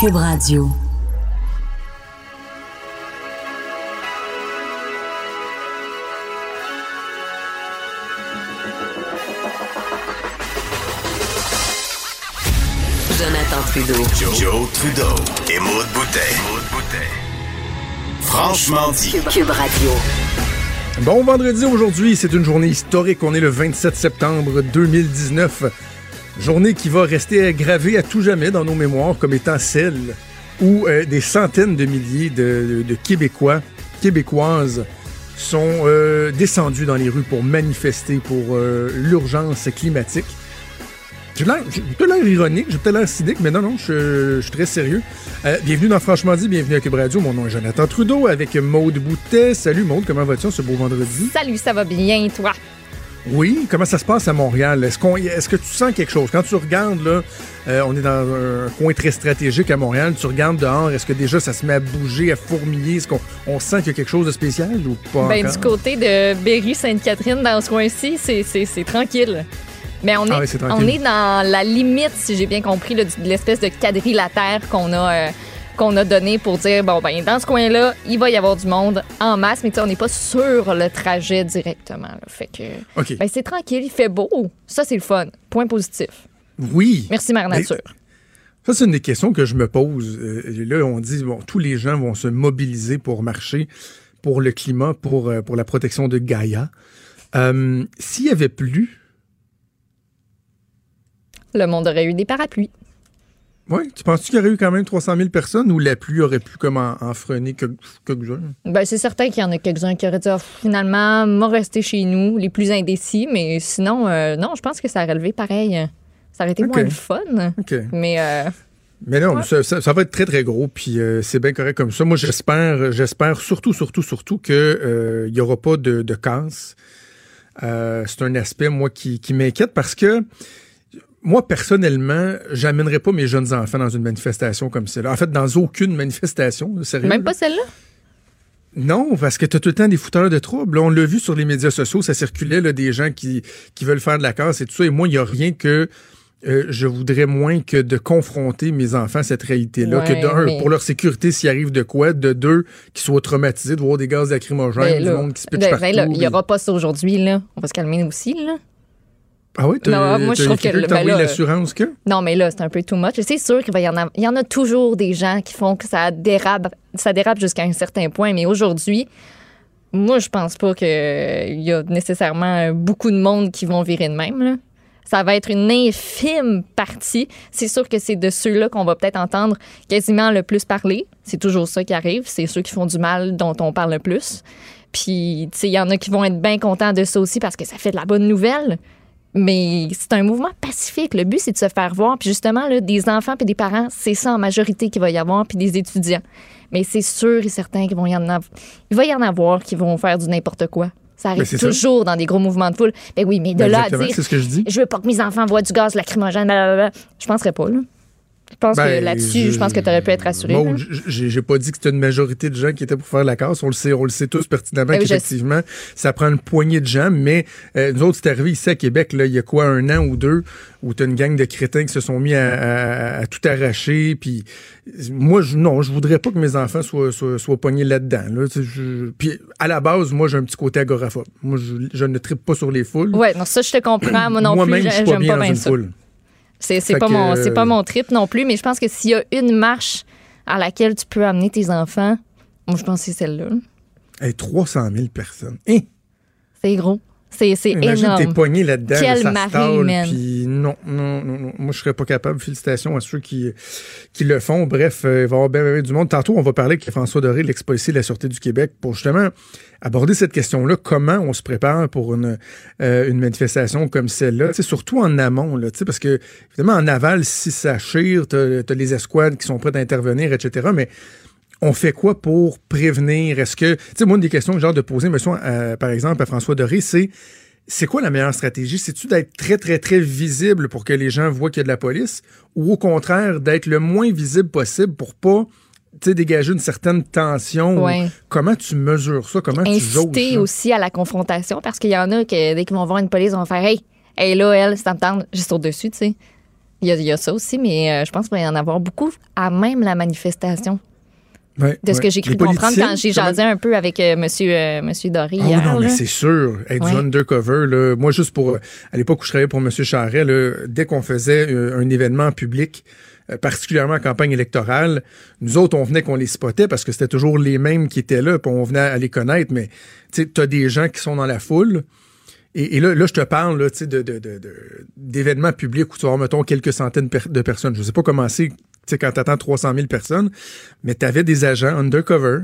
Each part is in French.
Cube Radio. Jonathan Trudeau. Joe, Trudeau et Maude Boutet. Franchement dit. Cube Radio. Bon vendredi aujourd'hui, c'est une journée historique. On est le 27 septembre 2019. Journée qui va rester gravée à tout jamais dans nos mémoires comme étant celle où euh, des centaines de milliers de, Québécois, Québécoises sont euh, descendus dans les rues pour manifester pour euh, l'urgence climatique. J'ai peut-être l'air ironique, j'ai peut-être l'air cynique, mais non, non, je, suis très sérieux. Bienvenue dans Franchement dit, bienvenue à Cube Radio. Mon nom est Jonathan Trudeau avec Maude Boutet. Salut Maude, comment vas-tu ce beau vendredi? Salut, ça va bien, toi? Oui, comment ça se passe à Montréal? Est-ce, qu'on, est-ce que tu sens quelque chose? Quand tu regardes, là, euh, on est dans un coin très stratégique à Montréal, tu regardes dehors, est-ce que déjà ça se met à bouger, à fourmiller? Est-ce qu'on on sent qu'il y a quelque chose de spécial ou pas Ben, encore? du côté de Berry-Sainte-Catherine, dans ce coin-ci, c'est, c'est, c'est tranquille. Mais on est, Ah oui, on est dans la limite, si j'ai bien compris, là, de l'espèce de quadrilatère qu'on a, euh, qu'on a donné pour dire, bon, ben, dans ce coin-là, il va y avoir du monde en masse, mais tu sais, on n'est pas sur le trajet directement. là. Fait que, OK. ben, c'est tranquille, il fait beau. Ça, c'est le fun. Point positif. Oui. Merci, Mère Mais- Nature. Ça, c'est une des questions que je me pose. Euh, là, on dit, bon, tous les gens vont se mobiliser pour marcher pour le climat, pour, euh, pour la protection de Gaïa. Euh, S'il y avait plu, Le monde aurait eu des parapluies. Oui, tu penses qu'il y aurait eu quand même 300 000 personnes ou la pluie aurait pu comme en, en freiner quelques- quelques-uns? Ben, c'est certain qu'il y en a quelques-uns qui auraient dit Ah, finalement, m'a resté chez nous, les plus indécis, mais sinon, euh, non, je pense que ça aurait relevé pareil. Ça aurait été moins le fun. OK. Mais euh, Mais non, Ouais. ça, ça- ça va être très, très gros, puis euh, c'est bien correct comme ça. Moi, j'espère, j'espère surtout, surtout, surtout que euh, il y aura pas de, de casse. C'est un aspect, moi, qui, qui m'inquiète parce que moi, personnellement, j'amènerai pas mes jeunes enfants dans une manifestation comme celle-là. En fait, dans aucune manifestation, sérieux. même pas celle-là? Non, parce que tu as tout le temps des fouteurs de troubles. On l'a vu sur les médias sociaux, ça circulait là, des gens qui, qui veulent faire de la casse et tout ça. Et moi, il n'y a rien que euh, je voudrais moins que de confronter mes enfants à cette réalité-là. Ouais, que d'un, mais- pour leur sécurité, s'il arrive de quoi, de deux, qu'ils soient traumatisés, de voir des gaz lacrymogènes, Ben, du monde qui se ben, partout. ben, là, il n'y et- aura pas ça aujourd'hui. là. On va se calmer aussi. Là. Ah oui, Non, moi, je trouve que ben, l'assurance que? Non, mais là, c'est un peu too much. C'est sûr qu'il y en avoir. Il y en a toujours des gens qui font que ça dérape, ça dérape jusqu'à un certain point. Mais aujourd'hui, moi, je pense pas qu'il y a nécessairement beaucoup de monde qui vont virer de même. là. Ça va être une infime partie. C'est sûr que c'est de ceux-là qu'on va peut-être entendre quasiment le plus parler. C'est toujours ça qui arrive. C'est ceux qui font du mal dont on parle le plus. Puis, tu sais, il y en a qui vont être bien contents de ça aussi parce que ça fait de la bonne nouvelle. Mais c'est un mouvement pacifique. Le but, c'est de se faire voir. Puis justement, là, des enfants puis des parents, c'est ça en majorité qu'il va y avoir, puis des étudiants. Mais c'est sûr et certain qu'il va y en avoir. Il va y en avoir qui vont faire du n'importe quoi. Ça arrive ça. toujours dans des gros mouvements de foule. Ben oui, mais de Ben, là à dire, ce que je dis. je veux pas que mes enfants voient du gaz lacrymogène, blablabla, je penserais pas, là. Je pense que Ben, là-dessus, je pense que tu aurais pu être là. j- j'ai pas dit que c'était une majorité de gens qui étaient pour faire la casse. On le sait, on le sait tous pertinemment Ben oui, qu'effectivement, ça prend une poignée de gens. Mais euh, nous autres, c'est arrivé ici à Québec, là, il y a quoi, un an ou deux, où t'as une gang de crétins qui se sont mis à, à- à tout arracher. Puis moi, je, non, je voudrais pas que mes enfants soient, soient, soient pognés là-dedans. Là, puis à la base, moi, j'ai un petit côté agoraphobe. Moi, je, je ne tripe pas sur les foules. Ouais, non, ça, je te comprends. Moi non plus, pas j'aime bien pas dans bien une ça. foule. C'est pas, que, mon, c'est pas mon trip non plus, mais je pense que s'il y a une marche à laquelle tu peux amener tes enfants, moi, je pense que c'est celle-là. Hey, 300 000 personnes. Hein? C'est gros. C'est Imagine t'es énorme. pogné là-dedans, là, Quelle marée humaine. puis non, non, non, non, moi je serais pas capable. Félicitations à ceux qui, qui le font. Bref, euh, il va y avoir bien, bien du monde. Tantôt, on va parler avec François Doré, l'ex-policier de la Sûreté du Québec, pour justement aborder cette question-là, comment on se prépare pour une, euh, une manifestation comme celle-là, surtout en amont, là, parce que évidemment en aval, si ça chire, t'as as les escouades qui sont prêtes à intervenir, etc., mais on fait quoi pour prévenir? Est-ce que, tu sais, moi, une des questions que j'ai hâte de poser, monsieur, par exemple, à François Doré, c'est c'est quoi la meilleure stratégie? C'est-tu d'être très, très, très visible pour que les gens voient qu'il y a de la police ou au contraire d'être le moins visible possible pour pas tu dégager une certaine tension? Ouais. Comment tu mesures ça? Comment tu Inciter ça? aussi à la confrontation parce qu'il y en a que dès qu'ils vont voir une police, ils vont faire Hey, hey là, elle, ça me tente, je saute dessus, tu sais. Il y, a, il y a ça aussi, mais euh, je pense qu'il va y en avoir beaucoup à même la manifestation. De ce que j'ai cru Les comprendre quand j'ai jasé un peu avec euh, monsieur, euh, monsieur Doré Ah hier. non, mais c'est sûr. Être Ouais. undercover, là, moi, juste pour. euh, À l'époque où je travaillais pour M. Charret, là, dès qu'on faisait euh, un événement public, particulièrement en campagne électorale, nous autres, on venait qu'on les spottait parce que c'était toujours les mêmes qui étaient là, puis on venait à les connaître. Mais tu sais, as des gens qui sont dans la foule. Et, et là, là, je te parle là, sais, de, de, de- de- d'événements publics où tu vas avoir, mettons, quelques centaines de personnes. Je sais pas comment c'est tu sais, quand tu attends 300 000 personnes, mais tu avais des agents undercover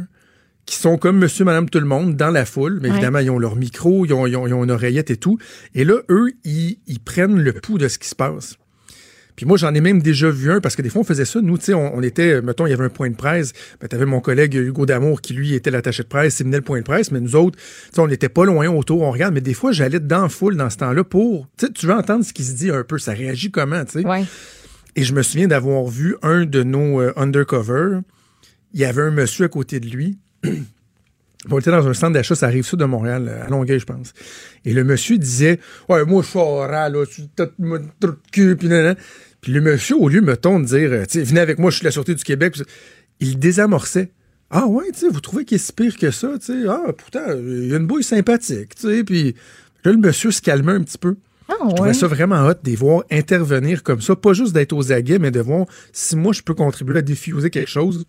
qui sont comme monsieur, madame, tout le monde dans la foule. Mais Ouais. évidemment, ils ont leur micro, ils ont, ils ont- ils ont une oreillette et tout. Et là, eux, ils, ils prennent le pouls de ce qui se passe. Puis moi, j'en ai même déjà vu un, parce que des fois, on faisait ça. Nous, tu sais, on, on était, mettons, il y avait un point de presse. Ben, t'avais mon collègue Hugo Damour qui, lui, était l'attaché de presse, il menait le point de presse. Mais nous autres, tu sais, on n'était pas loin autour, on regarde. Mais des fois, j'allais dans la foule dans ce temps-là pour, tu sais, tu veux entendre ce qui se dit un peu. Ça réagit comment, tu sais? Ouais. Et je me souviens d'avoir vu un de nos euh, undercover. Il y avait un monsieur à côté de lui. On était dans un centre d'achat, ça arrive ça de Montréal, à Longueuil, je pense. Et le monsieur disait Ouais, moi, je suis oral, là, tu t'as de cul, puis. Puis le monsieur, au lieu, mettons, de dire euh, venez avec moi, je suis la Sûreté du Québec, il désamorçait. Ah ouais, tu sais, vous trouvez qu'il est si pire que ça, tu sais? Ah, pourtant, il y a une bouille sympathique, tu sais. Puis là, le monsieur se calmait un petit peu. Ah, Je trouvais ça vraiment hot de les voir intervenir comme ça, pas juste d'être aux aguets, mais de voir si moi je peux contribuer à diffuser quelque chose.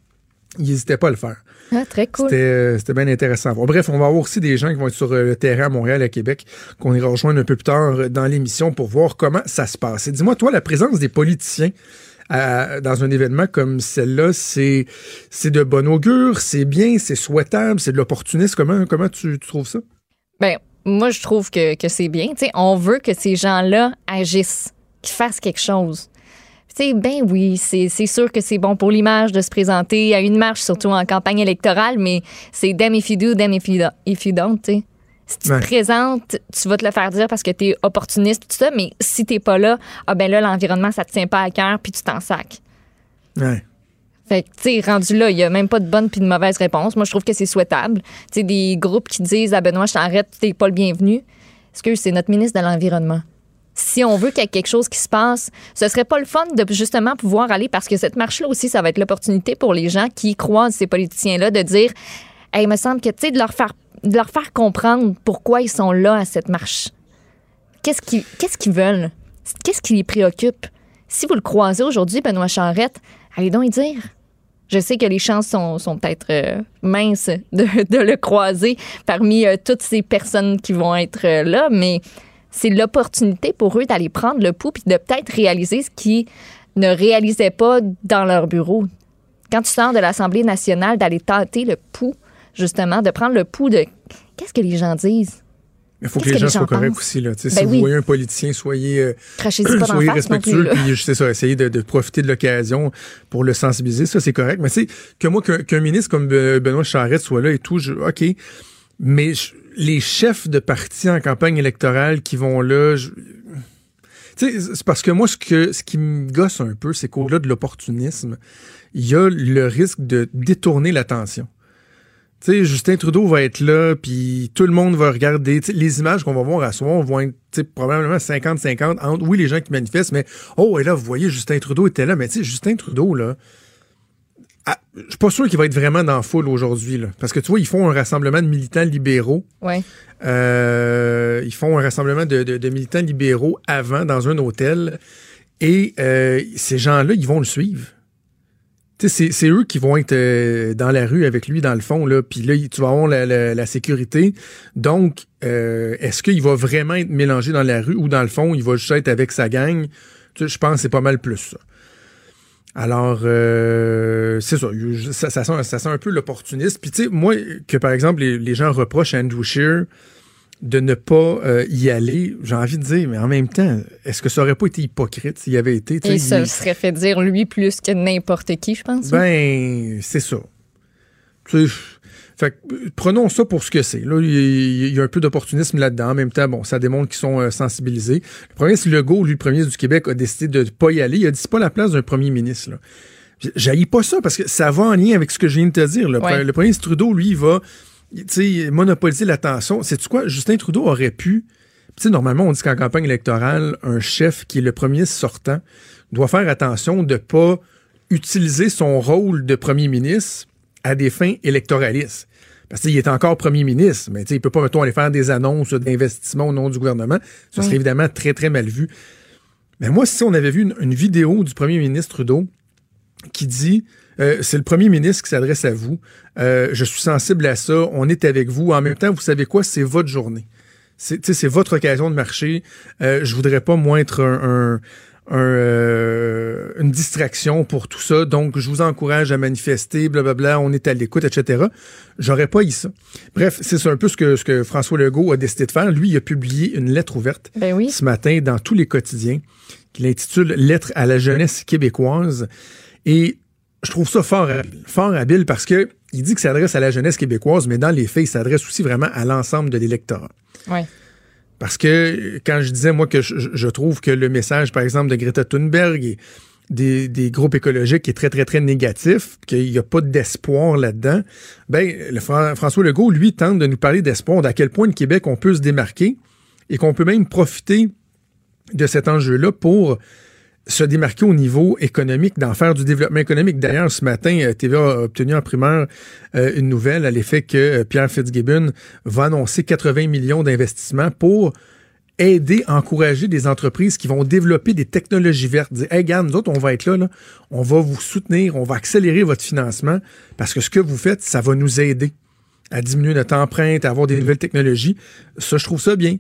Ils n'hésitaient pas à le faire. Ah, très cool. C'était euh, bien intéressant. bref, on va avoir aussi des gens qui vont être sur euh, le terrain à Montréal, à Québec, qu'on ira rejoindre un peu plus tard euh, dans l'émission pour voir comment ça se passe. Et dis-moi, toi, la présence des politiciens à- dans un événement comme celle-là, c'est c'est de bon augure, c'est bien, c'est souhaitable, c'est de l'opportunisme. Comment, comment tu, tu trouves ça? Ben, moi, je trouve que, que c'est bien. Tu sais, on veut que ces gens-là agissent, qu'ils fassent quelque chose. Tu sais, ben oui, c'est sûr que c'est bon pour l'image de se présenter à une marche, surtout en campagne électorale, mais c'est damn if you do, damn if you don't, if you don't, tu sais. Si tu Ouais. te présentes, tu vas te le faire dire parce que tu es opportuniste, tout ça, mais si t'es pas là, ah ben là, l'environnement, ça te tient pas à cœur, puis tu t'en sacs. Ouais. Fait que, tu sais, rendu là, il y a même pas de bonne puis de mauvaise réponse. Moi, je trouve que c'est souhaitable. Tu sais, des groupes qui disent à Benoît Charette, t'es pas le bienvenu. Est-ce que c'est notre ministre de l'Environnement? Si on veut qu'il y ait quelque chose qui se passe, ce serait pas le fun de justement pouvoir aller parce que cette marche-là aussi, ça va être l'opportunité pour les gens qui croisent ces politiciens-là de dire, hey, il me semble que, tu sais, de leur faire, de leur faire comprendre pourquoi ils sont là à cette marche. Qu'est-ce qu'ils, veulent? Qu'est-ce qui les préoccupe? Si vous le croisez aujourd'hui, Benoît Charette, allez donc y dire. Je sais que les chances sont, sont peut-être euh, minces de, le croiser parmi euh, toutes ces personnes qui vont être euh, là, mais c'est l'opportunité pour eux d'aller prendre le pouls puis de peut-être réaliser ce qu'ils ne réalisaient pas dans leur bureau. Quand tu sors de l'Assemblée nationale, d'aller tâter le pouls, justement, de prendre le pouls de qu'est-ce que les gens disent? Il faut que les que gens soient corrects aussi. Là. Ben si oui. vous voyez un politicien, soyez, euh, soyez respectueux, puis c'est ça, essayez de, de profiter de l'occasion pour le sensibiliser. Ça, c'est correct. Mais tu sais, que moi, qu'un qu'un ministre comme euh, Benoît Charette soit là et tout, je- OK. Mais je- les chefs de partis en campagne électorale qui vont là, je- c'est parce que moi, ce, que, ce qui me gosse un peu, c'est qu'au-delà de l'opportunisme, il y a le risque de détourner l'attention. Tu sais, Justin Trudeau va être là, puis tout le monde va regarder. Les images qu'on va voir à soir vont être probablement 50-50 entre, oui, les gens qui manifestent, mais oh, et là, vous voyez, Justin Trudeau était là. Mais tu sais, Justin Trudeau, là, ah, je suis pas sûr qu'il va être vraiment dans la foule aujourd'hui. Parce que tu vois, ils font un rassemblement de militants libéraux. Ouais. Euh, ils font un rassemblement de, de- de militants libéraux avant dans un hôtel. Et euh, ces gens-là, ils vont le suivre. C'est, eux qui vont être euh, dans la rue avec lui, dans le fond. Là. Puis là, tu vas avoir la, sécurité. Donc, euh, est-ce qu'il va vraiment être mélangé dans la rue ou dans le fond, il va juste être avec sa gang? Je pense que c'est pas mal plus. Alors, euh, c'est ça, ça, sent, ça sent un peu l'opportuniste. Puis tu sais, moi, que par exemple, les, gens reprochent à Andrew Scheer de ne pas euh, y aller, j'ai envie de dire, mais en même temps, est-ce que ça aurait pas été hypocrite s'il y avait été? Et ça il- serait fait dire lui plus que n'importe qui, je pense. ben, c'est ça. Tu sais, fait que, euh, prenons ça pour ce que c'est. Là, il y, a un peu d'opportunisme là-dedans. En même temps, bon, ça démontre qu'ils sont euh, sensibilisés. Le premier, c'est Legault, lui, le premier du Québec, a décidé de ne pas y aller. Il a dit c'est pas la place d'un premier ministre. Là. J'haïs pas ça parce que ça va en lien avec ce que je viens de te dire. Le, Ouais. le premier ministre Trudeau, lui, il va sais, monopoliser l'attention. C'est tu quoi? Justin Trudeau aurait pu Tu sais, normalement, on dit qu'en campagne électorale, un chef qui est le premier sortant doit faire attention de pas utiliser son rôle de premier ministre à des fins électoralistes. Parce qu'il est encore premier ministre, mais il peut pas, mettons, aller faire des annonces d'investissement au nom du gouvernement. Ce serait évidemment très, très mal vu. Mais moi, si on avait vu une, une vidéo du premier ministre Trudeau qui dit euh, c'est le premier ministre qui s'adresse à vous. Euh, je suis sensible à ça. On est avec vous. En même temps, vous savez quoi? C'est votre journée. C'est votre occasion de marcher. Euh, je voudrais pas, moi, être un, un- un, euh, une distraction pour tout ça. Donc, je vous encourage à manifester, blablabla, on est à l'écoute, etc. J'aurais pas eu ça. Bref, c'est un peu ce que, ce que François Legault a décidé de faire. Lui, il a publié une lettre ouverte Ben oui. ce matin dans tous les quotidiens qu'il intitule Lettre à la jeunesse québécoise. Et je trouve ça fort habile. Fort habile parce que il dit que ça s'adresse à la jeunesse québécoise, mais dans les faits, il s'adresse aussi vraiment à l'ensemble de l'électorat. Ouais. Parce que quand je disais, moi, que je, je trouve que le message, par exemple, de Greta Thunberg et des, des groupes écologiques est très, très, très négatif, qu'il n'y a pas d'espoir là-dedans, ben, le Fra- François Legault, lui, tente de nous parler d'espoir, d'à quel point le Québec, on peut se démarquer et qu'on peut même profiter de cet enjeu-là pour se démarquer au niveau économique, d'en faire du développement économique. D'ailleurs, ce matin, euh, TVA a obtenu en primeur euh, une nouvelle à l'effet que euh, Pierre Fitzgibbon va annoncer 80 millions d'investissements pour aider, encourager des entreprises qui vont développer des technologies vertes. Dire, hey, regarde, nous autres, on va être là, là, on va vous soutenir, on va accélérer votre financement parce que ce que vous faites, ça va nous aider à diminuer notre empreinte, à avoir des nouvelles technologies. Ça, je trouve ça bien. Tu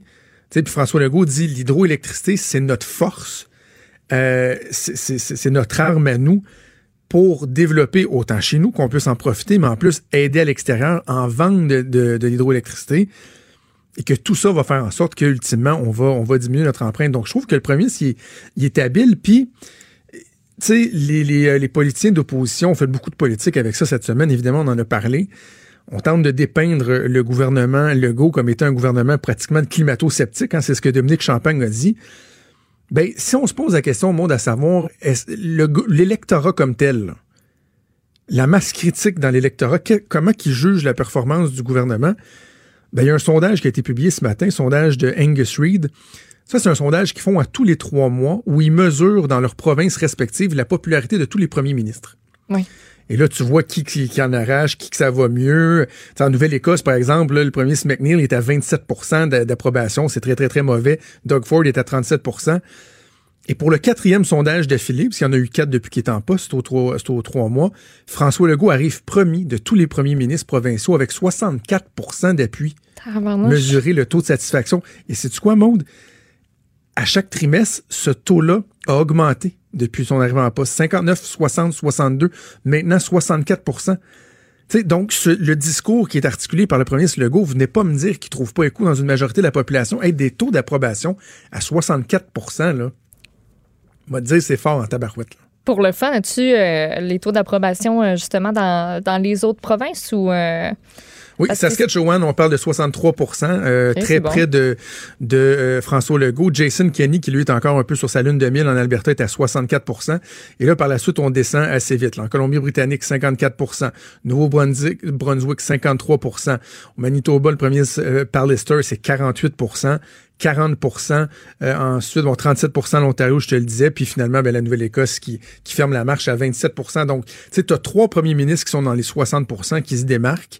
sais, puis François Legault dit l'hydroélectricité, c'est notre force. Euh, c'est- notre arme à nous pour développer autant chez nous qu'on puisse en profiter, mais en plus aider à l'extérieur en vente de, l'hydroélectricité. Et que tout ça va faire en sorte qu'ultimement, on va, on va diminuer notre empreinte. Donc, je trouve que le premier, il est, il est habile. Puis, tu sais, les, les, euh, les politiciens d'opposition ont fait beaucoup de politique avec ça cette semaine. Évidemment, on en a parlé. On tente de dépeindre le gouvernement Legault comme étant un gouvernement pratiquement climato-sceptique. hein. C'est ce que Dominique Champagne a dit. Ben, si on se pose la question au monde à savoir, l'électorat comme tel, la masse critique dans l'électorat, comment qui juge la performance du gouvernement? Ben, il y a un sondage qui a été publié ce matin, un sondage de Angus Reid. Ça, c'est un sondage qu'ils font à tous les trois mois où ils mesurent dans leurs provinces respectives la popularité de tous les premiers ministres. Oui. Et là, tu vois qui, qui, qui en arrache, qui que ça va mieux. Tu sais, en Nouvelle-Écosse, par exemple, là, le premier McNeil est à 27 d'a- d'approbation. C'est très, très, très mauvais. Doug Ford est à 37% Et pour le quatrième sondage d'affilée, parce qu'il y en a eu quatre depuis qu'il est en poste, c'est aux aux trois mois, François Legault arrive premier de tous les premiers ministres provinciaux avec 64% d'appui mesurer le taux de satisfaction. Et c'est quoi, Maude? À chaque trimestre, ce taux-là a augmenté depuis son arrivée en poste. 59, 60, 62, maintenant 64% Tu sais, donc, le discours qui est articulé par le premier ministre Legault, venez pas me dire qu'il trouve pas écho dans une majorité de la population. Être des taux d'approbation à 64% là, va te dire c'est fort en tabarouette. Pour le fun, as-tu euh, les taux d'approbation euh, justement dans, dans les autres provinces ou euh, Oui, Parce Saskatchewan, on parle de 63 euh, très bon. près de, de euh, François Legault. Jason Kenney, qui lui est encore un peu sur sa lune de mille en Alberta, est à 64% Et là, par la suite, on descend assez vite. là. En Colombie-Britannique, 54% Nouveau-Brunswick, Brunswick, 53 Au Manitoba, le premier euh, par Lister, c'est 48% 40% euh, ensuite, bon, 37% l'Ontario, je te le disais, puis finalement, ben, la Nouvelle-Écosse qui, qui ferme la marche à 27% Donc, tu sais, tu as trois premiers ministres qui sont dans les 60% qui se démarquent.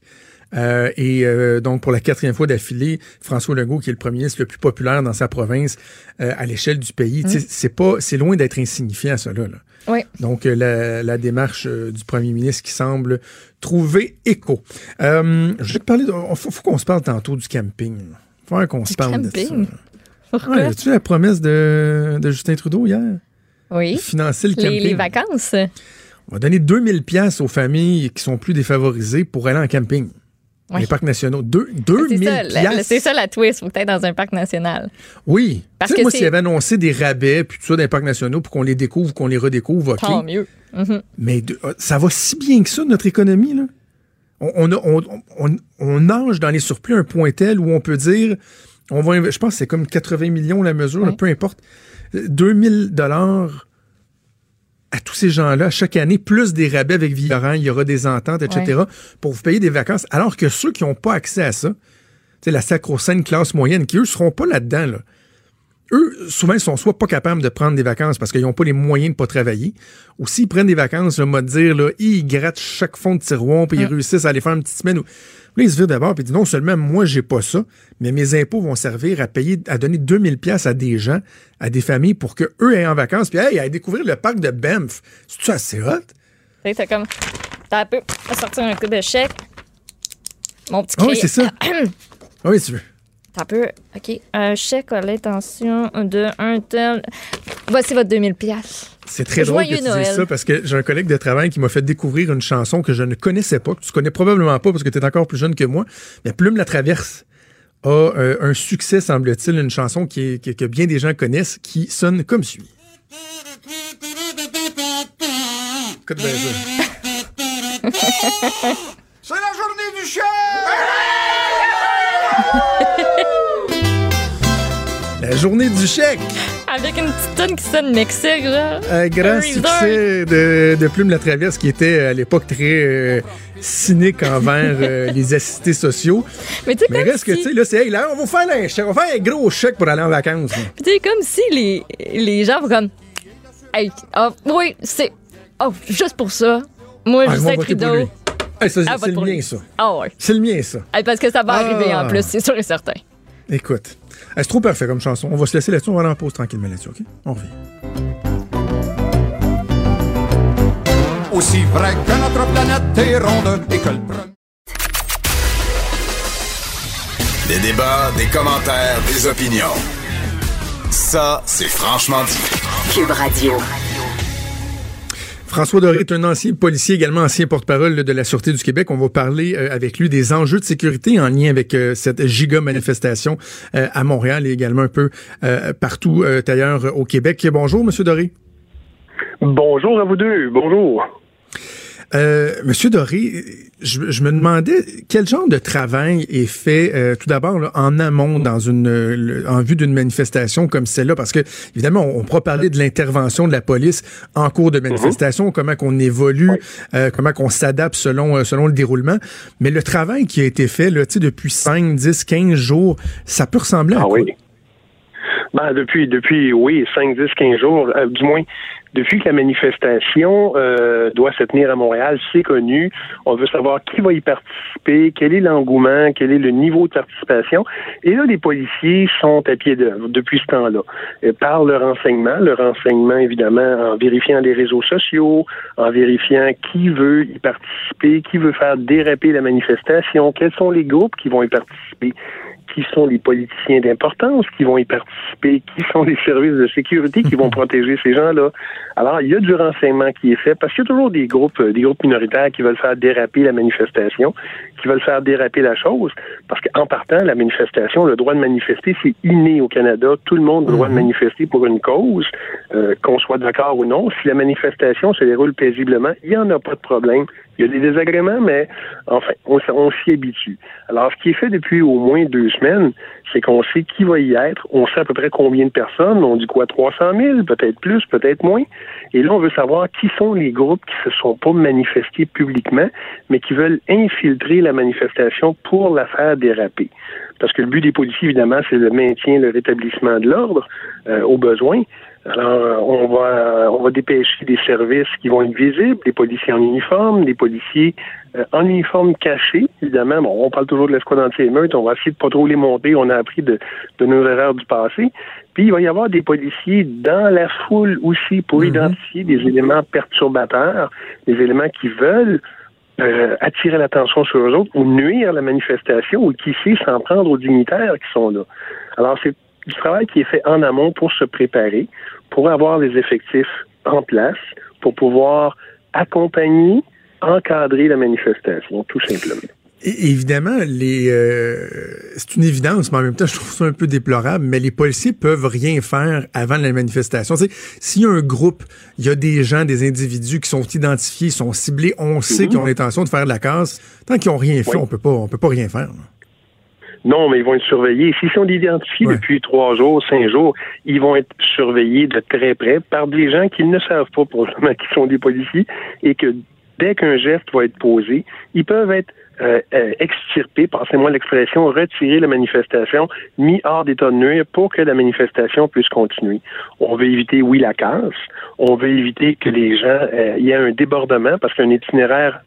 Euh, et euh, donc, pour la quatrième fois d'affilée, François Legault, qui est le premier ministre le plus populaire dans sa province euh, à l'échelle du pays, sais, c'est pas, c'est loin d'être insignifiant, ça, là. Oui. Donc, la, la démarche du premier ministre qui semble trouver écho. Je vais te parler, de- faut, faut qu'on se parle tantôt du camping. Faut qu'on se parle de camping? ça. Pourquoi? As-tu la promesse de, de Justin Trudeau hier? oui. Financer le Les, camping. les vacances? On va donner 2000 pièces aux familles qui sont plus défavorisées pour aller en camping. Oui. Les parcs nationaux. Deux, C'est 2000 ça, la- piastres. c'est ça la twist. Faut t'ailles dans un parc national. Oui. Parce Tu sais, que moi, s'il y avait annoncé des rabais puis tout ça dans les parcs nationaux pour qu'on les découvre, qu'on les redécouvre, OK. Tant mieux. Mhm. Mais de- euh, ça va si bien que ça, notre économie, là. On, on, a- on, on- nage dans les surplus à un point tel où on peut dire, on va, je pense que c'est comme 80 millions la mesure, là, peu importe, Euh, 2000 dollars à tous ces gens-là chaque année, plus des rabais avec Villarin, il y aura des ententes, etc., pour vous payer des vacances, alors que ceux qui n'ont pas accès à ça, tu sais, la sacro-sainte classe moyenne, qui eux seront pas là-dedans, là. Eux, souvent, ils sont soit pas capables de prendre des vacances parce qu'ils n'ont pas les moyens de pas travailler, ou s'ils prennent des vacances, le mode dire, là, ils grattent chaque fond de tiroir, puis ils réussissent à aller faire une petite semaine. Où... Là, ils se virent d'abord, ils disent, non seulement moi, j'ai pas ça, mais mes impôts vont servir à payer, à donner 2000 pièces à des gens, à des familles, pour que eux aient en vacances, puis hey, à découvrir le parc de Banff. C'est-tu assez hot? T'as comme. T'as un peu. à sortir un coup de chèque. Mon petit Ah oui, crayon. c'est ça. Ah oui, tu veux. T'as un peu. OK. Un chèque à l'intention de un tel. Voici votre 2000 pièces. C'est très drôle que tu dises ça parce que j'ai un collègue de travail qui m'a fait découvrir une chanson que je ne connaissais pas, que tu connais probablement pas parce que tu es encore plus jeune que moi. Mais Plume la traverse a euh, un succès, semble-t-il, une chanson qui est- que, que bien des gens connaissent qui sonne comme suit. Écoute bien ça. C'est la journée du chien! La journée du chèque! Avec une petite tonne qui sonne Mexique, là. Un grand Un succès de, de Plume la Traverse qui était à l'époque très euh, cynique envers euh, les assistés sociaux. Mais tu sais, Mais reste que, tu sais, là, c'est, hey, là, on va faire un chèque, on va faire un gros chèque pour aller en vacances. tu sais, comme si les, les gens vont comme. Hey, ah, oui, c'est. Oh, juste pour ça. Moi, Ah, ils vont Hey, ça, Ah, c'est le mien, lui. ça. Ah, ouais. C'est le mien, ça. Hey, parce que ça va Ah. arriver en plus, c'est sûr et certain. Écoute, hey, c'est trop parfait comme chanson. On va se laisser là-dessus, on va aller en pause tranquillement là-dessus, OK? On revient. Aussi vrai que notre planète est ronde et que le. Des débats, des commentaires, des opinions. Ça, c'est franchement dit. Cube Radio. François Doré est un ancien policier, également ancien porte-parole de la Sûreté du Québec. On va parler euh, avec lui des enjeux de sécurité en lien avec euh, cette giga manifestation euh, à Montréal et également un peu partout ailleurs au Québec. Bonjour, Monsieur Doré. Bonjour à vous deux. Bonjour. Euh, Monsieur Doré, je, je me demandais quel genre de travail est fait euh, tout d'abord en amont dans une le- en vue d'une manifestation comme celle-là, parce que évidemment on, on pourra parler de l'intervention de la police en cours de manifestation, comment qu'on évolue, euh, comment qu'on s'adapte selon selon le déroulement, mais le travail qui a été fait là, depuis 5, 10, 15 jours, ça peut ressembler à Ah quoi? oui. Ben, depuis, depuis, oui, 5, 10, 15 jours, euh, du moins, depuis que la manifestation euh, doit se tenir à Montréal, c'est connu. On veut savoir qui va y participer, quel est l'engouement, quel est le niveau de participation. Et là, les policiers sont à pied d'œuvre depuis ce temps-là. Euh, par le renseignement, le renseignement, évidemment, en vérifiant les réseaux sociaux, en vérifiant qui veut y participer, qui veut faire déraper la manifestation, quels sont les groupes qui vont y participer qui sont les politiciens d'importance qui vont y participer, qui sont les services de sécurité qui vont protéger ces gens-là. Alors, il y a du renseignement qui est fait parce qu'il y a toujours des groupes, euh, des groupes minoritaires qui veulent faire déraper la manifestation, qui veulent faire déraper la chose, parce qu'en partant, la manifestation, le droit de manifester, c'est inné au Canada. Tout le monde a le droit de manifester pour une cause, euh, qu'on soit d'accord ou non. Si la manifestation se déroule paisiblement, il n'y en a pas de problème. Il y a des désagréments, mais enfin, on, s'y habitue. Alors, ce qui est fait depuis au moins deux semaines, c'est qu'on sait qui va y être, on sait à peu près combien de personnes, on dit quoi, 300 000, peut-être plus, peut-être moins. Et là, on veut savoir qui sont les groupes qui se sont pas manifestés publiquement, mais qui veulent infiltrer la manifestation pour la faire déraper. Parce que le but des policiers, évidemment, c'est le maintien, le rétablissement de l'ordre euh, au besoin. Alors, euh, on va on va dépêcher des services qui vont être visibles, des policiers en uniforme, des policiers euh, en uniforme caché, évidemment. Bon, on parle toujours de l'escouade anti-émeute, on va essayer de pas trop les monter, on a appris de, de nos erreurs du passé. Puis il va y avoir des policiers dans la foule aussi pour identifier des éléments perturbateurs, des éléments qui veulent euh, attirer l'attention sur eux autres ou nuire à la manifestation ou qui sait s'en prendre aux dignitaires qui sont là. Alors c'est du travail qui est fait en amont pour se préparer, pour avoir les effectifs en place, pour pouvoir accompagner, encadrer la manifestation, tout simplement. Et- évidemment, les euh, c'est une évidence, mais en même temps, je trouve ça un peu déplorable, mais les policiers peuvent rien faire avant la manifestation. S'il y a un groupe, il y a des gens, des individus qui sont identifiés, sont ciblés, on sait qu'ils ont l'intention de faire de la casse. Tant qu'ils ont rien fait, Mhm. Oui. on peut pas, on peut pas rien faire. là. Non, mais ils vont être surveillés. S'ils sont identifiés Ouais. depuis trois jours, cinq jours, ils vont être surveillés de très près par des gens qui ne savent pas probablement qui sont des policiers et que dès qu'un geste va être posé, ils peuvent être euh, euh, extirper, passez-moi l'expression, retirer la manifestation, mis hors d'état de nuire pour que la manifestation puisse continuer. On veut éviter, oui, la casse. On veut éviter que les gens, euh, il y ait un débordement parce qu'un itinéraire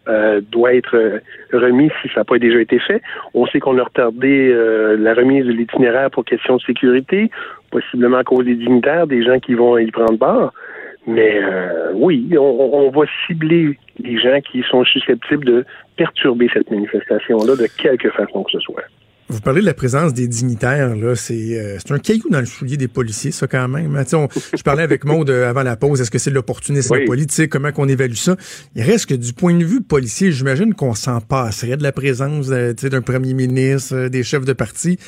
doit être remis si ça n'a pas déjà été fait. On sait qu'on a retardé la remise de l'itinéraire pour question de sécurité, possiblement à cause des dignitaires, des gens qui vont y prendre part. Mais euh, oui, on, va cibler les gens qui sont susceptibles de perturber cette manifestation-là de quelque façon que ce soit. Vous parlez de la présence des dignitaires, là, c'est euh, un caillou dans le soulier des policiers, ça quand même. Hein. je parlais avec Maud euh, avant la pause, est-ce que c'est de l'opportunisme politique, comment qu'on évalue ça? Il reste que du point de vue policier, j'imagine qu'on s'en passerait de la présence d'un premier ministre, des chefs de parti,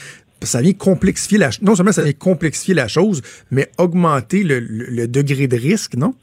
ça vient complexifier la non seulement ça vient complexifier la chose, mais augmenter le, degré de risque, non?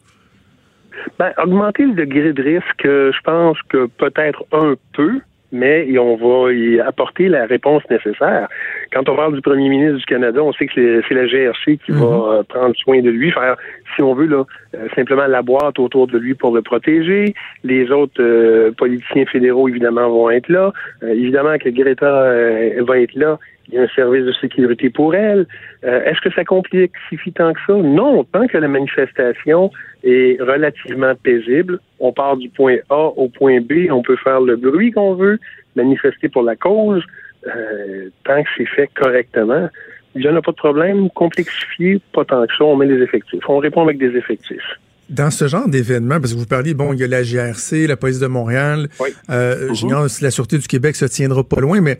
Ben, augmenter le degré de risque, euh, je pense que peut-être un peu, mais on va y apporter la réponse nécessaire. Quand on parle du premier ministre du Canada, on sait que c'est la GRC qui va mhm. euh, prendre soin de lui, faire, si on veut, là, euh, simplement la boîte autour de lui pour le protéger. Les autres politiciens fédéraux, évidemment, vont être là. évidemment que Greta va être là il y a un service de sécurité pour elle. Euh, est-ce que ça complexifie tant que ça? Non, tant que la manifestation est relativement paisible, on part du point A au point B, on peut faire le bruit qu'on veut, manifester pour la cause, euh, tant que c'est fait correctement. Il n'y en a pas de problème. Complexifier, pas tant que ça, on met des effectifs. On répond avec des effectifs. Dans ce genre d'événement, parce que vous parliez, bon, il y a la GRC, la police de Montréal, oui. euh, mm la Sûreté du Québec se tiendra pas loin, mais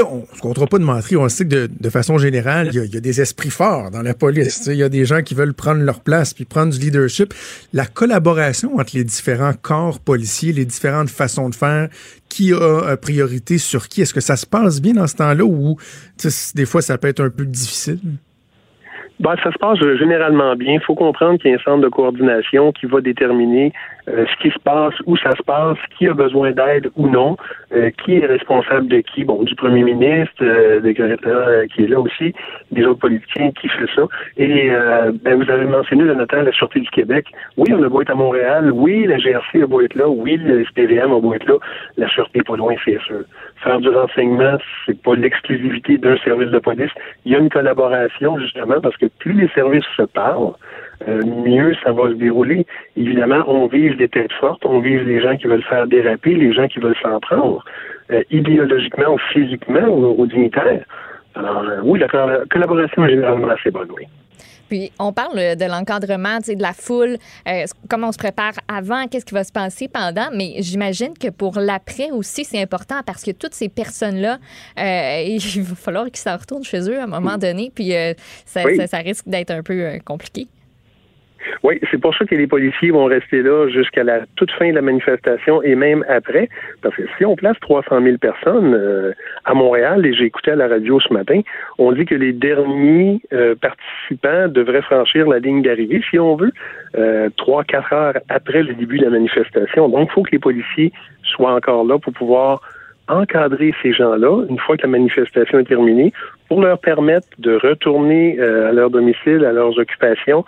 on ne se comptera pas de mentir. On sait que de, façon générale, il y, a, des esprits forts dans la police. Il y a des gens qui veulent prendre leur place puis prendre du leadership. La collaboration entre les différents corps policiers, les différentes façons de faire, qui a euh, priorité sur qui, est-ce que ça se passe bien dans ce temps-là ou des fois ça peut être un peu difficile? Ben, ça se passe généralement bien. Il faut comprendre qu'il y a un centre de coordination qui va déterminer euh, ce qui se passe, où ça se passe, qui a besoin d'aide ou non, euh, qui est responsable de qui? Bon, du premier ministre, euh, de Greta qui est là aussi, des autres politiciens qui fait ça? Et ben, vous avez mentionné de la Sûreté du Québec. Oui, on a beau être à Montréal. Oui, la GRC a beau être là. Oui, le SPVM a beau être là. La Sûreté n'est pas loin, c'est sûr. Faire du renseignement, c'est pas l'exclusivité d'un service de police. Il y a une collaboration, justement, parce que plus les services se parlent, euh, mieux ça va se dérouler. Évidemment, on vise des têtes fortes, on vise les gens qui veulent faire déraper, les gens qui veulent s'en prendre, euh, idéologiquement ou physiquement aux, dignitaires. Alors, euh, oui, la collaboration est généralement assez bonne, oui. Puis on parle de l'encadrement, de la foule, comment on se prépare avant, qu'est-ce qui va se passer pendant, mais j'imagine que pour l'après aussi, c'est important parce que toutes ces personnes-là, il va falloir qu'ils s'en retournent chez eux à un moment donné, puis ça, risque d'être un peu compliqué. Oui, c'est pour ça que les policiers vont rester là jusqu'à la toute fin de la manifestation et même après, parce que si on place 300 000 personnes euh, à Montréal, et j'ai écouté à la radio ce matin, on dit que les derniers euh, participants devraient franchir la ligne d'arrivée, si on veut, euh, trois, quatre heures après le début de la manifestation. Donc, il faut que les policiers soient encore là pour pouvoir encadrer ces gens-là une fois que la manifestation est terminée pour leur permettre de retourner à leur domicile, à leurs occupations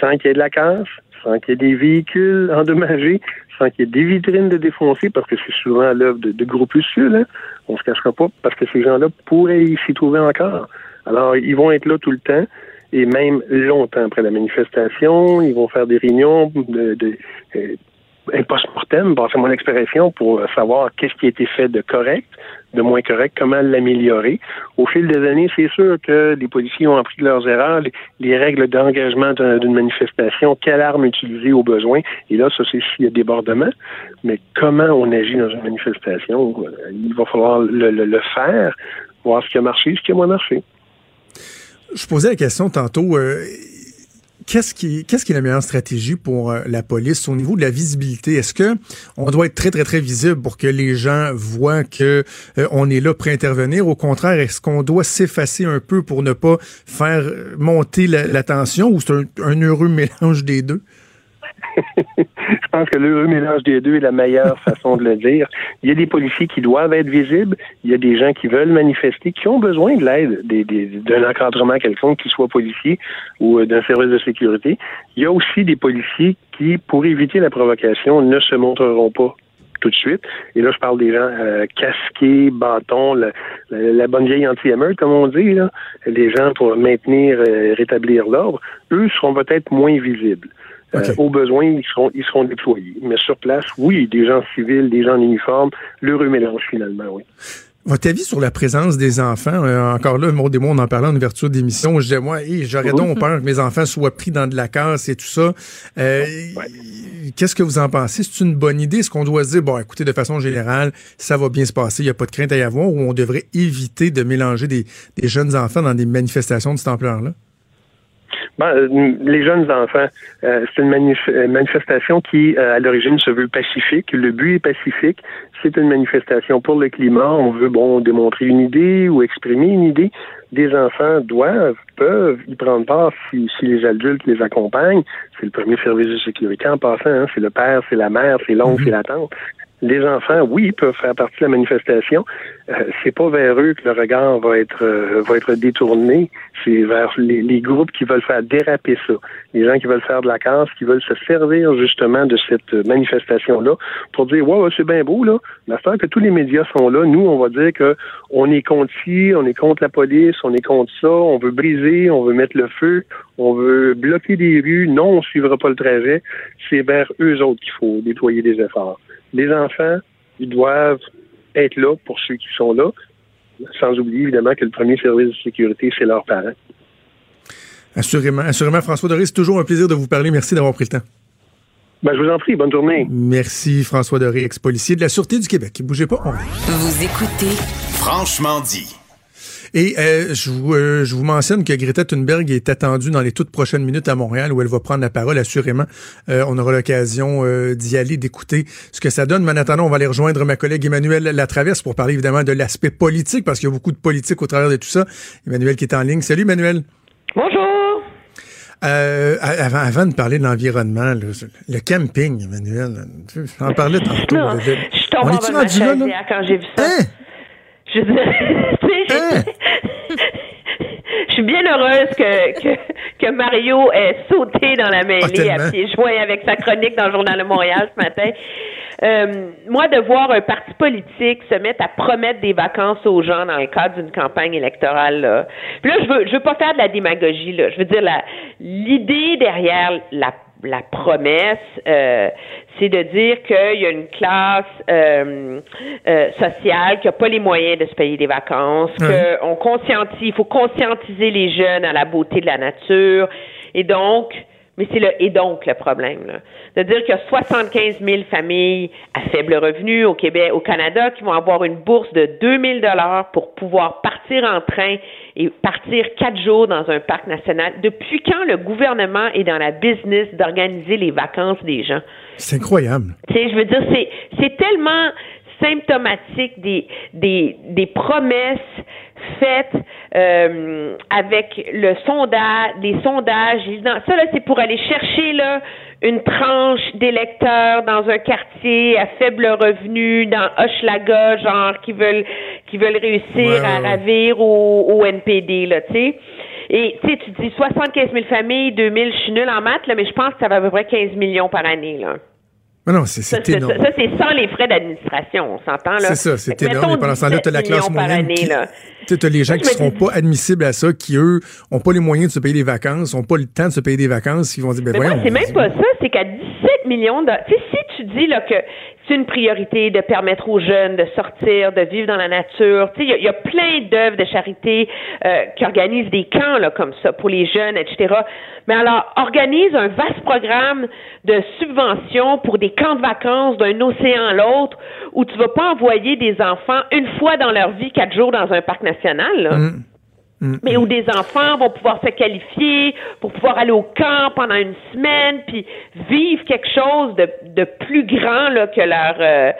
sans qu'il y ait de la casse, sans qu'il y ait des véhicules endommagés, sans qu'il y ait des vitrines de défoncées, parce que c'est souvent l'œuvre de, de groupuscules, hein. on se cachera pas, parce que ces gens-là pourraient s'y trouver encore. Alors, ils vont être là tout le temps, et même longtemps après la manifestation, ils vont faire des réunions de, de, euh, un post-mortem, c'est mon expression, pour savoir qu'est-ce qui a été fait de correct, de moins correct, comment l'améliorer. Au fil des années, c'est sûr que les policiers ont appris leurs erreurs, les, règles d'engagement d'une manifestation, quelle arme utiliser au besoin. Et là, ça, c'est s'il y a débordement. Mais comment on agit dans une manifestation, euh, il va falloir le, faire, voir ce qui a marché, ce qui a moins marché. Je posais la question tantôt. Euh, qu'est-ce qui, qu'est-ce qui est la meilleure stratégie pour euh, la police au niveau de la visibilité? Est-ce que on doit être très, très, très visible pour que les gens voient que euh, on est là pour intervenir? Au contraire, est-ce qu'on doit s'effacer un peu pour ne pas faire monter la, tension ou c'est un heureux mélange des deux? pense que le mélange des deux est la meilleure façon de le dire. Il y a des policiers qui doivent être visibles, il y a des gens qui veulent manifester, qui ont besoin de l'aide d'un encadrement quelconque, qu'il soit policier ou euh, d'un service de sécurité. Il y a aussi des policiers qui, pour éviter la provocation, ne se montreront pas tout de suite. Et là, je parle des gens euh, casqués, bâtons, la, bonne vieille anti-émeute, comme on dit, là, les gens pour maintenir, et rétablir l'ordre, eux seront peut-être moins visibles. Euh, au besoin, ils seront, ils seront déployés. Mais sur place, oui, des gens civils, des gens en uniforme, l'heureux mélange finalement, oui. Votre avis sur la présence des enfants, euh, encore là, mot des mots, on en parlait en ouverture d'émission, je disais, moi, j'aurais donc peur que mes enfants soient pris dans de la casse et tout ça. Euh, Qu'est-ce que vous en pensez? C'est une bonne idée? Est-ce qu'on doit se dire, bon, écoutez, de façon générale, ça va bien se passer, il n'y a pas de crainte à y avoir, ou on devrait éviter de mélanger des, des jeunes enfants dans des manifestations de cette ampleur-là? Ben, euh, les jeunes enfants, euh, c'est une euh, manifestation qui, à l'origine, se veut pacifique. Le but est pacifique. C'est une manifestation pour le climat. On veut, bon, démontrer une idée ou exprimer une idée. Des enfants doivent, peuvent y prendre part si, si les adultes les accompagnent. C'est le premier service de sécurité en passant. Hein. C'est le père, c'est la mère, c'est l'oncle, mhm. c'est la tante les enfants, oui, peuvent faire partie de la manifestation. Euh, c'est pas vers eux que le regard va être euh, va être détourné. C'est vers les, groupes qui veulent faire déraper ça. Les gens qui veulent faire de la casse, qui veulent se servir justement de cette manifestation-là pour dire ouais, c'est bien beau là. Mais que tous les médias sont là, nous on va dire que on est contre ci, on est contre la police, on est contre ça, on veut briser, on veut mettre le feu, on veut bloquer des rues. Non, on suivra pas le trajet. C'est vers eux autres qu'il faut déployer des efforts les enfants, ils doivent être là pour ceux qui sont là, sans oublier évidemment que le premier service de sécurité, c'est leurs parents. Assurément, assurément, François Doré, c'est toujours un plaisir de vous parler. Merci d'avoir pris le temps. Ben, je vous en prie, bonne journée. Merci, François Doré, ex-policier de la Sûreté du Québec. Bougez pas, Vous écoutez Franchement dit. Et euh, je, vous, euh, je vous mentionne que Greta Thunberg est attendue dans les toutes prochaines minutes à Montréal où elle va prendre la parole, assurément. Euh, on aura l'occasion d'y aller, d'écouter ce que ça donne. Mais en attendant, on va aller rejoindre ma collègue Emmanuel Latraverse pour parler évidemment de l'aspect politique parce qu'il y a beaucoup de politique au travers de tout ça. Emmanuel qui est en ligne. Salut Emmanuel. Bonjour. avant, avant de parler de l'environnement, le, camping, Emmanuel, en parlais tantôt. Non, je suis tombée en quand j'ai vu ça. Hein? Je hein? je suis bien heureuse que, que, que, Mario ait sauté dans la mêlée ah, à pieds joints avec sa chronique dans le Journal de Montréal ce matin. Euh, moi, de voir un parti politique se mettre à promettre des vacances aux gens dans le cadre d'une campagne électorale, là. Puis là, je veux, je veux pas faire de la démagogie, là. Je veux dire, l'idée derrière la la promesse, euh, c'est de dire qu'il y a une classe euh, euh, sociale qui n'a pas les moyens de se payer des vacances, qu'on conscientise, il faut conscientiser les jeunes à la beauté de la nature, et donc, mais c'est le et donc le problème. Là. C'est-à-dire qu'il y a 75 000 familles à faible revenu au Québec, au Canada, qui vont avoir une bourse de 2 000 dollars pour pouvoir partir en train et partir quatre jours dans un parc national. Depuis quand le gouvernement est dans la business d'organiser les vacances des gens? C'est incroyable. Tu sais, je veux dire, c'est, c'est tellement symptomatique des, des, des promesses faites euh, avec le sondage, les sondages. Ça, là, c'est pour aller chercher là, une tranche d'électeurs dans un quartier à faible revenu, dans Hochelaga, genre, qui veulent qui veulent réussir à ravir au, au NPD, là, tu sais. Et tu sais, tu dis 75 000 familles, 2 000, je suis nulle en maths, là, mais je pense que ça va à peu près 15 millions par année, là. Mais non, c'est ça, énorme. Ça, c'est sans les frais d'administration, on s'entend, là. C'est ça, c'est énorme. Et pendant ce temps-là, tu as la classe moyenne. Tu as les gens qui ne seront pas admissibles à ça, qui, eux, ont pas les moyens de se payer des vacances, ont pas le temps de se payer des vacances, qui vont dire, ben mais voyons. c'est même pas ça, c'est qu'à 17 millions de... Tu sais, si tu dis, là, que c'est une priorité de permettre aux jeunes de sortir, de vivre dans la nature. Tu sais, il y, a plein d'œuvres de charité euh, qui organisent des camps là, comme ça pour les jeunes, etc. Mais alors, organise un vaste programme de subventions pour des camps de vacances d'un océan à l'autre où tu vas pas envoyer des enfants une fois dans leur vie quatre jours dans un parc national. Là. Mmh. Mm. Mais où des enfants vont pouvoir se qualifier pour pouvoir aller au camp pendant une semaine, puis vivre quelque chose de, de plus grand là, que leur... Euh,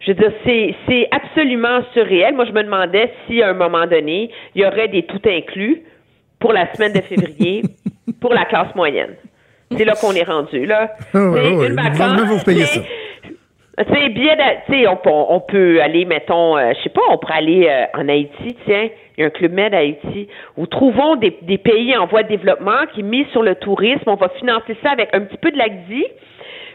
je veux dire, c'est, c'est absolument surréel. Moi, je me demandais si, à un moment donné, il y aurait des tout inclus pour la semaine de février pour la classe moyenne. C'est là qu'on est rendu, là. Oh, une vacance, vous payez ça. Tu sais, bien, tu sais, on, on, peut aller, mettons, euh, je sais pas, on pourrait aller euh, en Haïti, tiens, il y a un club Med à Haïti, où trouvons des, des, pays en voie de développement qui misent sur le tourisme, on va financer ça avec un petit peu de l'ACDI,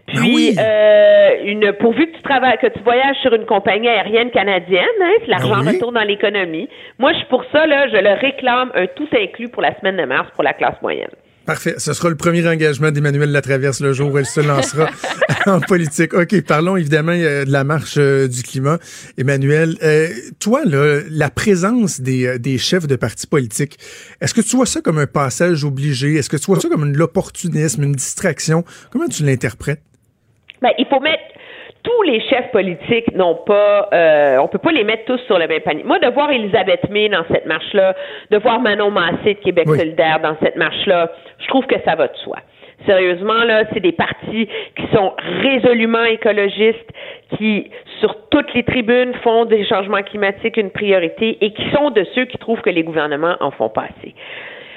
Puis, euh, une, pourvu que tu travailles, que tu voyages sur une compagnie aérienne canadienne, hein, l'argent ben retourne dans l'économie. Moi, je suis pour ça, là, je le réclame un tout inclus pour la semaine de mars pour la classe moyenne. Parfait. Ce sera le premier engagement d'Emmanuel Latraverse le jour où elle se lancera en politique. OK, parlons évidemment euh, de la marche euh, du climat. Emmanuel, euh, toi, là, la présence des, des chefs de partis politiques, est-ce que tu vois ça comme un passage obligé? Est-ce que tu vois ça comme un opportunisme, une distraction? Comment tu l'interprètes? Ben, il faut mettre tous les chefs politiques n'ont pas, euh, on peut pas les mettre tous sur le même panier. Moi, de voir Elisabeth May dans cette marche-là, de voir Manon Massé de Québec solidaire dans cette marche-là, je trouve que ça va de soi. Sérieusement, là, c'est des partis qui sont résolument écologistes, qui, sur toutes les tribunes, font des changements climatiques une priorité et qui sont de ceux qui trouvent que les gouvernements en font pas assez.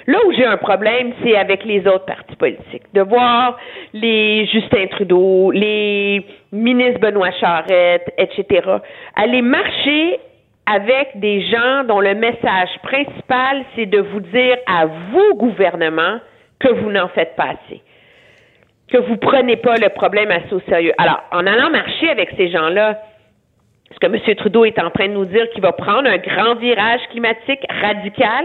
Là où j'ai un problème, c'est avec les autres partis politiques. De voir les Justin Trudeau, les ministres Benoît Charette, etc., aller marcher avec des gens dont le message principal, c'est de vous dire à vous, gouvernement, que vous n'en faites pas assez. Que vous prenez pas le problème assez au sérieux. Alors, en allant marcher avec ces gens-là, ce que M. Trudeau est en train de nous dire qu'il va prendre un grand virage climatique radical,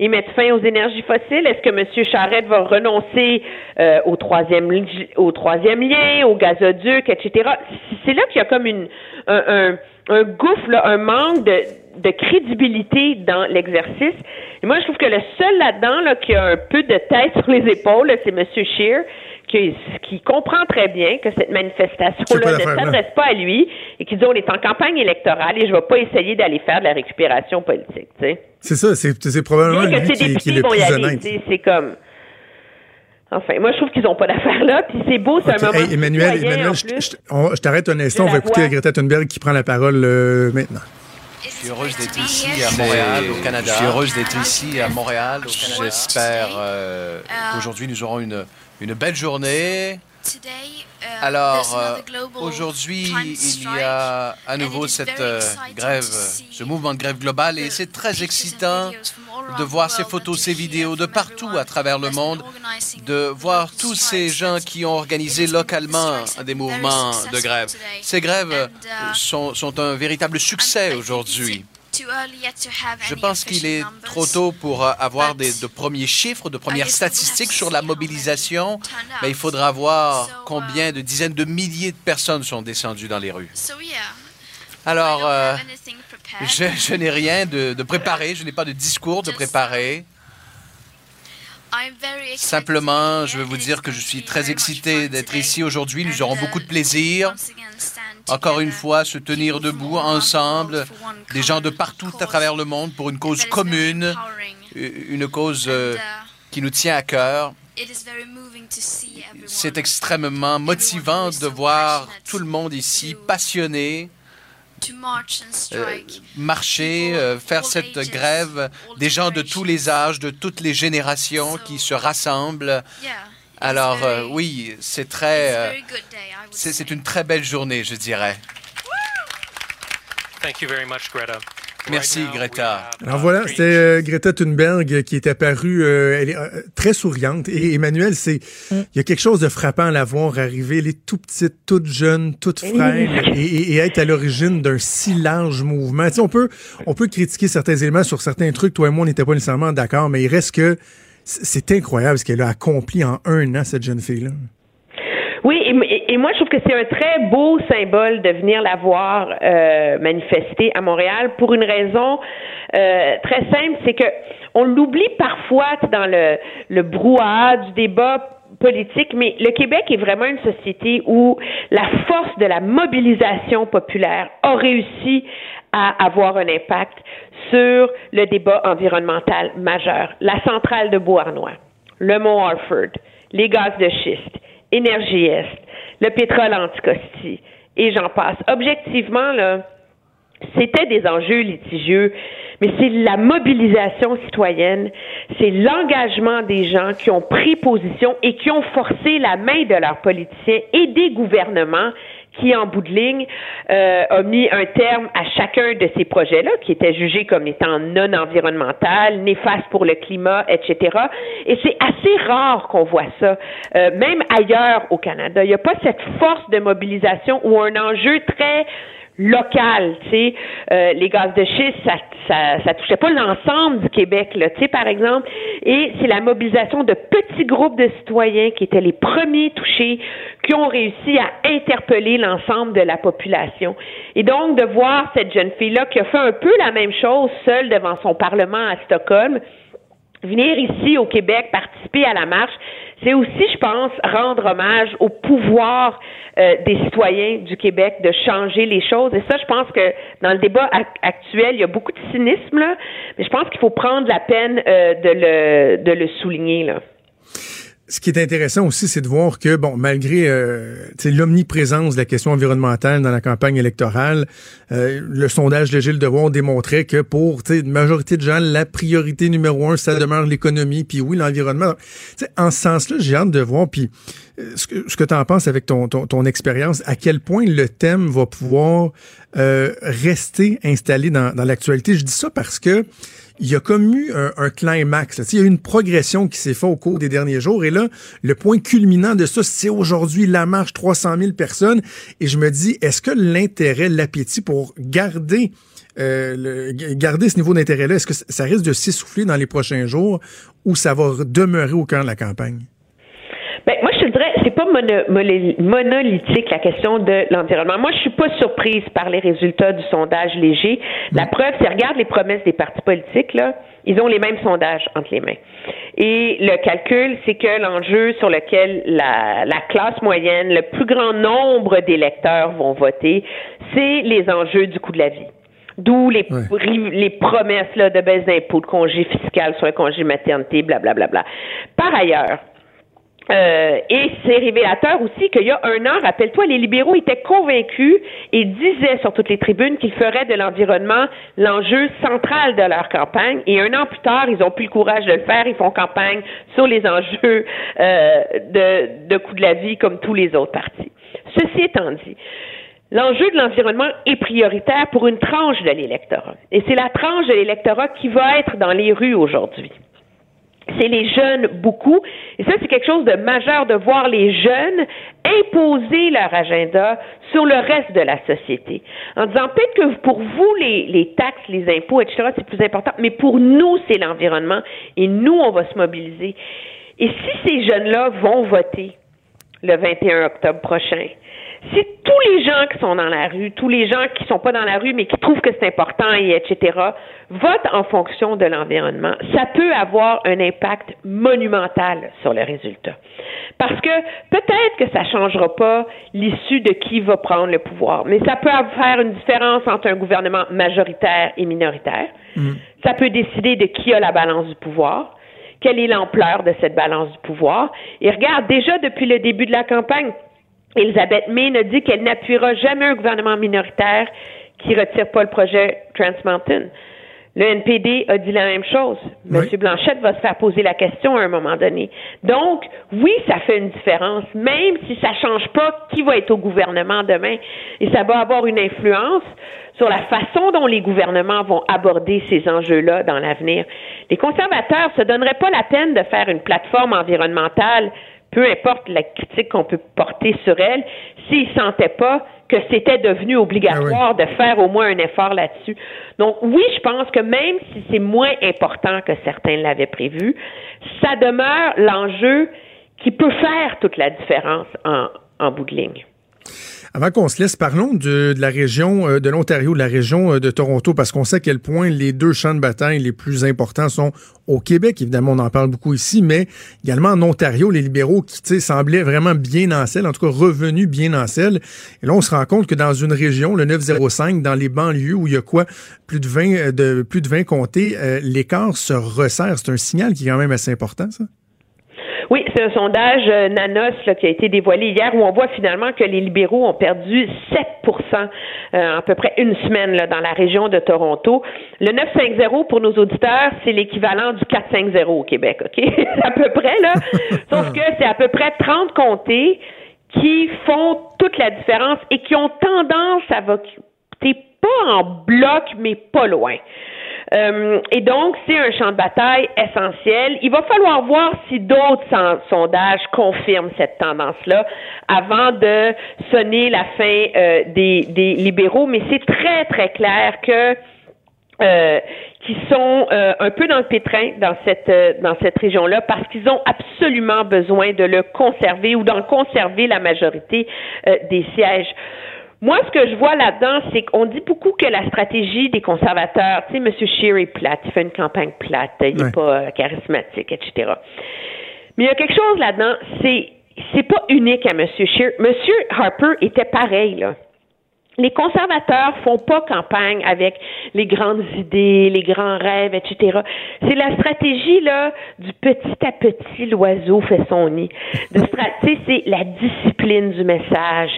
et mettre fin aux énergies fossiles? Est-ce que M. Charette va renoncer euh, au troisième au troisième lien, au gazoduc, etc. C'est là qu'il y a comme une un, un, gouffre, un manque de, de crédibilité dans l'exercice. Et moi, je trouve que le seul là-dedans là, qui a un peu de tête sur les épaules, c'est M. Scheer, qui, qui, comprend très bien que cette manifestation-là ne s'adresse pas à lui et qui dit on est en campagne électorale et je ne vais pas essayer d'aller faire de la récupération politique. C'est ça, c'est probablement lui qui, qui, est le plus honnête. C'est comme... Enfin, moi, je trouve qu'ils n'ont pas d'affaires là. Puis c'est beau, c'est un moment. Emmanuel, Emmanuel je, t'arrête un instant. On va écouter Greta Thunberg qui prend la parole euh, maintenant. Je suis heureuse d'être ici à Montréal, au Canada? Je suis heureuse d'être ici à Montréal, au Canada. J'espère euh, qu'aujourd'hui nous aurons une, une belle journée. Uh, Alors, euh, aujourd'hui, il y a à nouveau cette euh, grève, ce mouvement de grève globale, et c'est très excitant de voir ces photos, ces vidéos de partout à travers le monde, de voir tous ces gens qui ont organisé localement des mouvements de grève. Ces grèves uh, sont, sont un véritable succès aujourd'hui. Je pense qu'il est trop tôt pour euh, avoir des, de premiers chiffres, de premières statistiques sur la mobilisation, mais il faudra voir combien de dizaines de milliers de personnes sont descendues dans les rues. Alors, euh, je, n'ai rien de, de préparé, je n'ai pas de discours de préparé. Simplement, je veux vous dire que je suis très excité d'être ici aujourd'hui. Nous aurons beaucoup de plaisir. Encore une fois, se tenir debout ensemble, des gens de partout à travers le monde pour une cause commune, une cause euh, qui nous tient à cœur. C'est extrêmement motivant de voir tout le monde ici passionné marcher, euh, faire cette grève, des gens de tous les âges, de toutes les générations qui se rassemblent. Alors euh, oui, c'est très, c'est une très belle journée, je dirais. Thank you very much, Greta. Merci, Greta. Alors voilà, c'est euh, Greta Thunberg qui est apparue, euh, elle est euh, très souriante. Et Emmanuel, c'est, mm. il y a quelque chose de frappant à la voir arriver. Elle est toute petite, toute jeune, toute frêle, et, et, être à l'origine d'un si large mouvement. Tu sais, on peut, on peut critiquer certains éléments sur certains trucs. Toi et moi, on n'était pas nécessairement d'accord, mais il reste que c'est incroyable ce qu'elle a accompli en un an, cette jeune fille-là. Oui, et, moi, je trouve que c'est un très beau symbole de venir la voir euh, manifester à Montréal pour une raison euh, très simple, c'est que on l'oublie parfois dans le, le brouhaha du débat politique, mais le Québec est vraiment une société où la force de la mobilisation populaire a réussi à avoir un impact sur le débat environnemental majeur. La centrale de Beauharnois, le Mont Harford, les gaz de schiste, Énergie Est, le pétrole anticosti, et j'en passe. Objectivement, là, c'était des enjeux litigieux, mais c'est la mobilisation citoyenne, c'est l'engagement des gens qui ont pris position et qui ont forcé la main de leurs politiciens et des gouvernements qui, en bout de ligne, euh, a mis un terme à chacun de ces projets-là, qui étaient jugés comme étant non environnemental, néfastes pour le climat, etc. Et c'est assez rare qu'on voit ça, euh, même ailleurs au Canada. Il n'y a pas cette force de mobilisation ou un enjeu très local, tu sais, euh, les gaz de schiste, ça, ça, ça touchait pas l'ensemble du Québec, là, tu sais, par exemple, et c'est la mobilisation de petits groupes de citoyens qui étaient les premiers touchés, qui ont réussi à interpeller l'ensemble de la population. Et donc, de voir cette jeune fille-là qui a fait un peu la même chose seule devant son Parlement à Stockholm, venir ici au Québec, participer à la marche, c'est aussi, je pense, rendre hommage au pouvoir euh, des citoyens du Québec de changer les choses. Et ça, je pense que dans le débat actuel, il y a beaucoup de cynisme, mais je pense qu'il faut prendre la peine euh, de, le, de le souligner. Là ce qui est intéressant aussi, c'est de voir que, bon, malgré euh, l'omniprésence de la question environnementale dans la campagne électorale, euh, le sondage de Gilles Devoir démontrait que pour une majorité de gens, la priorité numéro un, ça demeure l'économie, puis oui, l'environnement. En ce sens-là, j'ai hâte de voir, puis euh, ce que, que tu en penses avec ton, ton, ton, expérience, à quel point le thème va pouvoir euh, rester installé dans, dans l'actualité. Je dis ça parce que il y a comme eu un, climax. Il y a eu une progression qui s'est faite au cours des derniers jours. Et là, le point culminant de ça, c'est aujourd'hui la marche 300 000 personnes. Et je me dis, est-ce que l'intérêt, l'appétit pour garder euh, garder ce niveau d'intérêt-là, est-ce que ça risque de s'essouffler dans les prochains jours ou ça va demeurer au cœur de la campagne? Ben, moi, je te dirais, c'est pas monolithique la question de l'environnement. Moi, je suis pas surprise par les résultats du sondage léger. La mm. preuve, c'est regarde les promesses des partis politiques là. Ils ont les mêmes sondages entre les mains. Et le calcul, c'est que l'enjeu sur lequel la, la classe moyenne, le plus grand nombre d'électeurs vont voter, c'est les enjeux du coût de la vie. D'où les, les promesses là, de baisse d'impôts, de congés fiscal sur le congé maternité, blablabla. Bla, bla, bla. Par ailleurs, euh, et c'est révélateur aussi qu'il y a un an, rappelle-toi, les libéraux étaient convaincus et disaient sur toutes les tribunes qu'ils feraient de l'environnement l'enjeu central de leur campagne. Et un an plus tard, ils ont plus le courage de le faire. Ils font campagne sur les enjeux euh, de, de coût de la vie comme tous les autres partis. Ceci étant dit, L'enjeu de l'environnement est prioritaire pour une tranche de l'électorat. Et c'est la tranche de l'électorat qui va être dans les rues aujourd'hui c'est les jeunes beaucoup. Et ça, c'est quelque chose de majeur de voir les jeunes imposer leur agenda sur le reste de la société. En disant peut-être que pour vous, les, taxes, les impôts, etc., c'est plus important, mais pour nous, c'est l'environnement et nous, on va se mobiliser. Et si ces jeunes-là vont voter le 21 octobre prochain, si tous les gens qui sont dans la rue, tous les gens qui sont pas dans la rue mais qui trouvent que c'est important et etc. votent en fonction de l'environnement, ça peut avoir un impact monumental sur le résultat. Parce que peut-être que ça changera pas l'issue de qui va prendre le pouvoir, mais ça peut faire une différence entre un gouvernement majoritaire et minoritaire. Mm. Ça peut décider de qui a la balance du pouvoir quelle est l'ampleur de cette balance du pouvoir. Et regarde, déjà depuis le début de la campagne, Elisabeth May a dit qu'elle n'appuiera jamais un gouvernement minoritaire qui retire pas le projet Trans Mountain. Le NPD a dit la même chose. M. Blanchette va se faire poser la question à un moment donné. Donc, oui, ça fait une différence, même si ça change pas qui va être au gouvernement demain. Et ça va avoir une influence sur la façon dont les gouvernements vont aborder ces enjeux-là dans l'avenir. Les conservateurs se donneraient pas la peine de faire une plateforme environnementale peu importe la critique qu'on peut porter sur elle, s'ils ne sentaient pas que c'était devenu obligatoire ah de faire au moins un effort là-dessus. Donc oui, je pense que même si c'est moins important que certains l'avaient prévu, ça demeure l'enjeu qui peut faire toute la différence en, en bout de ligne. Avant qu'on se laisse, parlons de, la région euh, de l'Ontario, de la région euh, de Toronto, parce qu'on sait à quel point les deux champs de bataille les plus importants sont au Québec. Évidemment, on en parle beaucoup ici, mais également en Ontario, les libéraux qui semblaient vraiment bien en selle, en tout cas revenus bien en selle. Et là, on se rend compte que dans une région, le 905, dans les banlieues où il y a quoi, plus de 20, euh, de, plus de 20 comtés, l'écart se resserre. C'est un signal qui est quand même assez important, ça? Oui, c'est un sondage euh, Nanos qui a été dévoilé hier où on voit finalement que les libéraux ont perdu 7% euh, à peu près une semaine dans la région de Toronto. Le 950 pour nos auditeurs, c'est l'équivalent du 450 au Québec, OK? à peu près, là. Sauf que c'est à peu près 30 comtés qui font toute la différence et qui ont tendance à voter pas en bloc, mais pas loin. Euh, et donc, c'est un champ de bataille essentiel. Il va falloir voir si d'autres sondages confirment cette tendance-là avant de sonner la fin euh, des, libéraux. Mais c'est très, très clair que euh, qui sont euh, un peu dans le pétrin dans cette dans cette région-là parce qu'ils ont absolument besoin de le conserver ou d'en conserver la majorité des sièges. Moi, ce que je vois là-dedans, c'est qu'on dit beaucoup que la stratégie des conservateurs, tu sais, M. Scheer est plate, il fait une campagne plate, il n'est pas euh, charismatique, etc. Mais il y a quelque chose là-dedans, c'est c'est pas unique à M. Scheer. M. Harper était pareil, là les conservateurs font pas campagne avec les grandes idées, les grands rêves, etc. C'est la stratégie là du petit à petit l'oiseau fait son nid. C'est la discipline du message,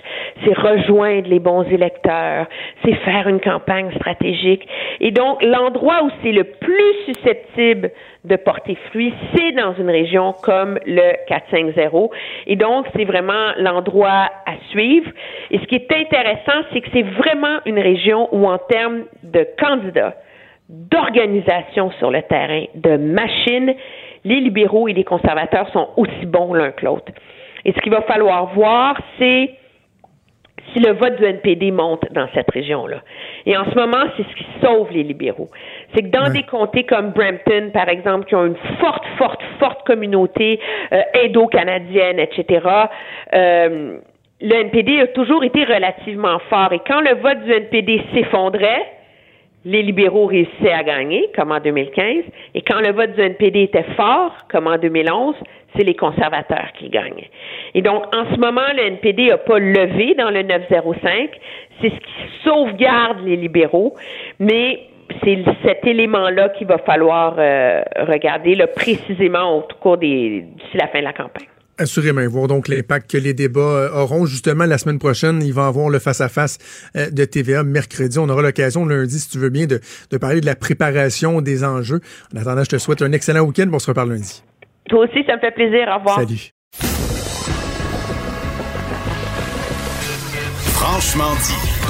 c'est rejoindre les bons électeurs, c'est faire une campagne stratégique. Et donc l'endroit où c'est le plus susceptible de porter fruit, c'est dans une région comme le 450. Et donc, c'est vraiment l'endroit à suivre. Et ce qui est intéressant, c'est que c'est vraiment une région où, en termes de candidats, d'organisation sur le terrain, de machines, les libéraux et les conservateurs sont aussi bons l'un que l'autre. Et ce qu'il va falloir voir, c'est si le vote du NPD monte dans cette région-là. Et en ce moment, c'est ce qui sauve les libéraux. C'est que dans des comtés comme Brampton, par exemple, qui ont une forte, forte, forte communauté euh, indo-canadienne, etc., euh, le NPD a toujours été relativement fort. Et quand le vote du NPD s'effondrait, les libéraux réussissaient à gagner, comme en 2015. Et quand le vote du NPD était fort, comme en 2011, c'est les conservateurs qui gagnent. Et donc, en ce moment, le NPD n'a pas levé dans le 905. C'est ce qui sauvegarde les libéraux. Mais c'est cet élément-là qu'il va falloir euh, regarder précisément au cours des d'ici la fin de la campagne. Assurément, voir donc l'impact que les débats euh, auront. Justement, la semaine prochaine, il va avoir le face-à-face euh, de TVA mercredi. On aura l'occasion lundi, si tu veux bien, de, de parler de la préparation des enjeux. En attendant, je te souhaite un excellent week-end. On se reparle lundi. Toi aussi, ça me fait plaisir. Au revoir. Salut. Franchement dit.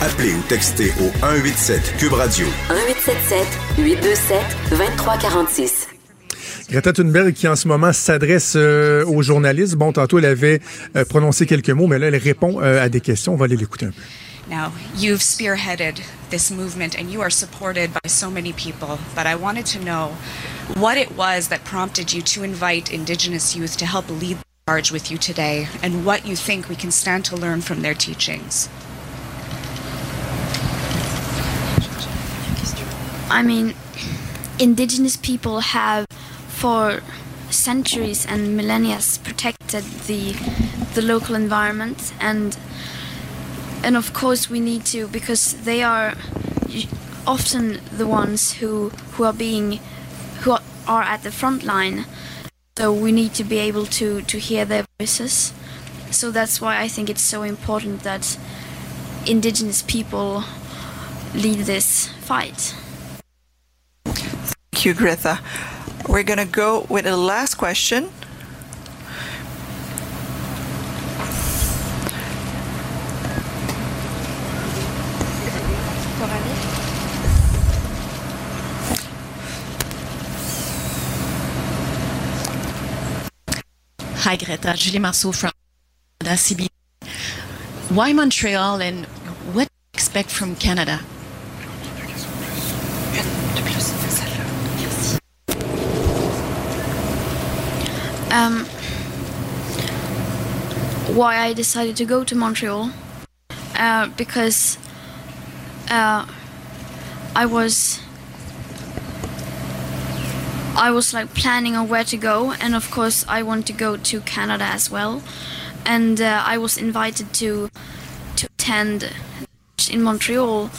Appelez ou textez au 187 Cube Radio. 1877 827 2346. Greta Thunberg qui en ce moment s'adresse euh, aux journalistes. Bon, tantôt elle avait euh, prononcé quelques mots, mais là elle répond euh, à des questions. On va aller l'écouter un peu. Now, you've spearheaded this movement and you are supported by so many people, but I wanted to know what it was that prompted you to invite Indigenous youth to help lead the charge with you today and what you think we can stand to learn from their teachings. I mean, indigenous people have for centuries and millennia protected the the local environment and and of course we need to because they are often the ones who who are being who are at the front line so we need to be able to to hear their voices so that's why I think it's so important that indigenous people lead this fight. Thank you, Greta. We're going to go with the last question. Hi, Greta. Julie Marceau from CB. Why Montreal and what do you expect from Canada? Um, why I decided to go to Montreal uh, because uh, I was I was like planning on where to go, and of course I want to go to Canada as well. And uh, I was invited to to attend in Montreal.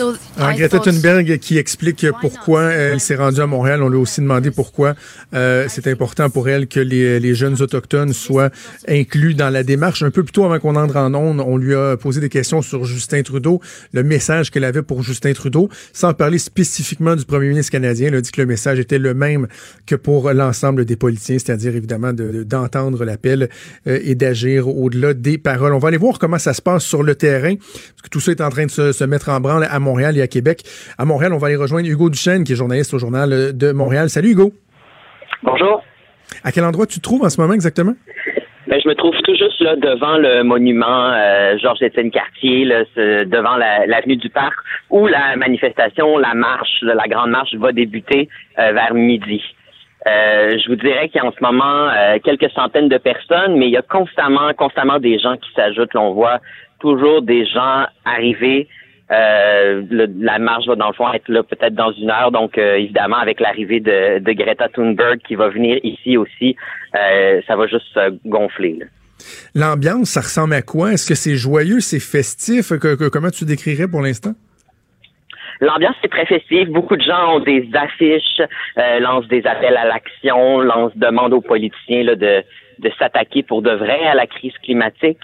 Uh, Greta Thunberg qui explique pourquoi euh, elle s'est rendue à Montréal. On lui a aussi demandé pourquoi euh, c'est important pour elle que les, les, jeunes autochtones soient inclus dans la démarche. Un peu plus tôt avant qu'on entre en onde, on lui a posé des questions sur Justin Trudeau, le message qu'elle avait pour Justin Trudeau, sans parler spécifiquement du premier ministre canadien. Elle a dit que le message était le même que pour l'ensemble des politiciens, c'est-à-dire évidemment d'entendre l'appel euh, et d'agir au-delà des paroles. On va aller voir comment ça se passe sur le terrain, parce que tout ça est en train de se, se mettre en branle à Montréal et à Québec. À Montréal, on va aller rejoindre Hugo Duchesne, qui est journaliste au Journal de Montréal. Salut Hugo. Bonjour. À quel endroit tu te trouves en ce moment exactement? Ben, je me trouve tout juste là devant le monument euh, Georges-Étienne Cartier, là, devant l'avenue du Parc, où la manifestation, la marche, la grande marche va débuter euh, vers midi. Euh, je vous dirais qu'il y a en ce moment quelques centaines de personnes, mais il y a constamment, constamment des gens qui s'ajoutent. On voit toujours des gens arriver euh, la marche va dans le fond être là peut-être dans une heure. Donc euh, évidemment avec l'arrivée de, de, Greta Thunberg qui va venir ici aussi, euh, ça va juste gonfler. L'ambiance, ça ressemble à quoi? Est-ce que c'est joyeux, c'est festif? Que, Comment tu décrirais pour l'instant? L'ambiance est très festive. Beaucoup de gens ont des affiches, lancent des appels à l'action, lancent demandent aux politiciens là, de, de s'attaquer pour de vrai à la crise climatique.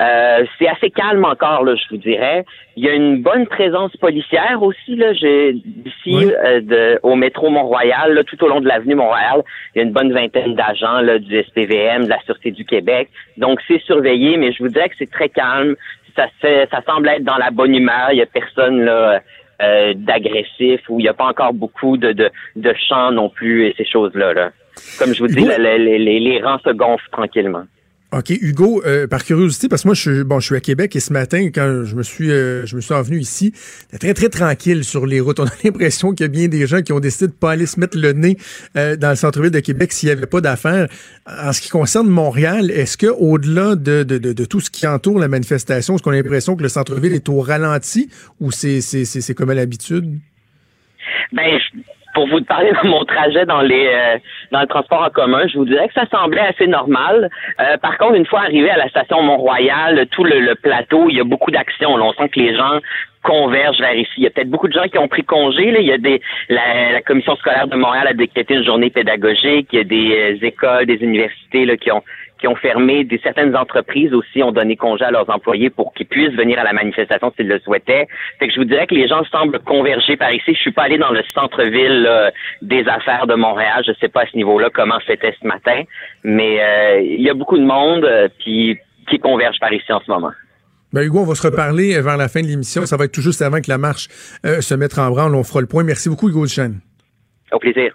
Euh, c'est assez calme encore, là, je vous dirais. Il y a une bonne présence policière aussi, là. J'ai d'ici euh, au métro Mont-Royal, tout au long de l'avenue Mont-Royal, il y a une bonne vingtaine d'agents là, du SPVM, de la Sûreté du Québec. Donc c'est surveillé, mais je vous dirais que c'est très calme. Ça fait, ça semble être dans la bonne humeur. Il y a personne là. Euh, d'agressif ou il n'y a pas encore beaucoup de, de, de chants non plus et ces choses-là. Là. Comme je vous dis, les, les, les rangs se gonflent tranquillement. OK, Hugo, euh, par curiosité, parce que moi, je suis, bon, je suis à Québec et ce matin, quand je me suis, euh, je me suis envenu ici, c'était très, très tranquille sur les routes. On a l'impression qu'il y a bien des gens qui ont décidé de pas aller se mettre le nez euh, dans le centre-ville de Québec s'il n'y avait pas d'affaires. En ce qui concerne Montréal, est-ce que au-delà de, de, de, tout ce qui entoure la manifestation, est-ce qu'on a l'impression que le centre-ville est au ralenti ou c'est, c'est, c'est, comme à l'habitude? Ben, pour vous parler de mon trajet dans les euh, dans le transport en commun, je vous dirais que ça semblait assez normal. Euh, par contre, une fois arrivé à la station Mont-Royal, tout le, plateau, il y a beaucoup d'actions. On sent que les gens convergent vers ici. Il y a peut-être beaucoup de gens qui ont pris congé. Là. Il y a des la, commission scolaire de Montréal a décrété une journée pédagogique. Il y a des euh, écoles, des universités là, qui ont qui ont fermé, des certaines entreprises aussi ont donné congé à leurs employés pour qu'ils puissent venir à la manifestation s'ils le souhaitaient. Fait que je vous dirais que les gens semblent converger par ici. Je suis pas allé dans le centre-ville des affaires de Montréal. Je sais pas à ce niveau-là comment c'était ce matin, mais euh, il y a beaucoup de monde euh, qui converge par ici en ce moment. Ben Hugo, on va se reparler vers la fin de l'émission. Ça va être tout juste avant que la marche euh, se mette en branle. On fera le point. Merci beaucoup, Hugo Duchesne. Au plaisir.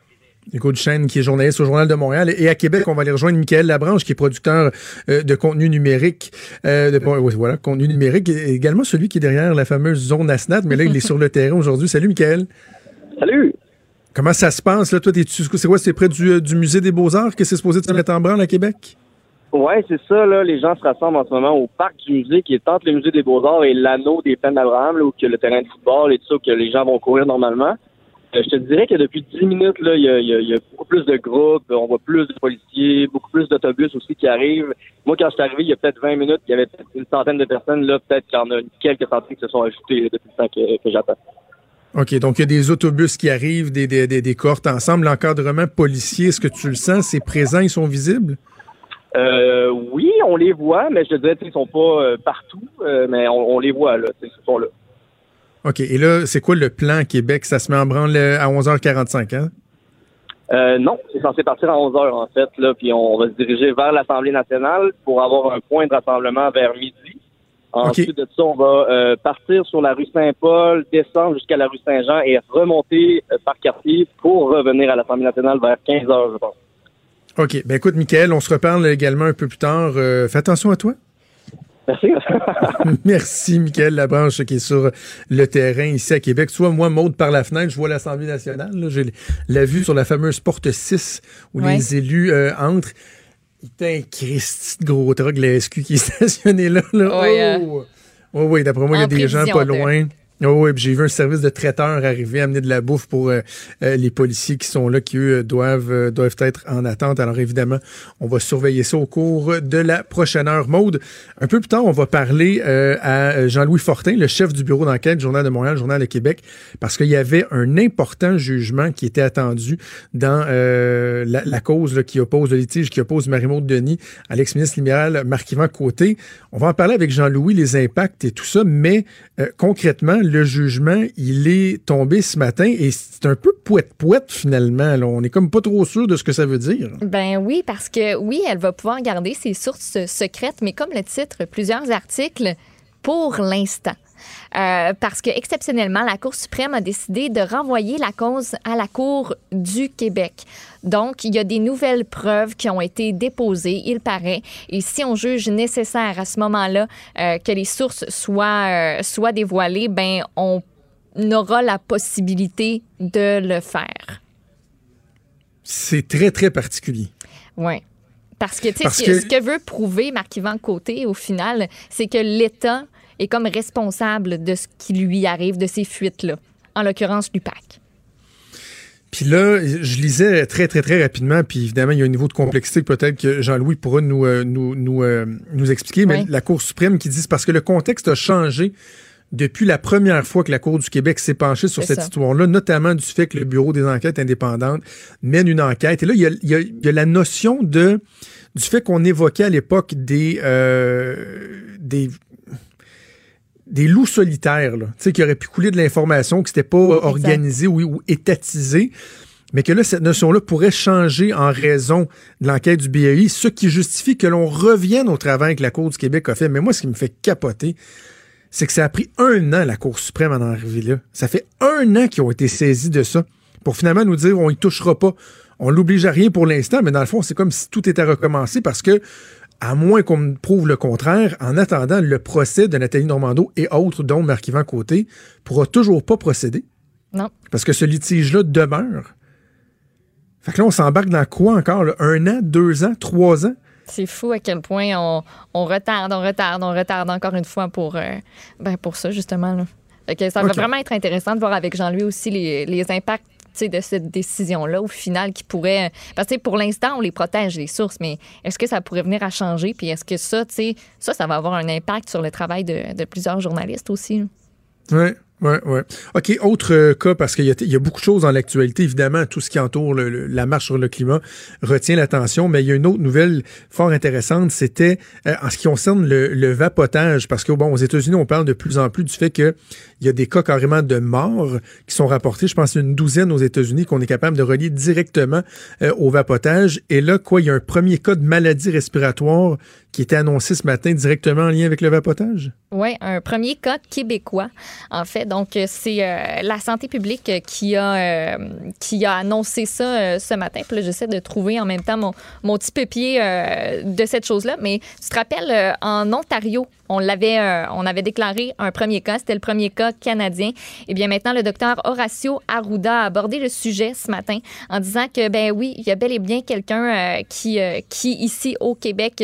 Hugo Duchesne, qui est journaliste au Journal de Montréal. Et à Québec, on va aller rejoindre Michael Labranche, qui est producteur euh, de contenu numérique. Euh, de, voilà, contenu numérique. Et également celui qui est derrière la fameuse zone ASNAT. Mais là, il est sur le terrain aujourd'hui. Salut, Michael. Salut. Comment ça se passe, là? Toi, c'est quoi? C'est près du, du Musée des Beaux-Arts que c'est supposé de se mettre en branle à Québec? Oui, c'est ça. Là, les gens se rassemblent en ce moment au parc du musée qui est entre le musée des Beaux-Arts et l'anneau des Plaines d'Abraham, où a le terrain de football et tout ça, où que les gens vont courir normalement. Euh, je te dirais que depuis dix minutes, là, il y a, y a, beaucoup plus de groupes, on voit plus de policiers, beaucoup plus d'autobus aussi qui arrivent. Moi, quand je suis arrivé, il y a peut-être 20 minutes, il y avait peut-être une centaine de personnes. Là, peut-être qu'il y en a quelques centaines qui se sont ajoutées depuis le temps que, j'attends. OK, donc il y a des autobus qui arrivent, des, des, des, des cohortes ensemble. L'encadrement policier, est-ce que tu le sens? C'est présent, ils sont visibles? Euh, oui, on les voit, mais je te dirais qu'ils sont pas euh, partout, euh, mais on, on, les voit, là, ils sont là. OK. Et là, c'est quoi le plan Québec? Ça se met en branle à 11h45, hein? Euh, non, c'est censé partir à 11h, en fait, là, puis on va se diriger vers l'Assemblée nationale pour avoir un point de rassemblement vers midi. Ensuite de ça, on va euh, partir sur la rue Saint-Paul, descendre jusqu'à la rue Saint-Jean et remonter euh, par quartier pour revenir à l'Assemblée nationale vers 15 h je pense. OK. Ben écoute, Michael, on se reparle également un peu plus tard. fais attention à toi. Merci. Merci, Michael Labranche, qui est sur le terrain ici à Québec. Soit moi, Maude, par la fenêtre, je vois l'Assemblée nationale. J'ai la vue sur la fameuse porte 6 où les élus euh, entrent. Il y a un Christ gros truc, la SQ qui est stationné là. là. Oui, oh. oui, d'après moi, il y a des gens pas loin. Oh oui, j'ai vu un service de traiteur arriver, amener de la bouffe pour euh, euh, les policiers qui sont là, qui eux doivent, doivent être en attente. Alors évidemment, on va surveiller ça au cours de la prochaine heure. Maude, un peu plus tard, on va parler à Jean-Louis Fortin, le chef du bureau d'enquête, Journal de Montréal, Journal de Québec, parce qu'il y avait un important jugement qui était attendu dans la, cause qui oppose le litige qui oppose Marie-Maude Denis à l'ex-ministre libéral Marc-Yvan Côté. On va en parler avec Jean-Louis, les impacts et tout ça, mais concrètement, le jugement, il est tombé ce matin et c'est un peu poète-poète finalement. On est comme pas trop sûr de ce que ça veut dire. Ben oui, parce que oui, elle va pouvoir garder ses sources secrètes, mais comme le titre plusieurs articles, pour l'instant. Euh, parce que exceptionnellement, la Cour suprême a décidé de renvoyer la cause à la Cour du Québec. Donc, il y a des nouvelles preuves qui ont été déposées, il paraît, et si on juge nécessaire à ce moment-là euh, que les sources soient, euh, soient dévoilées, ben on aura la possibilité de le faire. C'est très, très particulier. Oui. Parce que, tu sais, ce que veut prouver Marc-Yvan Côté, au final, c'est que l'État est comme responsable de ce qui lui arrive, de ces fuites-là, en l'occurrence l'UPAC. Puis là, je lisais très, très, très rapidement, puis évidemment, il y a un niveau de complexité que peut-être que Jean-Louis pourra nous, euh, nous, nous, euh, nous, expliquer, mais la Cour suprême qui dit parce que le contexte a changé depuis la première fois que la Cour du Québec s'est penchée sur cette histoire-là, notamment du fait que le Bureau des enquêtes indépendantes mène une enquête. Et là, il y a, il y a, la notion de du fait qu'on évoquait à l'époque des, euh, des des loups solitaires, là, qui auraient pu couler de l'information, qui n'était pas organisé ou, ou, étatisé, mais que là, cette notion-là pourrait changer en raison de l'enquête du BAI, ce qui justifie que l'on revienne au travail que la Cour du Québec a fait. Mais moi, ce qui me fait capoter, c'est que ça a pris un an, la Cour suprême, à en arriver là. Ça fait un an qu'ils ont été saisis de ça, pour finalement nous dire on y touchera pas. On l'oblige à rien pour l'instant, mais dans le fond, c'est comme si tout était recommencé parce que à moins qu'on me prouve le contraire, en attendant, le procès de Nathalie Normando et autres, dont Marc-Yvan Côté, pourra toujours pas procéder. Non. Parce que ce litige-là demeure. Fait que là, on s'embarque dans quoi encore? Un an, deux ans, trois ans? C'est fou à quel point on, retarde, on retarde, on retarde encore une fois pour, euh, ben pour ça, justement. Là. ça va vraiment être intéressant de voir avec Jean-Louis aussi les, les impacts de cette décision-là, au final, qui pourrait. Parce que pour l'instant, on les protège, les sources, mais est-ce que ça pourrait venir à changer? Puis est-ce que ça, tu sais, ça, ça va avoir un impact sur le travail de, de plusieurs journalistes aussi? Oui. Oui, oui. OK, autre euh, cas, parce qu'il y, a beaucoup de choses dans l'actualité, évidemment, tout ce qui entoure la marche sur le climat retient l'attention, mais il y a une autre nouvelle fort intéressante, c'était euh, en ce qui concerne le, le, vapotage, parce que, bon, aux États-Unis, on parle de plus en plus du fait que il y a des cas carrément de morts qui sont rapportés. Je pense une douzaine aux États-Unis qu'on est capable de relier directement euh, au vapotage. Et là, quoi, il y a un premier cas de maladie respiratoire qui était annoncé ce matin directement en lien avec le vapotage? Oui, un premier cas québécois, en fait. Donc, euh, c'est euh, la santé publique qui a, qui a annoncé ça ce matin. Puis là, j'essaie de trouver en même temps mon, mon petit papier de cette chose-là. Mais tu te rappelles, en Ontario, on l'avait, on avait déclaré un premier cas. C'était le premier cas canadien. Et eh bien maintenant, le docteur Horacio Arruda a abordé le sujet ce matin en disant que, ben oui, il y a bel et bien quelqu'un euh, qui, euh, qui, ici au Québec,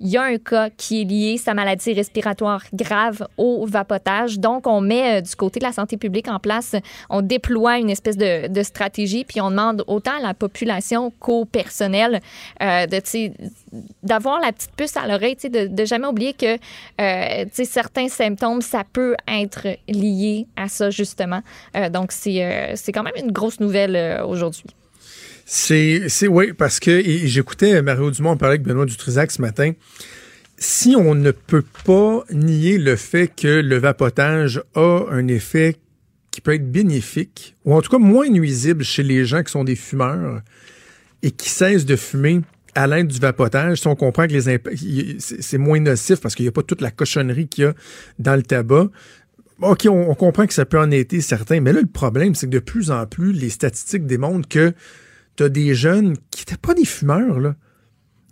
il y a un cas qui est lié, sa maladie respiratoire grave, au vapotage. Donc, on met euh, du côté de la santé publique en place, on déploie une espèce de, stratégie, puis on demande autant à la population qu'au personnel euh, d'avoir la petite puce à l'oreille, de, de jamais oublier que euh, certains symptômes, ça peut être lié à ça, justement. Donc, c'est quand même une grosse nouvelle aujourd'hui. C'est, c'est oui, parce que j'écoutais Mario Dumont parler avec Benoît Dutrisac ce matin. Si on ne peut pas nier le fait que le vapotage a un effet qui peut être bénéfique, ou en tout cas moins nuisible chez les gens qui sont des fumeurs et qui cessent de fumer à l'aide du vapotage, si on comprend que les c'est moins nocif parce qu'il n'y a pas toute la cochonnerie qu'il y a dans le tabac, OK, on, on, comprend que ça peut en être certain, mais là, le problème, c'est que de plus en plus, les statistiques démontrent que t'as des jeunes qui n'étaient pas des fumeurs, là.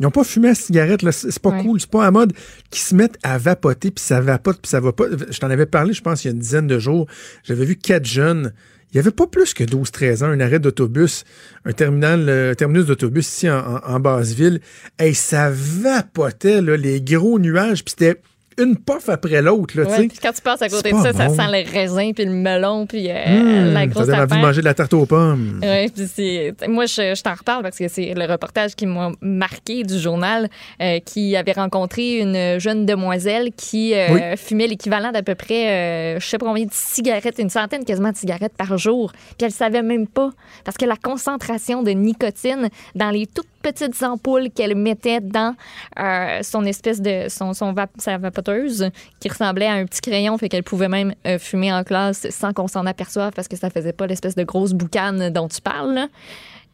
Ils n'ont pas fumé à cigarette, là. C'est pas cool, c'est pas à mode. Qui se mettent à vapoter, puis ça vapote, puis ça va pas. Je t'en avais parlé, je pense, il y a une dizaine de jours. J'avais vu quatre jeunes. Il n'y avait pas plus que 12-13 ans, un arrêt d'autobus, un terminal, euh, terminus d'autobus ici en, en, Basse-Ville. Et ça vapotait, là, les gros nuages, puis c'était une puff après l'autre. Là, ouais, quand tu passes à côté de ça, ça sent le raisin, puis le melon, puis euh, mmh, la grosse ça affaire. envie de manger de la tarte aux pommes. Ouais, puis moi, je, je t'en reparle parce que c'est le reportage qui m'a marqué du journal euh, qui avait rencontré une jeune demoiselle qui euh, oui. fumait l'équivalent d'à peu près, je sais pas combien de cigarettes, une centaine quasiment de cigarettes par jour. Puis elle savait même pas parce que la concentration de nicotine dans les toutes petites ampoules qu'elle mettait dans euh, son espèce de son, son sa vapoteuse qui ressemblait à un petit crayon, fait qu'elle pouvait même euh, fumer en classe sans qu'on s'en aperçoive parce que ça faisait pas l'espèce de grosse boucane dont tu parles.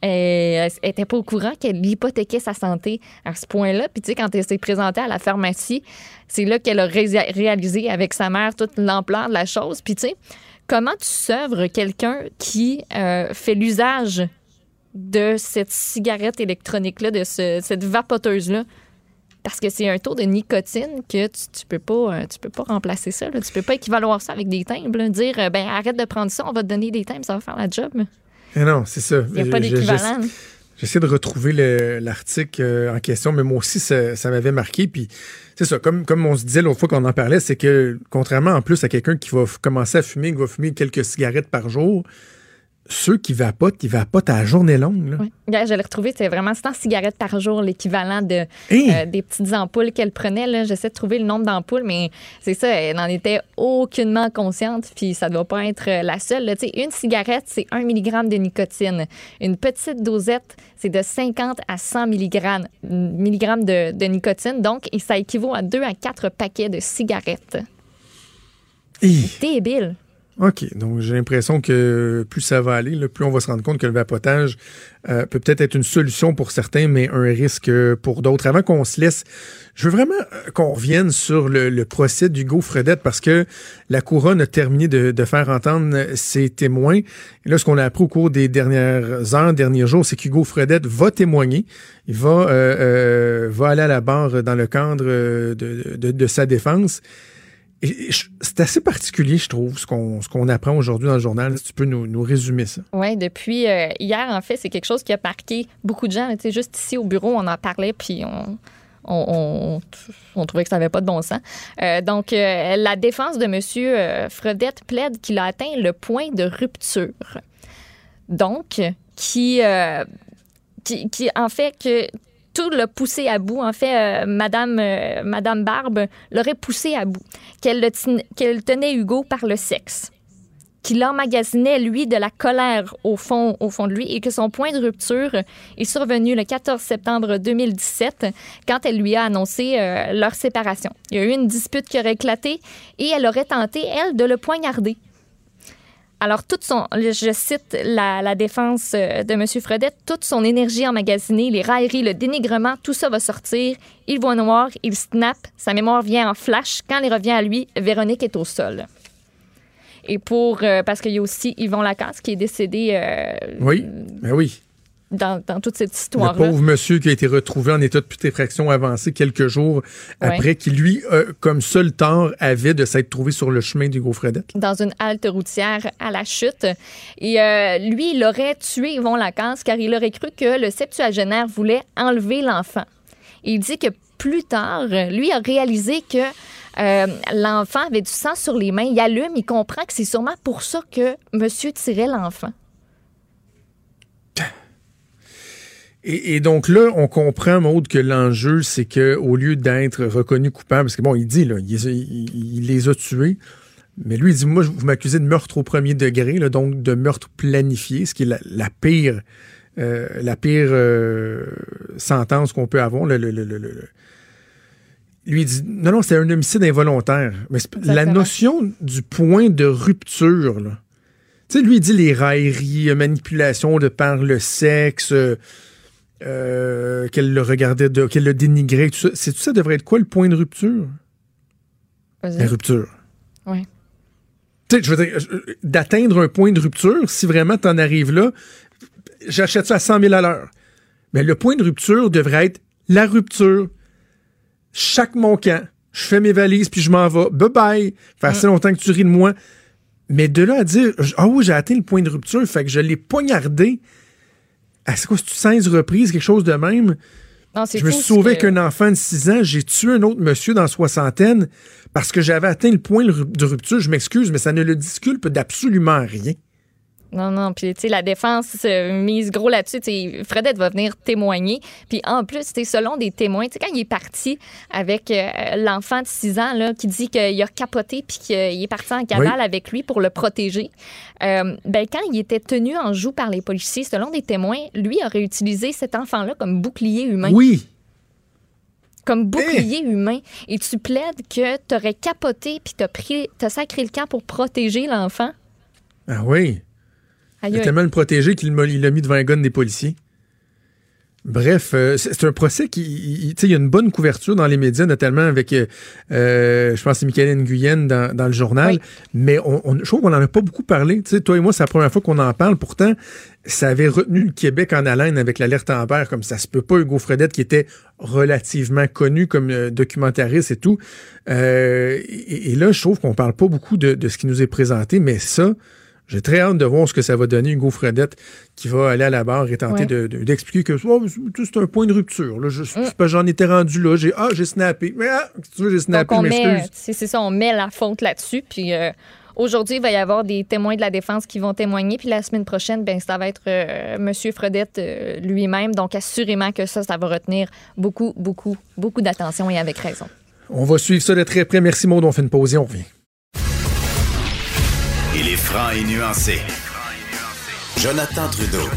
Et elle n'était pas au courant qu'elle hypothéquait sa santé à ce point-là. Puis, tu sais, quand elle s'est présentée à la pharmacie, c'est là qu'elle a réalisé avec sa mère toute l'ampleur de la chose. Puis, tu sais, comment tu sèvres quelqu'un qui euh, fait l'usage de cette cigarette électronique-là, de ce, cette vapoteuse-là. Parce que c'est un taux de nicotine que tu, tu peux pas euh, tu peux pas remplacer ça. Là. Tu peux pas équivaloir ça avec des timbres. Dire euh, ben arrête de prendre ça, on va te donner des timbres, ça va faire la job. Non, c'est ça. Il n'y a pas d'équivalent. J'essaie de retrouver l'article euh, en question, mais moi aussi, ça, ça m'avait marqué. Puis c'est ça, comme, comme on se disait l'autre fois qu'on en parlait, c'est que contrairement en plus à quelqu'un qui va commencer à fumer, qui va fumer quelques cigarettes par jour, ceux qui vapotent, ils vapotent à la journée longue. Là. Oui. je l'ai retrouvé, c'est vraiment 100 cigarettes par jour, l'équivalent de, euh, des petites ampoules qu'elle prenait. J'essaie de trouver le nombre d'ampoules, mais c'est ça, elle n'en était aucunement consciente, puis ça ne doit pas être la seule. Là. Une cigarette, c'est 1 mg de nicotine. Une petite dosette, c'est de 50 à 100 mg, de, de nicotine. Donc, ça équivaut à 2 à 4 paquets de cigarettes. C'est débile. OK. Donc, j'ai l'impression que plus ça va aller, plus on va se rendre compte que le vapotage euh, peut peut-être être une solution pour certains, mais un risque pour d'autres. Avant qu'on se laisse, je veux vraiment euh, qu'on revienne sur le, procès d'Hugo Fredette parce que la couronne a terminé de, faire entendre ses témoins. Et là, ce qu'on a appris au cours des dernières heures, derniers jours, c'est qu'Hugo Fredette va témoigner. Il va, euh, va aller à la barre dans le cadre de sa défense. C'est assez particulier, je trouve, ce qu'on qu'on apprend aujourd'hui dans le journal. Si tu peux nous, nous résumer ça. Oui, depuis euh, hier, en fait, c'est quelque chose qui a marqué beaucoup de gens. sais, juste ici au bureau, on en parlait, puis on, on, on, trouvait que ça n'avait pas de bon sens. Euh, donc, euh, la défense de M. Fredette plaide qu'il a atteint le point de rupture. Donc, qui, qui, qui en fait que tout l'a poussé à bout. En fait, euh, Madame, euh, Madame Barbe l'aurait poussé à bout. Qu'elle tenait Hugo par le sexe. Qu'il emmagasinait, lui, de la colère au fond, au fond de lui et que son point de rupture est survenu le 14 septembre 2017 quand elle lui a annoncé euh, leur séparation. Il y a eu une dispute qui aurait éclaté et elle aurait tenté, elle, de le poignarder. Alors, toute son, je cite la, défense euh, de M. Fredette, toute son énergie emmagasinée, les railleries, le dénigrement, tout ça va sortir. Il voit noir, il snap, sa mémoire vient en flash. Quand il revient à lui, Véronique est au sol. Et pour, euh, parce qu'il y a aussi Yvon Lacasse qui est décédé. Euh, oui, ben oui dans, toute cette histoire-là. Le pauvre monsieur qui a été retrouvé en état de putréfaction avancée quelques jours après, qui lui, euh, comme seul tort, avait de s'être trouvé sur le chemin du Fredette. Dans une halte routière à la chute. Et euh, lui, il aurait tué Yvon Lacasse car il aurait cru que le septuagénaire voulait enlever l'enfant. Il dit que plus tard, lui a réalisé que euh, l'enfant avait du sang sur les mains. Il allume, il comprend que c'est sûrement pour ça que monsieur tirait l'enfant. Et, donc là, on comprend, Maude, que l'enjeu, c'est que au lieu d'être reconnu coupable, parce que bon, il dit, là, il, les a tués, mais lui, il dit, moi, vous m'accusez de meurtre au premier degré, là, donc de meurtre planifié, ce qui est la, pire, euh, la pire euh, sentence qu'on peut avoir. Le, lui, il dit, non, non, c'est un homicide involontaire. Mais la notion du point de rupture, là, tu sais, lui, il dit les railleries, manipulation de par le sexe, euh, qu'elle le regardait, qu'elle le dénigrait, tout ça. C'est tout ça devrait être quoi le point de rupture? La rupture. Oui. Tu sais, je veux dire, euh, d'atteindre un point de rupture, si vraiment tu en arrives là, j'achète ça à 100 000 à l'heure. Mais le point de rupture devrait être la rupture. Chaque mon camp. Je fais mes valises puis je m'en vais. Bye bye. Fait assez mm. longtemps que tu ris de moi. Mais de là à dire, ah oui, j'ai atteint le point de rupture, fait que je l'ai poignardé à c'est quoi, 16 reprises, quelque chose de même? je me suis sauvé qu'un enfant de 6 ans, j'ai tué un autre monsieur dans la soixantaine parce que j'avais atteint le point de rupture. Je m'excuse, mais ça ne le disculpe d'absolument rien. Non, non. Puis, tu sais, la défense mise gros là-dessus. Fredette va venir témoigner. Puis, en plus, c'est selon des témoins, tu sais, quand il est parti avec euh, l'enfant de 6 ans, là, qui dit qu'il a capoté puis qu'il est parti en cavale avec lui pour le protéger, euh, ben, quand il était tenu en joue par les policiers, selon des témoins, lui aurait utilisé cet enfant-là comme bouclier humain. Oui. Comme bouclier humain. Et tu plaides que tu aurais capoté puis tu as, as sacré le camp pour protéger l'enfant? Ah oui. Il a tellement le protégé qu'il l'a mis devant un gun des policiers. Bref, euh, c'est un procès qui, il, y a une bonne couverture dans les médias, notamment avec, euh, euh, je pense, c'est Michael Nguyen dans, dans le journal. Mais on, je trouve qu'on n'en a pas beaucoup parlé. toi et moi, c'est la première fois qu'on en parle. Pourtant, ça avait retenu le Québec en haleine avec l'alerte Amber, comme ça se peut pas. Hugo Fredette, qui était relativement connu comme documentariste et tout. Et, là, je trouve qu'on parle pas beaucoup de, de ce qui nous est présenté, mais ça, j'ai très hâte de voir ce que ça va donner Hugo Fredette qui va aller à la barre et tenter d'expliquer que oh, c'est un point de rupture. Là. Je, mm. J'en étais rendu là. J'ai ah, j'ai snappé. Mais ah, tu veux, j'ai snappé, C'est ça, on met la faute là-dessus. Puis euh, aujourd'hui, il va y avoir des témoins de la défense qui vont témoigner. Puis la semaine prochaine, ben, ça va être euh, M. Fredette euh, lui-même. Donc assurément que ça, ça va retenir beaucoup, beaucoup, beaucoup d'attention et avec raison. On va suivre ça de très près. Merci Maud. On fait une pause et on revient. Il est franc et nuancé. Jonathan Trudeau.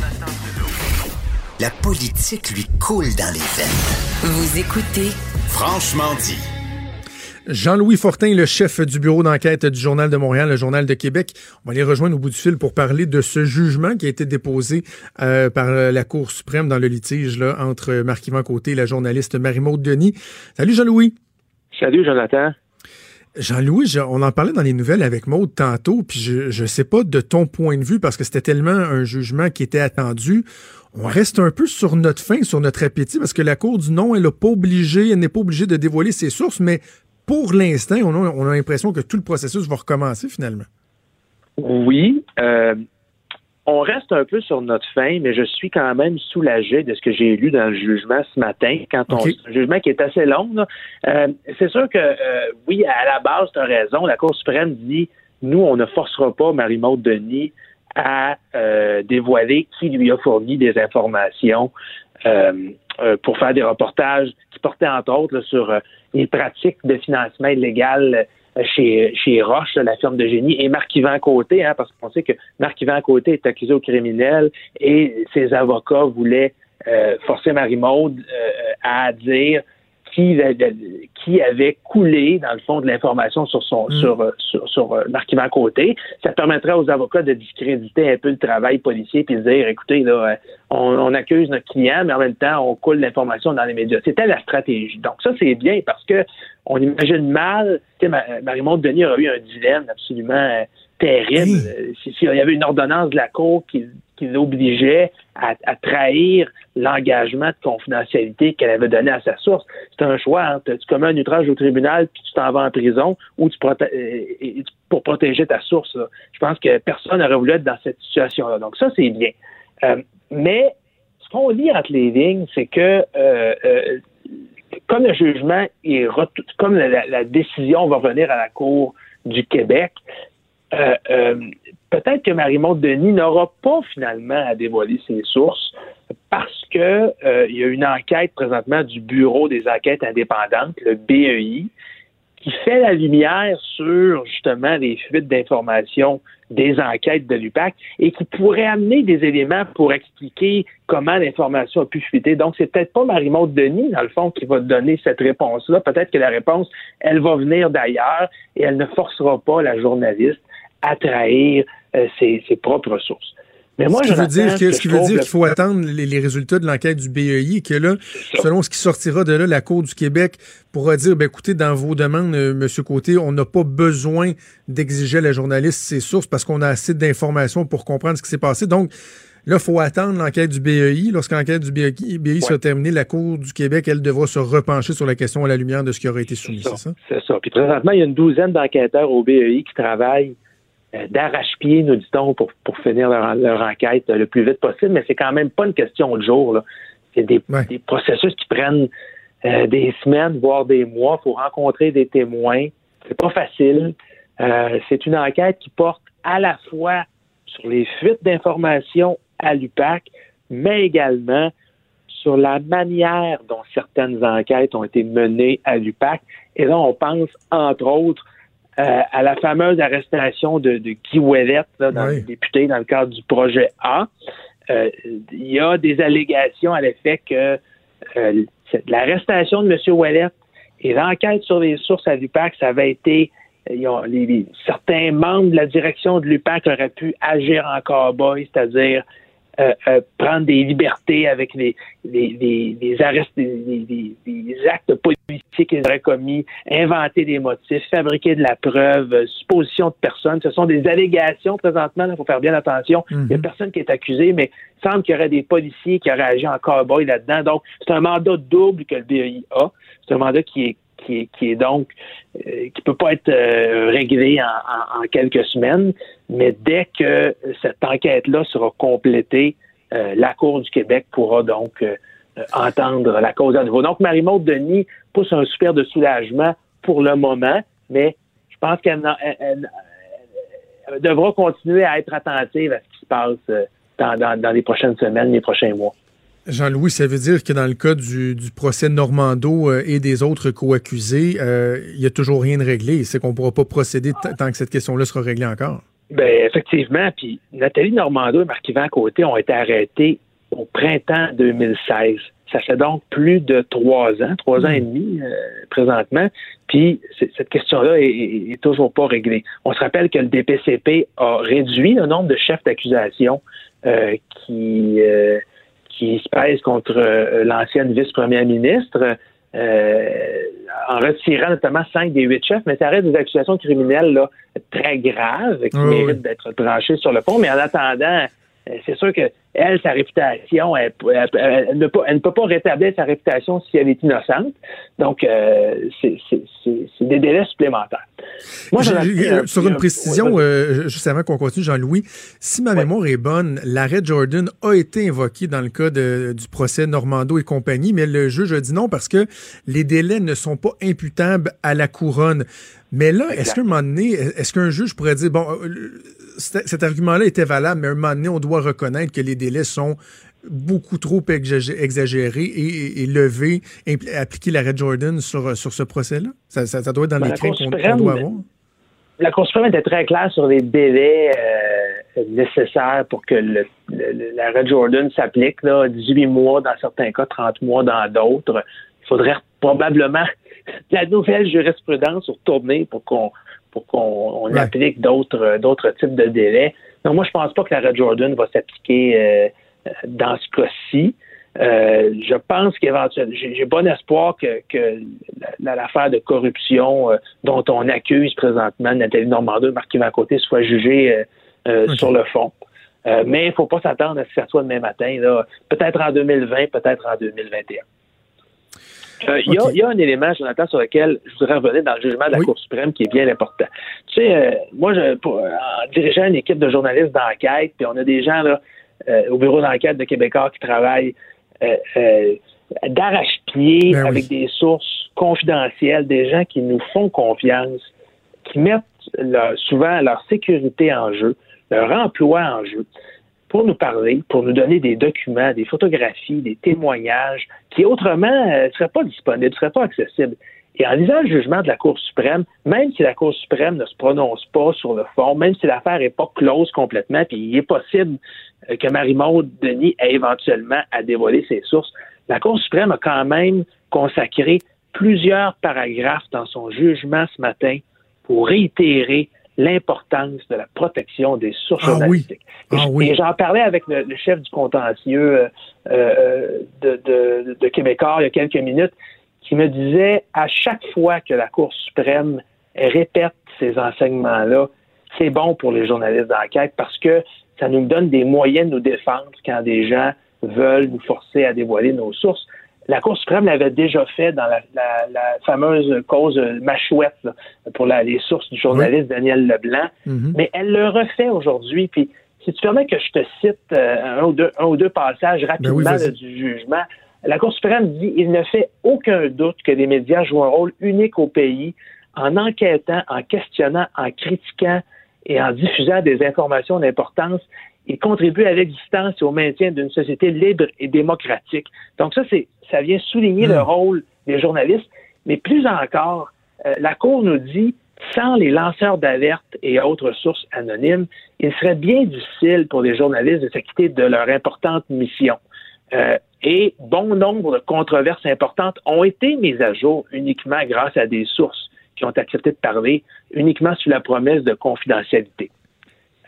La politique lui coule dans les veines. Vous écoutez Franchement dit. Jean-Louis Fortin, le chef du bureau d'enquête du Journal de Montréal, le Journal de Québec. On va les rejoindre au bout du fil pour parler de ce jugement qui a été déposé euh, par la Cour suprême dans le litige là, entre Marc-Yvan Côté et la journaliste Marie-Maude Denis. Salut Jean-Louis. Salut Jonathan. Jean-Louis, on en parlait dans les nouvelles avec Maude tantôt, puis je ne sais pas de ton point de vue, parce que c'était tellement un jugement qui était attendu. On reste un peu sur notre faim, sur notre appétit, parce que la Cour du non, elle n'est pas obligée, elle n'est pas obligée de dévoiler ses sources, mais pour l'instant, on a, on a l'impression que tout le processus va recommencer finalement. Oui. Euh, on reste un peu sur notre fin, mais je suis quand même soulagé de ce que j'ai lu dans le jugement ce matin, quand on un jugement qui est assez long. Euh, c'est sûr que euh, oui, à la base, tu as raison. La Cour suprême dit nous, on ne forcera pas Marie-Maude Denis à euh, dévoiler qui lui a fourni des informations pour faire des reportages qui portaient entre autres sur les pratiques de financement illégal chez, chez Roche, la firme de génie, et Marc-Yvan Côté, hein, parce qu'on sait que Marc-Yvan Côté est accusé au criminel et ses avocats voulaient euh, forcer Marie-Maude euh, à dire qui, qui avait coulé, dans le fond, de l'information sur son mm. sur, sur, sur euh, Marc-Yvan Côté. Ça permettrait aux avocats de discréditer un peu le travail policier puis de dire, écoutez, là, on, on accuse notre client, mais en même temps, on coule l'information dans les médias. C'était la stratégie. Donc ça, c'est bien parce que on imagine mal, tu sais, Marie-Monde Denis aurait eu un dilemme absolument euh, terrible. Euh, S'il y avait une ordonnance de la Cour qui, qui l'obligeait à, trahir l'engagement de confidentialité qu'elle avait donné à sa source, c'est un choix. Hein. Tu commets un outrage au tribunal puis tu t'en vas en prison ou tu euh, pour protéger ta source. Je pense que personne n'aurait voulu être dans cette situation-là. Donc ça, c'est bien. mais ce qu'on lit entre les lignes, c'est que comme le jugement est comme la, décision va revenir à la Cour du Québec, euh, euh, peut-être que Marie-Monte Denis n'aura pas finalement à dévoiler ses sources parce que euh, il y a une enquête présentement du Bureau des enquêtes indépendantes, le BEI, qui fait la lumière sur justement les fuites d'informations des enquêtes de l'UPAC et qui pourrait amener des éléments pour expliquer comment l'information a pu fuiter. Donc, c'est peut-être pas Marie-Maude Denis, dans le fond, qui va donner cette réponse-là. Peut-être que la réponse, elle va venir d'ailleurs et elle ne forcera pas la journaliste à trahir euh, ses, ses propres sources. Mais moi, ce qui veut dire que, ce qui veut dire qu'il faut attendre les, résultats de l'enquête du BEI et que là, selon ce qui sortira de là, la Cour du Québec pourra dire, ben écoutez, dans vos demandes, euh, Monsieur Côté, on n'a pas besoin d'exiger à la journaliste ses sources parce qu'on a assez d'informations pour comprendre ce qui s'est passé. Donc, Là, il faut attendre l'enquête du BEI. Lorsque l'enquête du BEI, BEI sera terminée, la Cour du Québec, elle devra se repencher sur la question à la lumière de ce qui aura été soumis, c'est ça? C'est ça. Puis présentement, il y a une douzaine d'enquêteurs au BEI qui travaillent d'arrache-pied, nous dit-on, pour, pour finir leur, enquête le plus vite possible, mais c'est quand même pas une question de jour. C'est des, des, processus qui prennent euh, des semaines, voire des mois. Il faut rencontrer des témoins. C'est pas facile. Euh, c'est une enquête qui porte à la fois sur les fuites d'informations à l'UPAC, mais également sur la manière dont certaines enquêtes ont été menées à l'UPAC. Et là, on pense, entre autres, euh, à la fameuse arrestation de, Guy Ouellet, dans le député, dans le cadre du projet A. Euh, il y a des allégations à l'effet que euh, l'arrestation de M. Ouellet et l'enquête sur les sources à l'UPAC, ça avait été certains membres de la direction de l'UPAC auraient pu agir en cowboy, c'est-à-dire euh, euh, prendre des libertés avec les, les, arrestes, des, actes politiques qu'ils auraient commis, inventer des motifs, fabriquer de la preuve, euh, supposition de personnes. Ce sont des allégations présentement, il faut faire bien attention. Il n'y a mhm. personne qui est accusé, mais il semble qu'il y aurait des policiers qui auraient agi en cowboy là-dedans. Donc, c'est un mandat double que le BEI a. C'est un mandat qui est qui est, donc euh, qui peut pas être euh, réglé en, quelques semaines, mais dès que cette enquête-là sera complétée, euh, la Cour du Québec pourra donc entendre la cause à nouveau. Donc, Marie-Maude Denis pousse un super de soulagement pour le moment, mais je pense qu'elle devra continuer à être attentive à ce qui se passe dans les prochaines semaines, les prochains mois. Jean-Louis, ça veut dire que dans le cas du, procès Normando euh, et des autres co-accusés, euh, il n'y a toujours rien de réglé. C'est qu'on ne pourra pas procéder tant que cette question-là sera réglée encore. Ben effectivement. Puis Nathalie Normando et Marc-Yvan Côté ont été arrêtés au printemps 2016. Ça fait donc plus de trois ans, trois ans et demi euh, présentement. Puis cette question-là est, toujours pas réglée. On se rappelle que le DPCP a réduit le nombre de chefs d'accusation qui qui se pèse contre euh, l'ancienne vice-première ministre, euh, en retirant notamment cinq des huit chefs, mais ça reste des accusations criminelles là, très graves qui méritent d'être tranchées sur le fond. Mais en attendant, c'est sûr que elle, sa réputation, elle, ne peut, pas rétablir sa réputation si elle est innocente. Donc, euh, c'est des délais supplémentaires. Moi, euh, sur une précision, juste avant qu'on continue, Jean-Louis, si ma mémoire est bonne, l'arrêt Jordan a été invoqué dans le cas du procès Normando et compagnie, mais le juge a dit non parce que les délais ne sont pas imputables à la couronne. Mais là, est-ce qu'à un moment donné, est-ce qu'un juge pourrait dire, bon, cet argument-là était valable, mais à un moment donné, on doit reconnaître que les délais sont beaucoup trop exagérés et, élevés, appliquer l'arrêt Jordan sur, sur ce procès-là? Ça, ça, doit être dans ben, les craintes qu'on doit avoir. La Cour suprême était très claire sur les délais euh, nécessaires pour que l'arrêt Jordan s'applique. 18 mois dans certains cas, 30 mois dans d'autres. Il faudrait probablement la nouvelle jurisprudence retourner pour qu'on pour qu'on applique d'autres d'autres types de délais. Donc moi, je pense pas que la Red Jordan va s'appliquer euh, dans ce cas-ci. Euh, je pense qu'éventuellement, j'ai bon espoir que, que l'affaire de corruption euh, dont on accuse présentement Nathalie Normandin, Marc-Yvan Côté, soit jugée sur le fond. mais il ne faut pas s'attendre à ce que ça soit demain matin, peut-être en 2020, peut-être en 2021. Euh, il y, a un élément, Jonathan, sur lequel je voudrais revenir dans le jugement de la Cour suprême qui est bien important. Tu sais, euh, moi, je, pour, en dirigeant une équipe de journalistes d'enquête, puis on a des gens là, euh, au bureau d'enquête de Québécois qui travaillent d'arrache-pied ben avec des sources confidentielles, des gens qui nous font confiance, qui mettent souvent leur sécurité en jeu, leur emploi en jeu pour nous parler, pour nous donner des documents, des photographies, des témoignages qui autrement ne euh, seraient pas disponibles, ne seraient pas accessibles. Et en lisant le jugement de la Cour suprême, même si la Cour suprême ne se prononce pas sur le fond, même si l'affaire n'est pas close complètement, puis il est possible euh, que Marie-Maude Denis ait éventuellement à dévoiler ses sources, la Cour suprême a quand même consacré plusieurs paragraphes dans son jugement ce matin pour réitérer l'importance de la protection des sources ah journalistiques. Ah et j'en parlais avec le, chef du contentieux euh, euh, de, de, de, Québécois il y a quelques minutes, qui me disait à chaque fois que la Cour suprême répète ces enseignements-là, c'est bon pour les journalistes d'enquête parce que ça nous donne des moyens de nous défendre quand des gens veulent nous forcer à dévoiler nos sources. La Cour suprême l'avait déjà fait dans la, fameuse cause Machouette pour les sources du journaliste Daniel Leblanc, mhm. mais elle le refait aujourd'hui. Puis, si tu permets que je te cite euh, un, ou deux, passages ben rapidement du jugement, La Cour suprême dit il ne fait aucun doute que les médias jouent un rôle unique au pays en enquêtant, en questionnant, en critiquant et en diffusant des informations d'importance. Ils contribuent à l'existence et au maintien d'une société libre et démocratique. Donc ça, c'est, ça vient souligner le rôle des journalistes. Mais plus encore, euh, la Cour nous dit sans les lanceurs d'alerte et autres sources anonymes, il serait bien difficile pour les journalistes de s'acquitter de leur importante mission. Euh, et bon nombre de controverses importantes ont été mises à jour uniquement grâce à des sources qui ont accepté de parler uniquement sous la promesse de confidentialité.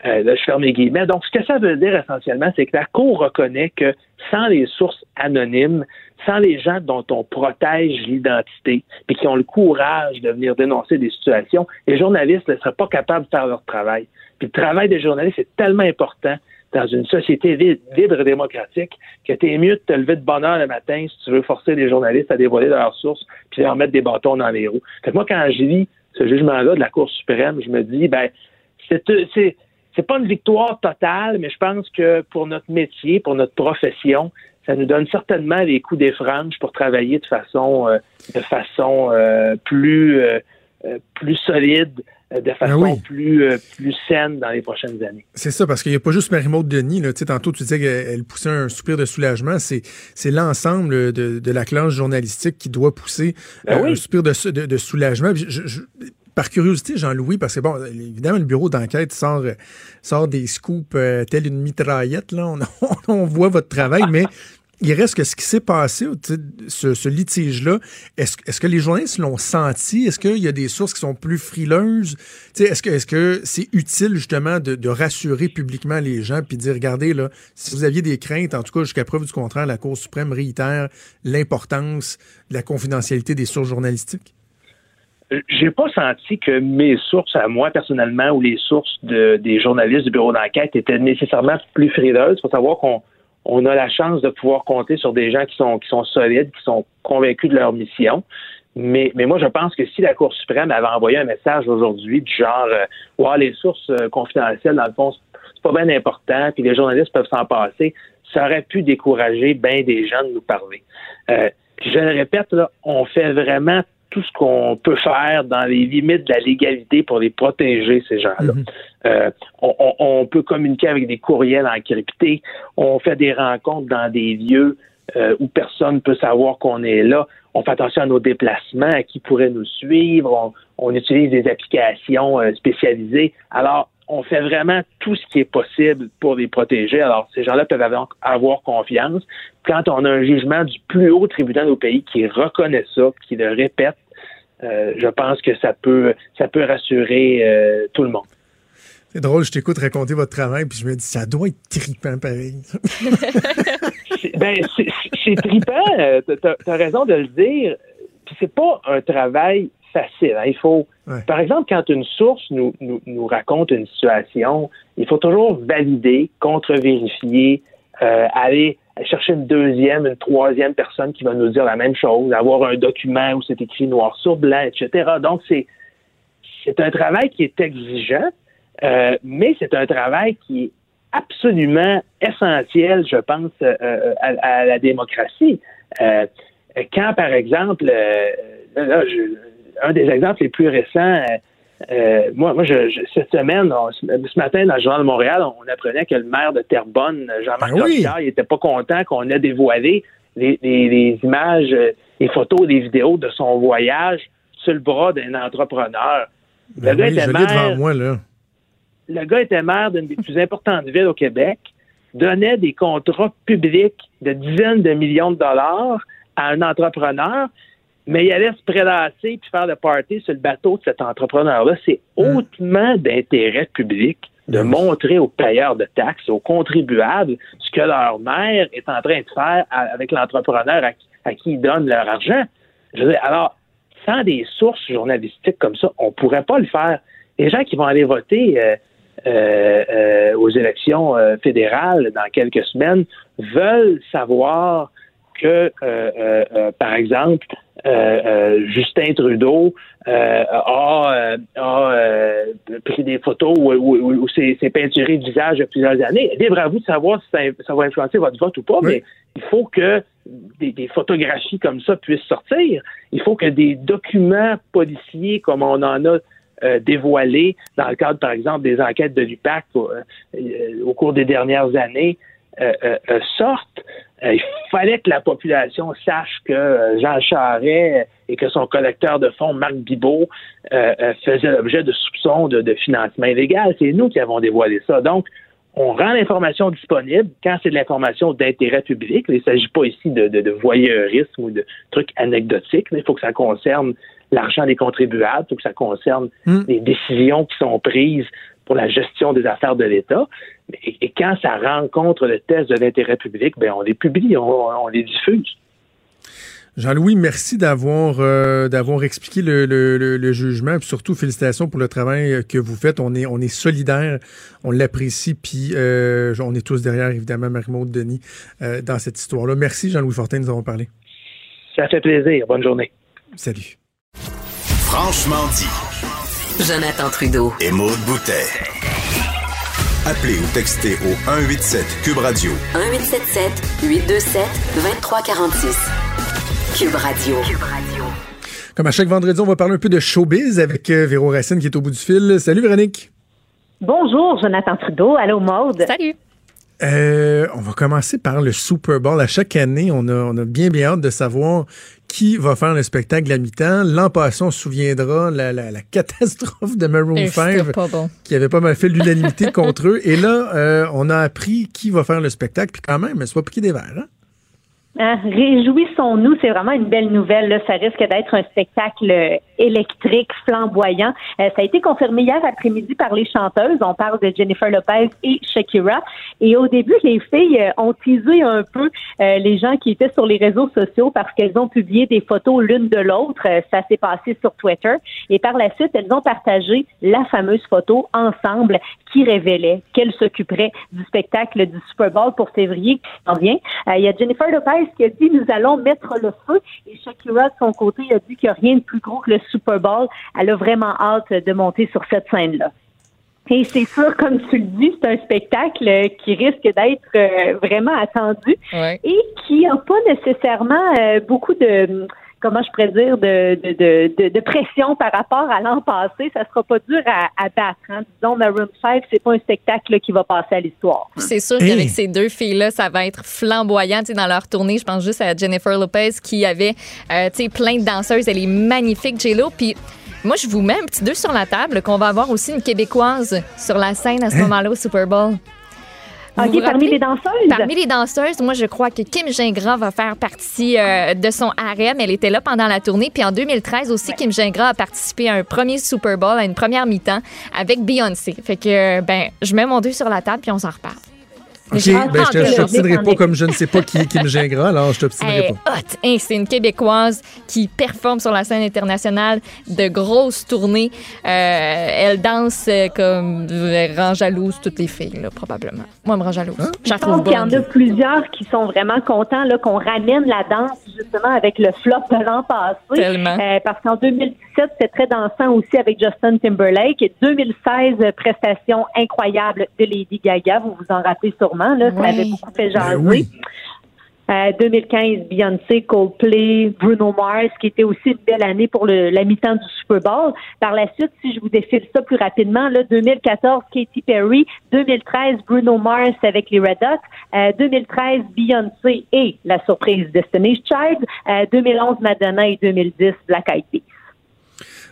Euh, là, je ferme les guillemets. Donc, ce que ça veut dire essentiellement, c'est que la Cour reconnaît que sans les sources anonymes, sans les gens dont on protège l'identité, et qui ont le courage de venir dénoncer des situations, les journalistes ne seraient pas capables de faire leur travail. Puis le travail des journalistes est tellement important dans une société libre et démocratique que t'es mieux de te lever de bonne heure le matin si tu veux forcer les journalistes à dévoiler leurs sources puis leur mettre des bâtons dans les roues. Fait que moi, quand je lis ce jugement-là de la Cour suprême, je me dis, ben, c'est, c'est, pas une victoire totale, mais je pense que pour notre métier, pour notre profession, ça nous donne certainement des coups des pour travailler de façon, euh, de façon euh, plus, euh, plus solide de ben façon plus, plus saine dans les prochaines années. C'est ça, parce qu'il n'y a pas juste Marie-Maude Denis. Là. Tantôt, tu disais qu'elle poussait un soupir de soulagement. C'est, c'est l'ensemble de, de, la classe journalistique qui doit pousser ben un soupir de, de, soulagement. je, par curiosité, Jean-Louis, parce que bon, évidemment, le bureau d'enquête sort, sort des scoops euh, telle une mitraillette, là. On, voit votre travail, mais il reste que ce qui s'est passé, ce, litige-là, est-ce, est que les journalistes l'ont senti? Est-ce qu'il y a des sources qui sont plus frileuses? est-ce que, c'est utile justement de, de, rassurer publiquement les gens puis dire, regardez, là, si vous aviez des craintes, en tout cas jusqu'à preuve du contraire, la Cour suprême réitère l'importance de la confidentialité des sources journalistiques? J'ai pas senti que mes sources à moi personnellement ou les sources de, des journalistes du bureau d'enquête étaient nécessairement plus frileuses. Il faut savoir qu'on on a la chance de pouvoir compter sur des gens qui sont qui sont solides, qui sont convaincus de leur mission. Mais, mais moi, je pense que si la Cour suprême avait envoyé un message aujourd'hui du genre euh, les sources euh, confidentielles, dans le fond, c'est pas bien important, puis les journalistes peuvent s'en passer, ça aurait pu décourager bien des gens de nous parler. Euh, je le répète, là, on fait vraiment tout ce qu'on peut faire dans les limites de la légalité pour les protéger, ces gens-là. Mhm. Euh, on, peut communiquer avec des courriels encryptés, on fait des rencontres dans des lieux euh, où personne ne peut savoir qu'on est là. On fait attention à nos déplacements, à qui pourrait nous suivre, on, utilise des applications euh, spécialisées. Alors, on fait vraiment tout ce qui est possible pour les protéger. Alors, ces gens-là peuvent avoir, confiance. Quand on a un jugement du plus haut tribunal au pays qui reconnaît ça, qui le répète, euh, je pense que ça peut, ça peut rassurer euh, tout le monde. C'est drôle, je t'écoute raconter votre travail, puis je me dis, ça doit être tripant pareil. ben, c'est tripant, euh, t'as as raison de le dire. Puis c'est pas un travail facile. Hein. Il faut, par exemple, quand une source nous, nous, raconte une situation, il faut toujours valider, contre-vérifier, euh, aller chercher une deuxième, une troisième personne qui va nous dire la même chose, avoir un document où c'est écrit noir sur blanc, etc. Donc, c'est, c'est un travail qui est exigeant, euh, mais c'est un travail qui est absolument essentiel, je pense, euh, à, la démocratie. quand, par exemple, là, je, un des exemples les plus récents, euh, euh, moi, moi je, cette semaine, ce matin, dans le Journal de Montréal, on, apprenait que le maire de Terrebonne, Jean-Marc ben oui. il était pas content qu'on ait dévoilé les, images, euh, les photos, les vidéos de son voyage sur le bras d'un entrepreneur. le ben gars était maire. Moi, là. Le gars était maire d'une des plus importantes villes au Québec, donnait des contrats publics de dizaines de millions de dollars à un entrepreneur mais il allait se prélasser puis faire le party sur le bateau de cet entrepreneur-là. C'est hmm. hautement d'intérêt public de montrer aux payeurs de taxes, aux contribuables, ce que leur mère est en train de faire avec l'entrepreneur à, qui ils donnent leur argent. Je veux dire, alors, sans des sources journalistiques comme ça, on pourrait pas le faire. Les gens qui vont aller voter euh, euh, euh, aux élections fédérales dans quelques semaines veulent savoir que, par exemple, euh, euh, Justin Trudeau euh, a, pris des photos où, c'est peinturé le visage depuis plusieurs années. Libre à vous de savoir si ça, va influencer votre vote ou pas, mais il faut que des, photographies comme ça puissent sortir. Il faut que des documents policiers, comme on en a euh, dévoilés dans le cadre, par exemple, des enquêtes de l'UPAC euh, au cours des dernières années, euh, euh, sortent, euh, il fallait que la population sache que Jean Charest et que son collecteur de fonds, Marc Bibot, faisaient l'objet de soupçons de, financement illégal. C'est nous qui avons dévoilé ça. Donc, on rend l'information disponible quand c'est de l'information d'intérêt public. Il ne s'agit pas ici de, voyeurisme ou de trucs anecdotiques. Il faut que ça concerne l'argent des contribuables, il faut que ça concerne hmm. les décisions qui sont prises pour la gestion des affaires de l'État. Et, quand ça rencontre le test de l'intérêt public, ben on les publie, on, les diffuse. Jean-Louis, merci d'avoir euh, d'avoir expliqué le, le, jugement, et surtout félicitations pour le travail que vous faites. On est on est solidaires, on l'apprécie, puis euh, on est tous derrière évidemment Marie-Maude Denis euh, dans cette histoire-là. Merci Jean-Louis Fortin, nous avons parlé. Ça fait plaisir. Bonne journée. Salut. Franchement dit. Jonathan Trudeau. Et Maude Boutet. Appelez ou textez au 187 Cube Radio. 1877 827 2346. Cube Radio. Cube Radio. Comme à chaque vendredi, on va parler un peu de showbiz avec euh, Véro Racine qui est au bout du fil. Salut Véronique. Bonjour Jonathan Trudeau. Allô Maude. Salut. Euh, on va commencer par le Super Bowl. À chaque année, on a, on a bien bien hâte de savoir qui va faire le spectacle à mi-temps. L'an passé, on se souviendra la, la, la catastrophe de Maroon 5 qui avait pas mal fait l'unanimité contre eux. Et là, euh, on a appris qui va faire le spectacle. Puis quand même, c'est pas piqué des verres. Hein? Hein, réjouissons-nous, c'est vraiment une belle nouvelle. Là. Ça risque d'être un spectacle électrique, flamboyant. Euh, ça a été confirmé hier après-midi par les chanteuses. On parle de Jennifer Lopez et Shakira. Et au début, les filles euh, ont teasé un peu euh, les gens qui étaient sur les réseaux sociaux parce qu'elles ont publié des photos l'une de l'autre. ça s'est passé sur Twitter. Et par la suite, elles ont partagé la fameuse photo ensemble qui révélait qu'elles s'occuperaient du spectacle du Super Bowl pour février qui s'en vient. Il y a Jennifer Lopez qui a dit nous allons mettre le feu et Shakira de son côté a dit qu'il n'y a rien de plus gros que le Super Bowl. Elle a vraiment hâte de monter sur cette scène-là. Et c'est sûr, comme tu le dis, c'est un spectacle qui risque d'être euh, vraiment attendu et qui n'a pas nécessairement euh, beaucoup de comment je pourrais dire, de, de, de, pression par rapport à l'an passé. Ça sera pas dur à, à battre. Hein. Disons, Maroon 5, c'est pas un spectacle qui va passer à l'histoire. C'est sûr qu'avec ces deux filles-là, ça va être flamboyant dans leur tournée. Je pense juste à Jennifer Lopez qui avait euh, plein de danseuses. Elle est magnifique, J-Lo. Puis moi, je vous mets un petit deux sur la table qu'on va avoir aussi une Québécoise sur la scène à ce hein? moment-là au Super Bowl. OK, parmi les danseuses? Parmi les danseuses, moi, je crois que Kim Gingras va faire partie euh, de son harem. Elle était là pendant la tournée. Puis en 2013 aussi, Kim Gingras a participé à un premier Super Bowl, à une première mi-temps avec Beyoncé. Fait que, ben, je mets mon deux sur la table puis on s'en reparle. OK, ben, je t'obstinerai pas comme je ne sais pas qui est Kim Gingras, alors je t'obstinerai pas. Hot. c'est une Québécoise qui performe sur la scène internationale de grosses tournées. Euh, elle danse euh, comme elle rend jalouse toutes les filles, là, probablement. Moi, elle me rend jalouse. Hein? Je trouve qu'il y en a plusieurs qui sont vraiment contents qu'on ramène la danse justement avec le flop de l'an passé. Tellement. Euh, parce qu'en 2017, c'était très dansant aussi avec Justin Timberlake. Et 2016, prestation incroyable de Lady Gaga. Vous vous en rappelez sûrement ça avait beaucoup fait ben jaser. 2015, euh, Beyoncé, Coldplay, Bruno Mars, qui était aussi une belle année pour le, la mi-temps du Super Bowl. Par la suite, si je vous défile ça plus rapidement, là, 2014, Katy Perry, 2013, Bruno Mars avec les Red Hot, 2013, euh, Beyoncé et la surprise Destiny's Child, 2011, euh, Madonna et 2010, Black Eyed Peas.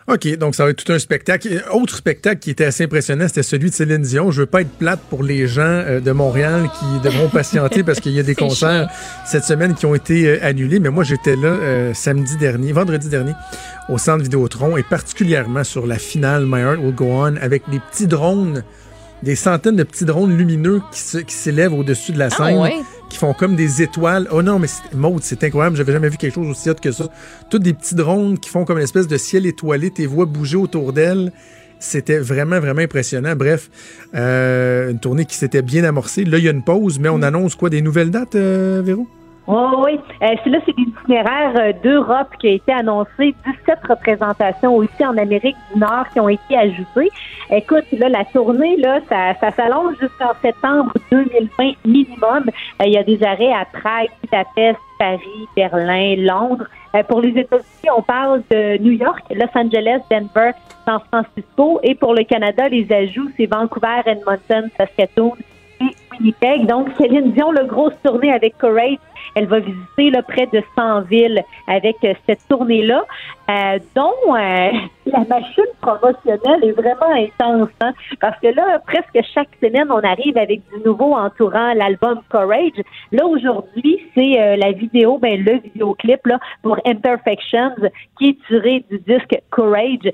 OK, donc ça va être tout un spectacle. Autre spectacle qui était assez impressionnant, c'était celui de Céline Dion. Je veux pas être plate pour les gens euh, de Montréal qui devront patienter parce qu'il y a des concerts cette semaine qui ont été euh, annulés. Mais moi, j'étais là euh, samedi dernier, vendredi dernier, au Centre Vidéotron et particulièrement sur la finale My Heart Will Go On avec des petits drones des centaines de petits drones lumineux qui, s'élèvent au-dessus de la ah, scène, qui font comme des étoiles. Oh non, mais Maud, c'est incroyable, j'avais jamais vu quelque chose aussi hot que ça. Tous des petits drones qui font comme une espèce de ciel étoilé, tes vois bouger autour d'elles. C'était vraiment, vraiment impressionnant. Bref, euh, une tournée qui s'était bien amorcée. Là, il y a une pause, mais on mm. annonce quoi? Des nouvelles dates, euh, Véro? Oh, oui, euh, là, c'est l'itinéraire euh, d'Europe qui a été annoncé. 17 représentations aussi en Amérique du Nord qui ont été ajoutées. Écoute, là, la tournée, là, ça, ça s'allonge jusqu'en septembre 2020 minimum. Euh, il y a des arrêts à Prague, Budapest, Paris, Berlin, Londres. Euh, pour les États-Unis, on parle de New York, Los Angeles, Denver, San Francisco. Et pour le Canada, les ajouts, c'est Vancouver, Edmonton, Saskatoon et Winnipeg. Donc, Céline Dion, le grosse tournée avec Courage elle va visiter là, près de 100 villes avec euh, cette tournée-là, euh, dont euh, la machine promotionnelle est vraiment intense. Hein, parce que là, presque chaque semaine, on arrive avec du nouveau entourant l'album Courage. Là, aujourd'hui, c'est la vidéo, ben, le vidéoclip là, pour Imperfections qui est tiré du disque Courage,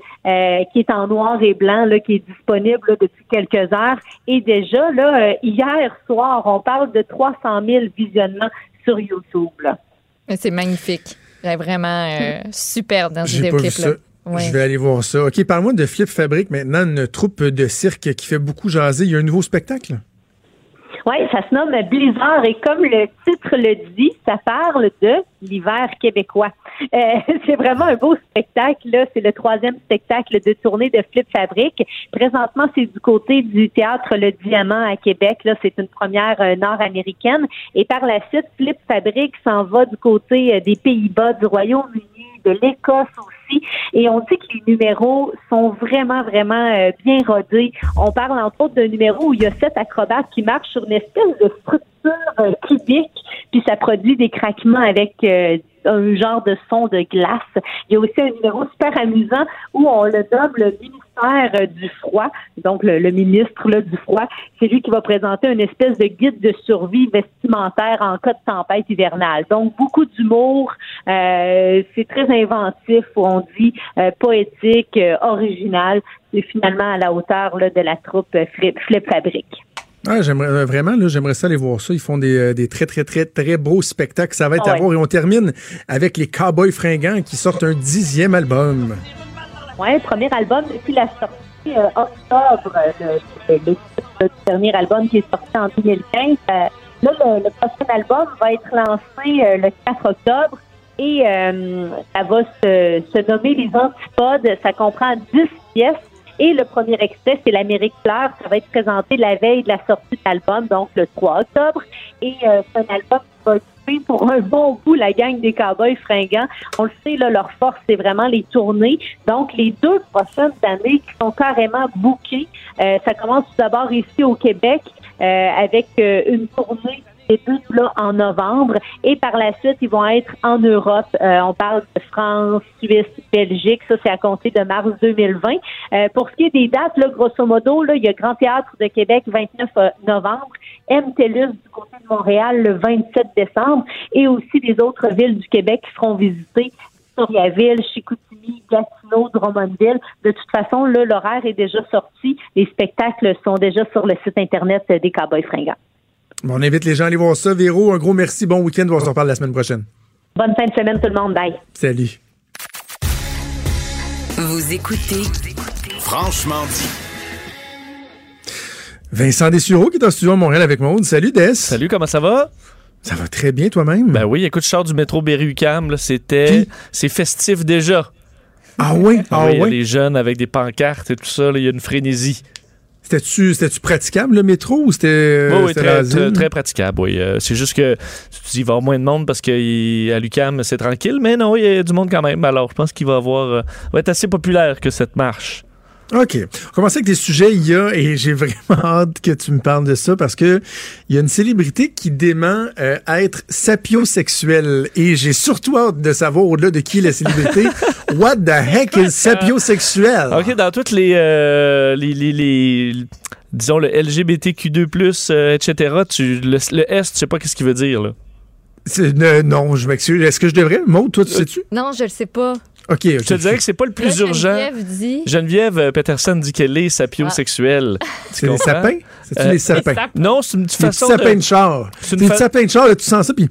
qui est en noir et blanc, là, qui est disponible depuis quelques heures. Et déjà, là, hier soir, on parle de 300 000 visionnements sur YouTube. C'est magnifique. Vraiment euh, super dans ce vidéoclip-là. Je vais aller voir ça. OK, parle-moi de Flip Fabric maintenant, une troupe de cirque qui fait beaucoup jaser. Il y a un nouveau spectacle? Oui, ça se nomme Blizzard et comme le titre le dit, ça parle de l'hiver québécois. Euh, c'est vraiment un beau spectacle. Là. C'est le troisième spectacle de tournée de Flip Fabric. Présentement, c'est du côté du théâtre Le Diamant à Québec. Là, c'est une première euh, nord-américaine. Et par la suite, Flip Fabric s'en va du côté euh, des Pays-Bas, du Royaume-Uni, de l'Écosse aussi. Et on dit que les numéros sont vraiment, vraiment bien rodés. On parle entre autres d'un numéro où il y a sept acrobates qui marchent sur une espèce de structure cubique, puis ça produit des craquements avec un genre de son de glace. Il y a aussi un numéro super amusant où on le nomme le ministère du froid, donc le, ministre là, du froid. C'est lui qui va présenter une espèce de guide de survie vestimentaire en cas de tempête hivernale. Donc beaucoup d'humour, euh, c'est très inventif, on dit euh, poétique, euh, original. C'est finalement à la hauteur là, de la troupe Flip Fabrique. Ah, j'aimerais euh, vraiment, là, j'aimerais ça aller voir ça. Ils font des, euh, des très, très, très, très beaux spectacles. Ça va être à voir. Et on termine avec les Cowboys fringants qui sortent un dixième album. Oui, premier album depuis la sortie euh, octobre, le, dernier album qui est sorti en 2015. là, le, prochain album va être lancé le 4 octobre et ça va se, se nommer Les Antipodes. Ça comprend 10 pièces et le premier extrait, c'est l'Amérique pleure. Ça va être présenté la veille de la sortie de l'album, donc le 3 octobre. Et euh, c'est un album qui va pour un bon bout la gang des Cowboys fringants. On le sait, là, leur force, c'est vraiment les tournées. Donc, les deux prochaines années qui sont carrément bouquées. Euh, ça commence tout d'abord ici au Québec euh, avec une tournée débute là en novembre et par la suite, ils vont être en Europe. Euh, on parle de France, Suisse, Belgique. Ça, c'est à compter de mars 2020. Euh, pour ce qui est des dates, là, grosso modo, là, il y a Grand Théâtre de Québec 29 euh, novembre, MTELUS du côté de Montréal le 27 décembre et aussi des autres villes du Québec qui seront visitées Victoriaville, Chicoutimi, Gatineau, Drummondville. De toute façon, là, l'horaire est déjà sorti. Les spectacles sont déjà sur le site Internet des Cowboys fringants on invite les gens à aller voir ça. Véro, un gros merci. Bon week-end. On se reparle la semaine prochaine. Bonne fin de semaine, tout le monde. Bye. Salut. Vous écoutez Franchement dit. Vincent Dessureau qui est en studio à Montréal avec moi. Salut Des. Salut, comment ça va? Ça va très bien toi-même? Ben oui, écoute, je sors du métro Berry-UQAM, c'était c'est festif déjà. Ah oui, ah, oui. Il y a des jeunes avec des pancartes et tout ça, il y a une frénésie. C'était-tu praticable le métro ou c'était. Oui, oui très, très, praticable, oui. Euh, c'est juste que tu dis, il va y avoir moins de monde parce qu'à l'UCAM, c'est tranquille, mais non, il y a du monde quand même. Alors, je pense qu'il va avoir. Euh, va être assez populaire que cette marche. OK. On commence avec des sujets il y a, et j'ai vraiment hâte que tu me parles de ça parce que il y a une célébrité qui dément euh, être sapiosexuelle et j'ai surtout hâte de savoir au-delà de qui est la célébrité. What the heck is sapiosexuel? OK, dans toutes les, euh, les, les, disons le LGBTQ2+, euh, etc., tu, le, S, tu sais pas qu'est-ce qu'il veut dire, là. non, je m'excuse. Est-ce que je devrais? Maud, toi, tu sais-tu? Non, je le sais pas. OK. Je te dirais que c'est pas le plus urgent. Geneviève dit. Geneviève euh, Peterson dit qu'elle est sapiosexuelle. Ah. C'est les sapins? C'est-tu les sapins? Non, c'est une façon. Des sapins de char. C'est une sapins de char, là, tu sens ça, puis.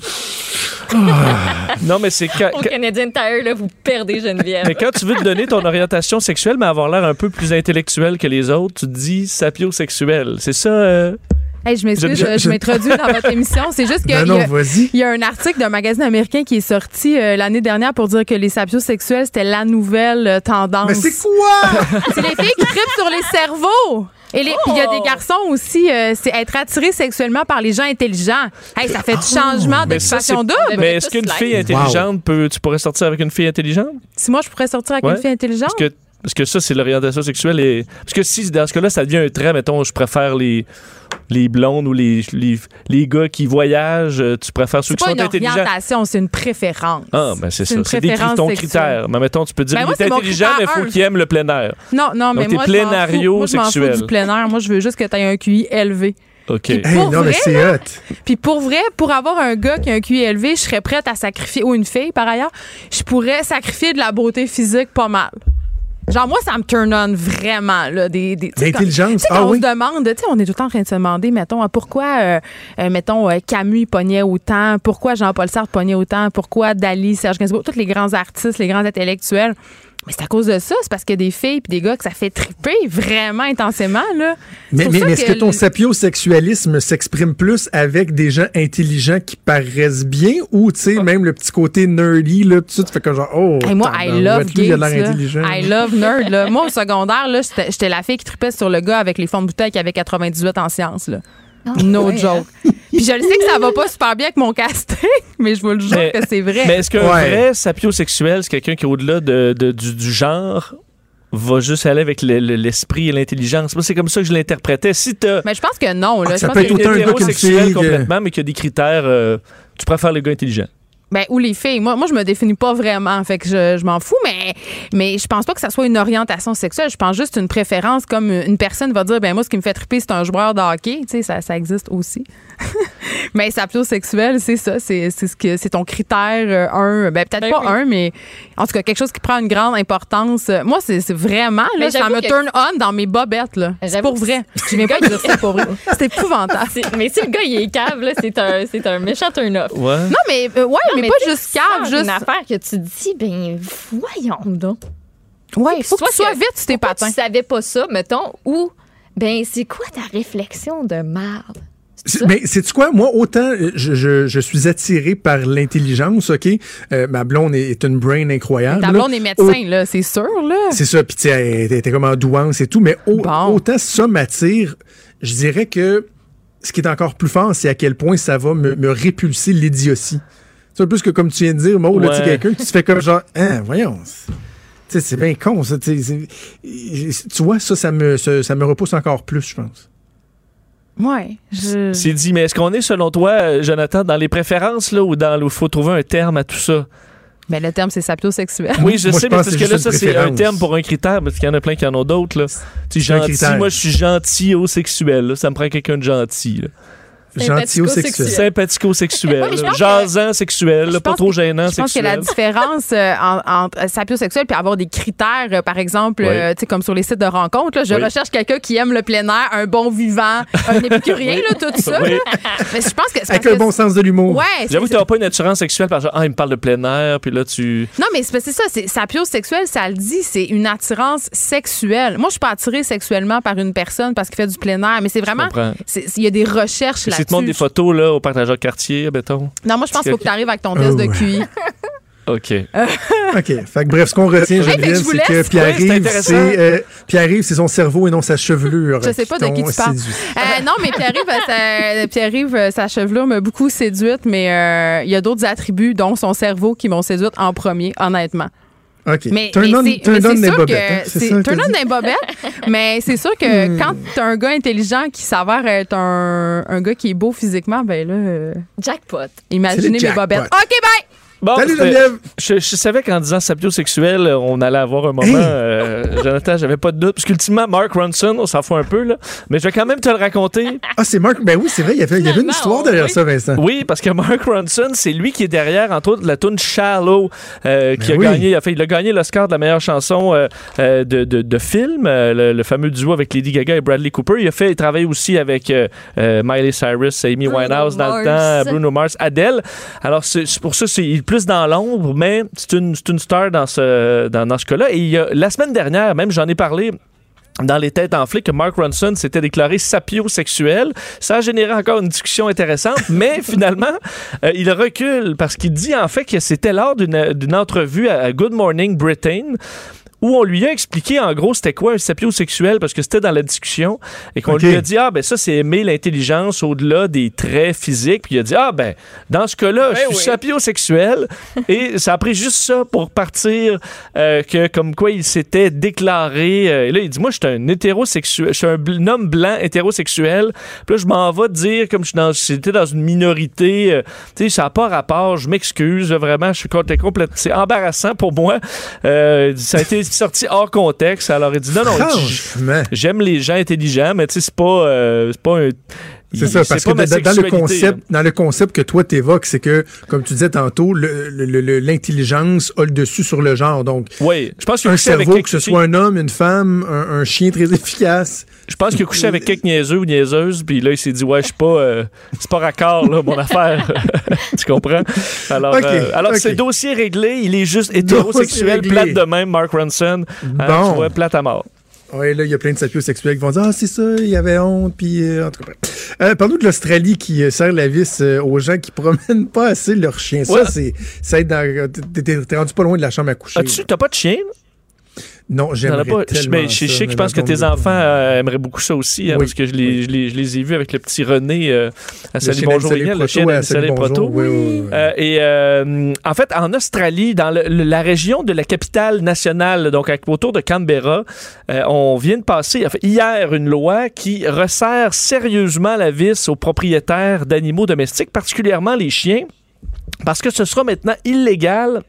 non, mais c'est quand. Au Canadian Tire, là, vous perdez Geneviève. Mais quand tu veux te donner ton orientation sexuelle, mais avoir l'air un peu plus intellectuel que les autres, tu te dis sapiosexuel. C'est ça. Euh? Hey, je m'excuse, je, je m'introduis dans votre émission. C'est juste qu'il y, y, a un article d'un magazine américain qui est sorti euh, l'année dernière pour dire que les sapiosexuels, c'était la nouvelle euh, tendance. Mais c'est quoi? c'est les filles qui trippent sur les cerveaux. Et puis il y a des oh! garçons aussi, euh, c'est être attiré sexuellement par les gens intelligents. Hey, ça fait du oh! changement d'occupation double. Mais est-ce qu'une fille intelligente peut, tu pourrais sortir avec une fille intelligente? Si moi je pourrais sortir avec une fille intelligente? Parce que parce que ça, c'est l'orientation sexuelle. Et... Parce que si, dans ce cas-là, ça devient un trait, mettons, je préfère les, les blondes ou les, les, les gars qui voyagent, euh, tu préfères ceux qui sont intelligents. C'est une orientation, c'est une préférence. Ah, ben c'est ça. C'est ton critère. Mais mettons, tu peux dire, ben il est intelligent, mais il faut qu'il aime le plein air. Non, non, mais moi, plénario je m'en fous du plein air. Moi, je veux juste que tu aies un QI élevé. OK. Hey, non, mais c'est hot. Puis pour vrai, pour avoir un gars qui a un QI élevé, je serais prête à sacrifier, ou une fille par ailleurs, je pourrais sacrifier de la beauté physique pas mal. Genre, moi, ça me turn on vraiment. Là, des, des L'intelligence, ah on se demande, tu sais, on est tout le temps en train de se demander, mettons, pourquoi, euh, euh, mettons, euh, Camus pognait autant, pourquoi Jean-Paul Sartre pognait autant, pourquoi Dali, Serge Gainsbourg, tous les grands artistes, les grands intellectuels. Mais c'est à cause de ça, c'est parce qu'il y a des filles et des gars que ça fait triper vraiment intensément. Là. Mais, mais, est-ce que, ton sapiosexualisme s'exprime plus avec des gens intelligents qui paraissent bien ou, tu sais, même le petit côté nerdy, là, tu fais comme genre, oh, moi, I love gays, I love nerd. Là. moi, au secondaire, là, j'étais la fille qui tripait sur le gars avec les fonds de bouteille qui avait 98 en sciences. Là. Oh, no joke. Puis je le sais que ça va pas super bien avec mon casting, mais je vous le jure que c'est vrai. Mais est-ce qu'un vrai sapiosexuel, c'est quelqu'un qui est au-delà de, du, genre va juste aller avec l'esprit et l'intelligence? C'est comme ça que je l'interprétais. Si Mais je pense que non. Là. Ah, ça je peut être autant un gars complètement, mais qu'il y a des critères. Euh, tu préfères les gars intelligents. Ben, ou les filles. Moi, moi, je me définis pas vraiment. Fait que je, je m'en fous, mais, mais je pense pas que ça soit une orientation sexuelle. Je pense juste une préférence comme une personne va dire, ben, moi, ce qui me fait triper, c'est un joueur de hockey. Tu sais, ça, ça existe aussi. mais sapiosexuel, c'est ça. C'est, c'est, ce que, c'est ton critère euh, un. Ben, peut-être ben pas un, mais en tout cas, quelque chose qui prend une grande importance. Moi, c'est, c'est vraiment, là, ça me turn on dans mes bobettes, là. C'est pour vrai. Je viens pas dire ça pour vrai. C'est épouvantable. mais si le gars, il est cave, là, c'est un, c'est un méchant turn-off. Ouais. Non, mais, euh, ouais, mais, pas juste cave, juste. une affaire que tu dis, ben, voyons donc. Ouais, il faut que, tu sois vite sur tes patins. Tu savais pas ça, mettons, ou, ben, c'est quoi ta réflexion de marde? Mais c'est quoi? Moi autant euh, je, je, je suis attiré par l'intelligence, ok? Euh, ma blonde est, une brain incroyable. Ta blonde est médecin là, c'est sûr là. C'est ça, puis elle était comme en douance et tout, mais autant ça m'attire. Je dirais que ce qui est encore plus fort, c'est à quel point ça va me, me répulser l'idiotie. C'est plus que comme tu viens de dire, Maud, ouais. tu quelqu'un qui se fait comme genre, hein, voyons. C'est bien con, ça. Tu vois, ça, ça me, ça, me repousse encore plus, je pense. Ouais. Je... C'est dit, mais est-ce qu'on est, selon toi, Jonathan, dans les préférences, là, ou dans il faut trouver un terme à tout ça? Mais le terme, c'est sapiosexuel. Oui, je sais, mais parce que là, ça, c'est un terme pour un critère, parce qu'il y en a plein qui en ont d'autres. Là. gentil, moi, je suis gentil au sexuel. Ça me prend quelqu'un de gentil. Là. Sympathico-sexuel. Sympathico-sexuel. Jasant sexuel, pas trop gênant sexuel. Je pense que la différence euh, entre sapiosexuel puis avoir des critères, euh, par exemple, euh, tu sais, comme sur les sites de rencontres, je recherche quelqu'un qui aime le plein air, un bon vivant, un épicurien, là, tout ça. Mais je pense que. Avec un bon sens de l'humour. Ouais. J'avoue que tu n'as pas une attirance sexuelle par genre, ah, il me parle de plein air, puis là, tu. Non, mais c'est ça, c'est sapiosexuel, ça le dit, c'est une attirance sexuelle. Moi, je suis pas attirée sexuellement par une personne parce qu'il fait du plein air, mais c'est vraiment. Il y a des recherches là tu montres des photos là, au partageur quartier, béton. Non, moi, je pense qu'il faut que tu arrives avec ton test de oh, QI. OK. OK. Fait que bref, ce qu'on retient, Geneviève, c'est que Pierre-Yves, c'est euh, Pierre c'est son cerveau et non sa chevelure. Je sais pas de qui tu parles. Euh, non, mais Pierre-Yves, Pierre sa chevelure m'a beaucoup séduite, mais euh, il y a d'autres attributs, dont son cerveau, qui m'ont séduite en premier, honnêtement. OK. Mais, turn on, turn on des bobettes. Hein, turn on des bobettes, mais c'est sûr que hmm. quand t'as un gars intelligent qui s'avère être un, un, gars qui est beau physiquement, ben là. Euh, jackpot. Imaginez mes bobettes. OK, bye! Bon, Salut Geneviève! Je, je, savais qu'en disant sapiosexuel, on allait avoir un moment. Euh, Jonathan, j'avais pas de doute. Parce qu'ultimement, Mark Ronson, on s'en fout un peu, là. Mais je vais quand même te le raconter. Ah, c'est Mark. Ben oui, c'est vrai, il y avait, il y avait une histoire derrière ça, Vincent. Oui, parce que Mark Ronson, c'est lui qui est derrière, entre autres, la tune Shallow, euh, qui ben a gagné. Enfin, il a gagné l'Oscar de la meilleure chanson euh, euh de, de, de, film, euh, le, fameux duo avec Lady Gaga et Bradley Cooper. Il a fait, il travaille aussi avec euh, Miley Cyrus, Amy Winehouse dans le temps, Bruno Mars, Adele. Alors, c'est pour ça, c'est plus dans l'ombre mais c'est une, une, star dans ce, dans, ce cas-là. Et la semaine dernière, même, j'en ai parlé dans les têtes enflées que Mark Ronson s'était déclaré sapiosexuel. Ça a généré encore une discussion intéressante, mais finalement, euh, il recule parce qu'il dit en fait que c'était lors d'une entrevue à Good Morning Britain où on lui a expliqué en gros c'était quoi un sapiosexuel parce que c'était dans la discussion et qu'on lui a dit ah ben ça c'est aimer l'intelligence au-delà des traits physiques puis il a dit ah ben dans ce cas-là je suis sapiosexuel et ça a pris juste ça pour partir euh, que comme quoi il s'était déclaré euh, et là il dit moi je suis un hétérosexuel je suis un homme blanc hétérosexuel puis là je m'en vais dire comme je j'étais dans, dans une minorité euh, tu sais ça n'a pas rapport je m'excuse vraiment je suis complètement c'est embarrassant pour moi ça a été sorti hors contexte. Alors, il dit non, non, j'aime les gens intelligents, mais tu sais, c'est pas, euh, pas un. C'est ça, parce que dans, le concept, dans le concept que toi t'évoques, c'est que, comme tu disais tantôt, l'intelligence a le dessus sur le genre. Donc, oui, je pense un cerveau, que ce soit un homme, une femme, un, chien très efficace. Je pense qu'il a couché avec quelques niaiseux ou niaiseuses, puis là, il s'est dit, ouais, je suis pas, euh, c'est pas raccord, là, mon affaire. tu comprends? Alors, euh, alors c'est dossier réglé, il est juste hétérosexuel, plate de même, Mark Ronson. Hein, bon. tu vois, plate à mort. Oui, là, il y a plein de sexuels qui vont dire Ah, c'est ça, il y avait honte, puis euh, en tout cas. Euh, Parle-nous de l'Australie qui euh, sert la vis euh, aux gens qui promènent pas assez leur chien. Ça, c'est. Ça aide dans. T'es rendu pas loin de la chambre à coucher. T'as pas de chien? Non, j'aimerais pas. tellement mais je sais que je pense que tes enfants euh, aimeraient beaucoup ça aussi, hein, parce que je les, je, les, je les, ai vus avec le petit René euh, à Salut Bonjour, le chien Salut Proto. Euh, et en fait, en Australie, dans le, la région de la capitale nationale, donc autour de Canberra, on vient de passer hier une loi qui resserre sérieusement la vis aux propriétaires d'animaux domestiques, particulièrement les chiens, parce que ce sera maintenant illégal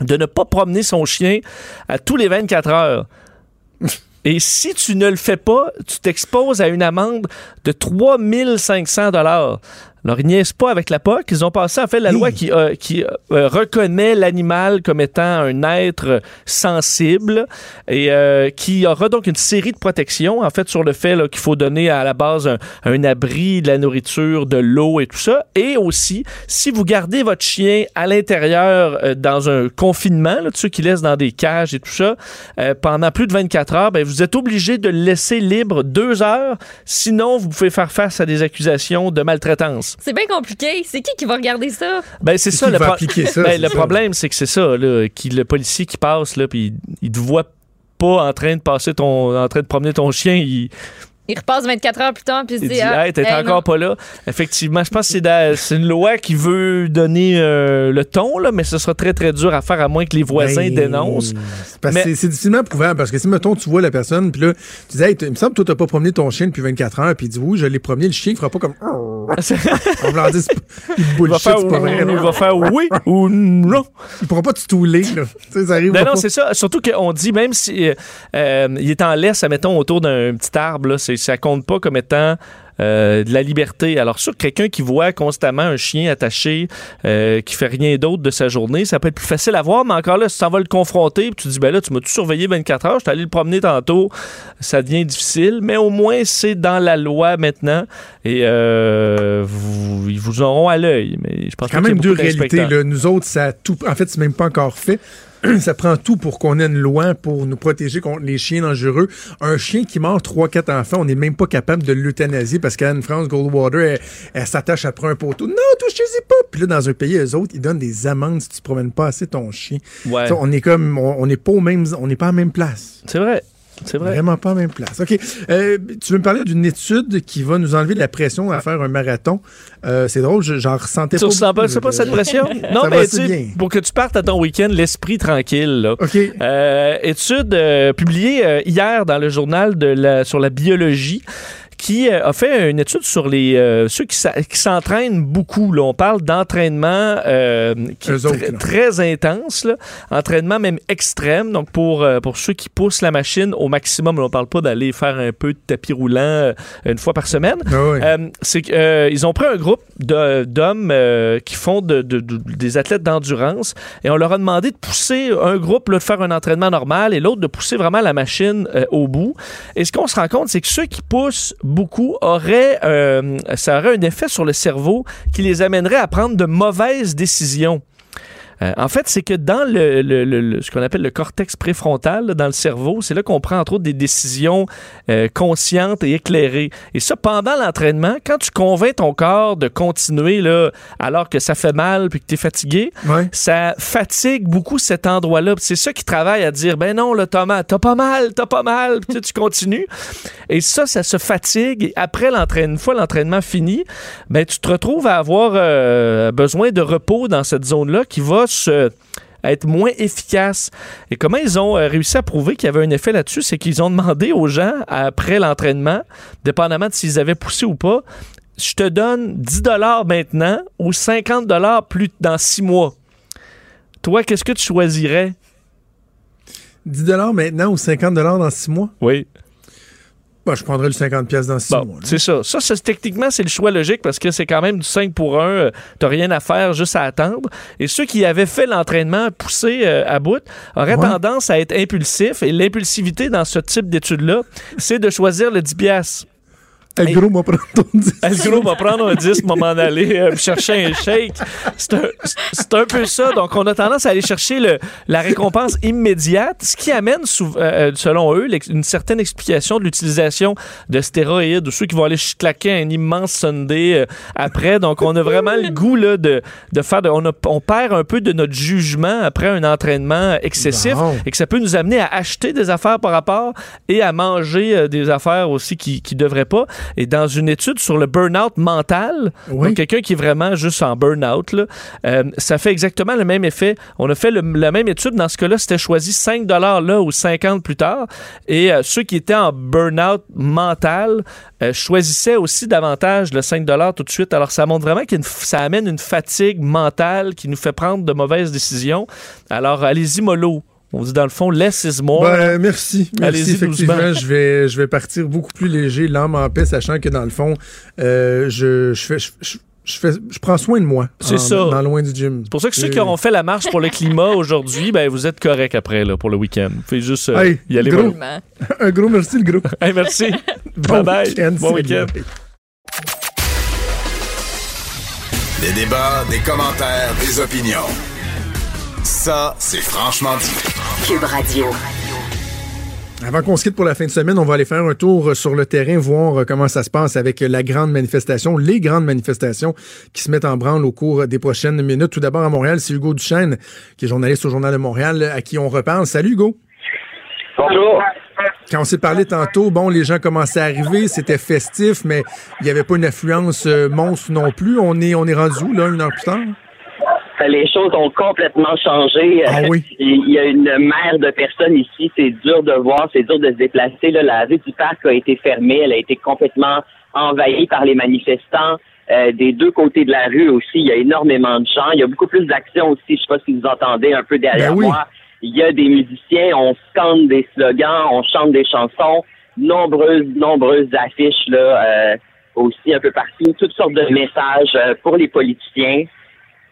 de ne pas promener son chien à tous les 24 heures. Et si tu ne le fais pas, tu t'exposes à une amende de 3500 dollars. Alors, ils niaisent pas avec la POC. Ils ont passé, en fait, la loi qui, euh, qui euh, reconnaît l'animal comme étant un être sensible et euh, qui aura donc une série de protections, en fait, sur le fait qu'il faut donner à la base un, abri, de la nourriture, de l'eau et tout ça. Et aussi, si vous gardez votre chien à l'intérieur dans un confinement, là, ceux qui laissent dans des cages et tout ça, pendant plus de 24 heures, ben, vous êtes obligé de le laisser libre deux heures. Sinon, vous pouvez faire face à des accusations de maltraitance. C'est bien compliqué. C'est qui qui va regarder ça? Ben, c'est ça, le, ben, le problème, c'est que c'est ça, là, qui, le policier qui passe, là, puis il, te voit pas en train de passer ton, en train de promener ton chien, il, il repasse 24 heures plus tard, puis il, il dit, ah, hey, t'es encore pas là. Effectivement, je pense que c'est une loi qui veut donner euh, le ton, là, mais ce sera très, très dur à faire à moins que les voisins ben, dénoncent. c'est difficilement prouvable, parce que si, mettons, tu vois la personne, puis là, tu dis, hey, il me semble que toi, t'as pas promené ton chien depuis 24 heures, puis il dit, oui, je l'ai promené, le chien, il fera pas comme. On va dire, il va faire, il va faire oui ou non. Il pourra pas te stouler, là. ça arrive ben non, c'est ça. Surtout qu'on dit, même si euh, euh, il est en laisse, mettons, autour d'un petit arbre, là, c'est ça compte pas comme étant euh, de la liberté. Alors, sur quelqu'un qui voit constamment un chien attaché, euh, qui fait rien d'autre de sa journée, ça peut être plus facile à voir, mais encore là, si tu vas le confronter, puis tu dis, ben là, tu m'as tout surveillé 24 heures, je suis allé le promener tantôt, ça devient difficile, mais au moins, c'est dans la loi maintenant, et euh, vous, ils vous auront à l'œil. Mais je pense quand même deux réalités. Nous autres, ça tout. En fait, c'est même pas encore fait. ça prend tout pour qu'on ait une loi pour nous protéger contre les chiens dangereux. Un chien qui mord 3-4 enfants, on n'est même pas capable de l'euthanasier parce qu'Anne France Goldwater, elle, s'attache après un poteau. Non, touchez-y pas. Puis là, dans un pays, eux autres, ils donnent des amendes si tu promènes pas assez ton chien. on est comme, on n'est pas au même, on n'est pas à la même place. C'est vrai. C'est vrai. Vraiment pas en même place. OK. Euh, tu veux me parler d'une étude qui va nous enlever de la pression à faire un marathon? Euh, c'est drôle, j'en ressentais tu pas. Tu ressens pas, cette pression? non, mais pour que tu partes à ton week-end, l'esprit tranquille. Là. OK. Euh, étude publiée hier dans le journal de la, sur la biologie qui euh, a fait une étude sur les euh, ceux qui s'entraînent beaucoup. Là. On parle d'entraînement euh, très intense, là. entraînement même extrême. Donc pour, pour ceux qui poussent la machine au maximum, on ne parle pas d'aller faire un peu de tapis roulant une fois par semaine. Ah c'est qu'ils ont pris un groupe d'hommes qui font de, des athlètes d'endurance et on leur a demandé de pousser un groupe là, de faire un entraînement normal et l'autre de pousser vraiment la machine au bout. Et ce qu'on se rend compte, c'est que ceux qui poussent beaucoup auraient, euh, ça aurait un effet sur le cerveau qui les amènerait à prendre de mauvaises décisions. Euh, en fait, c'est que dans le, le- le- le- ce qu'on appelle le cortex préfrontal, là, dans le cerveau, c'est là qu'on prend entre autres des décisions euh, conscientes et éclairées. Et ça, pendant l'entraînement, quand tu convaincs ton corps de continuer là, alors que ça fait mal puis que tu es fatigué, ça fatigue beaucoup cet endroit-là. C'est ça qui travaille à dire, ben non, là, Thomas, t'as pas mal, t'as pas mal, puis tu sais, tu continues. Et ça, ça se fatigue. Et après l'entraînement, une fois l'entraînement fini, ben tu te retrouves à avoir euh, besoin de repos dans cette zone-là qui va se être moins efficace. Et comment ils ont euh, réussi à prouver qu'il y avait un effet là-dessus, c'est qu'ils ont demandé aux gens, après l'entraînement, dépendamment de s'ils avaient poussé ou pas, je te donne 10 dollars maintenant ou 50 dollars plus dans 6 mois. Toi, qu'est-ce que tu choisirais? 10 maintenant ou 50 dans 6 mois? Oui. Bah, je prendrais le 50 pièces dans 6 Bon, mois. c'est ça. Ça, c'est- techniquement, c'est le choix logique parce que c'est quand même du 5 pour 1. T'as rien à faire, juste à attendre. Et ceux qui avaient fait l'entraînement poussé euh, à bout auraient Ouais. tendance à être impulsifs. Et l'impulsivité dans ce type d'étude-là, c'est de choisir le 10 piastres. El gros m'a prendre ton 10. El gros m'a prendre un 10, m'a m'en aller euh, chercher un shake. C'est un, un peu ça. Donc, on a tendance à aller chercher le, la récompense immédiate, ce qui amène, sou- euh, selon eux, une certaine explication de l'utilisation de stéroïdes ou ceux qui vont aller claquer un immense Sunday euh, après. Donc, on a vraiment le goût là, de, de faire... De, on, a- on perd un peu de notre jugement après un entraînement excessif et que ça peut nous amener à acheter des affaires par rapport et à manger euh, des affaires aussi qui ne devraient pas. Et dans une étude sur le burn-out mental, Oui. donc quelqu'un qui est vraiment juste en burn-out, euh, ça fait exactement le même effet. On a fait le- la même étude. Dans ce cas-là, c'était choisi 5 là ou 50 plus tard. Et euh, ceux qui étaient en burn-out mental euh, choisissaient aussi davantage le 5 tout de suite. Alors, ça montre vraiment que ça amène une fatigue mentale qui nous fait prendre de mauvaises décisions. Alors, allez-y, mollo. On dit dans le fond, less is more. Ben, merci. Merci. Allez-y Effectivement, je vais, je vais partir beaucoup plus léger, l'âme en paix, sachant que dans le fond, euh, je, je, fais, je, je- je fais, je prends soin de moi. C'est ça. Dans loin du gym. C'est pour ça que ceux qui auront fait la marche pour le climat aujourd'hui, ben vous êtes corrects après là, pour le week-end. Faites juste euh, Hey, y aller. gros. Un gros merci, le groupe. Hey, merci. Bon bye bye. week-end, Bon week-end. Des débats, des commentaires, des opinions. Ça, c'est franchement dit. Cube Radio. Avant qu'on se quitte pour la fin de semaine, on va aller faire un tour sur le terrain, voir euh, comment ça se passe avec la grande manifestation, les grandes manifestations qui se mettent en branle au cours des prochaines minutes. Tout d'abord à Montréal, c'est Hugo Duchesne, qui est journaliste au Journal de Montréal, à qui on reparle. Salut Hugo. Bonjour. Quand on s'est parlé tantôt, bon, les gens commençaient à arriver, c'était festif, mais il n'y avait pas une affluence euh, monstre non plus. On est, on est rendu où, là, une heure plus tard? Les choses ont complètement changé. Ah oui? Il y a une mer de personnes ici. C'est dur de voir, c'est dur de se déplacer. Là, la rue du parc a été fermée. Elle a été complètement envahie par les manifestants. Euh, des deux côtés de la rue aussi, il y a énormément de gens. Il y a beaucoup plus d'actions aussi. Je sais pas si vous entendez un peu derrière Ben oui. moi. Il y a des musiciens, on scande des slogans, on chante des chansons, nombreuses, nombreuses affiches là, euh, aussi un peu partout, toutes sortes de messages euh, pour les politiciens.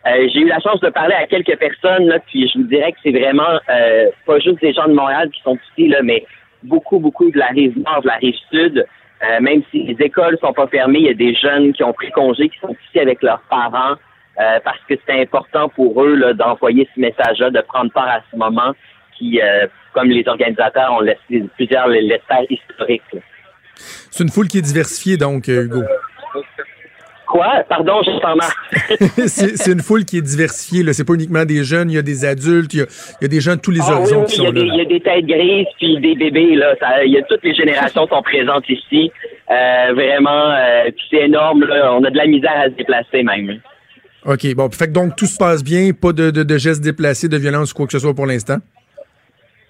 Euh, j'ai eu la chance de parler à quelques personnes, là, puis je vous dirais que c'est vraiment euh, pas juste des gens de Montréal qui sont ici, là, mais beaucoup, beaucoup de la rive nord, de la rive sud. Euh, même si les écoles sont pas fermées, il y a des jeunes qui ont pris congé, qui sont ici avec leurs parents, euh, parce que c'est important pour eux là, d'envoyer ce message-là, de prendre part à ce moment qui, euh, comme les organisateurs ont laissé plusieurs l'espèrent historique. là. C'est une foule qui est diversifiée, donc, Hugo. Quoi? Pardon, j'entends mal. c'est c'est une foule qui est diversifiée. là. C'est pas uniquement des jeunes, il y a des adultes, il y a, il y a des gens de tous les Ah horizons oui, qui il y, sont a des, il y là. a des têtes grises puis des bébés là. Ça- il y a toutes les générations sont présentes ici. Euh, vraiment, euh, c'est énorme là. On a de la misère à se déplacer même. OK, bon, fait que donc tout se passe bien, pas de, de, de gestes déplacés, de violence ou quoi que ce soit pour l'instant?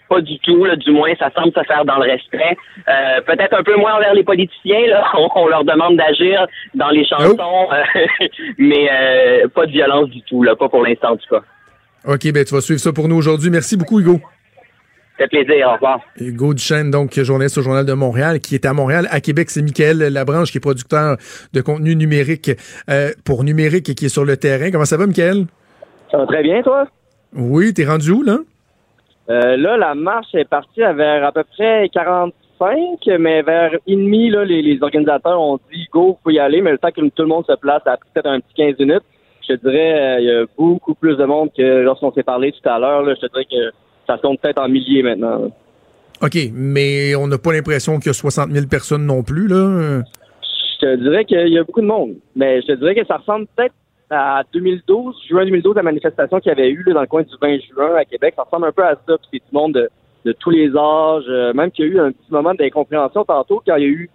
Pas du tout, là, du moins, ça semble se faire dans le respect. Euh, Peut-être un peu moins envers les politiciens, là. On, on leur demande d'agir dans les chansons, euh, mais euh, pas de violence du tout, là, pas pour l'instant en tout cas. OK, ben tu vas suivre ça pour nous aujourd'hui. Merci beaucoup, Hugo. Ça fait plaisir, au revoir. Hugo Duchesne, donc journaliste au Journal de Montréal, qui est à Montréal. À Québec, c'est Michael Labranche, qui est producteur de contenu numérique euh, pour Numérique et qui est sur le terrain. Comment ça va, Michael? Ça va très bien, toi? Oui, t'es rendu où, là? Euh, là, la marche est partie à vers à peu près 45, mais vers et demi, là, les, les organisateurs ont dit go, faut y aller, mais le temps que tout le monde se place, ça a pris peut-être un petit 15 minutes. Je te dirais, il y a beaucoup plus de monde que lorsqu'on s'est parlé tout à l'heure. Je te dirais que ça compte peut-être en milliers maintenant. OK, mais on n'a pas l'impression qu'il y a 60 000 personnes non plus, là. Je te dirais qu'il y a beaucoup de monde, mais je te dirais que ça ressemble peut-être à 2012, juin 2012, la manifestation qu'il y avait eu là, dans le coin du 20 juin à Québec. Ça ressemble un peu à ça, puis c'est tout le monde de, de tous les âges, euh, même qu'il y a eu un petit moment d'incompréhension tantôt quand il y a eu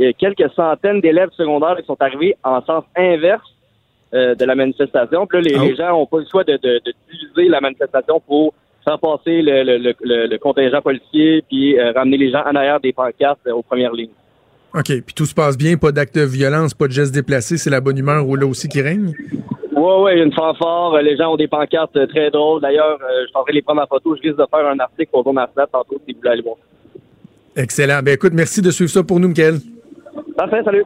euh, quelques centaines d'élèves secondaires qui sont arrivés en sens inverse euh, de la manifestation. Puis là, les, les gens n'ont pas le choix de, de, de, diviser la manifestation pour faire passer le, le, le, le contingent policier puis ramener les gens en arrière des pancartes aux premières lignes. OK. Puis tout se passe bien, pas d'actes de violence, pas de gestes déplacés, c'est la bonne humeur ou là aussi qui règne? Oui, oui, il y a une fanfare. Les gens ont des pancartes très drôles. D'ailleurs, je suis en train de les prendre en photo. Je risque de faire un article pour ma flat tantôt si vous voulez aller voir. Excellent. Ben écoute, merci de suivre ça pour nous, Michael. Parfait, salut.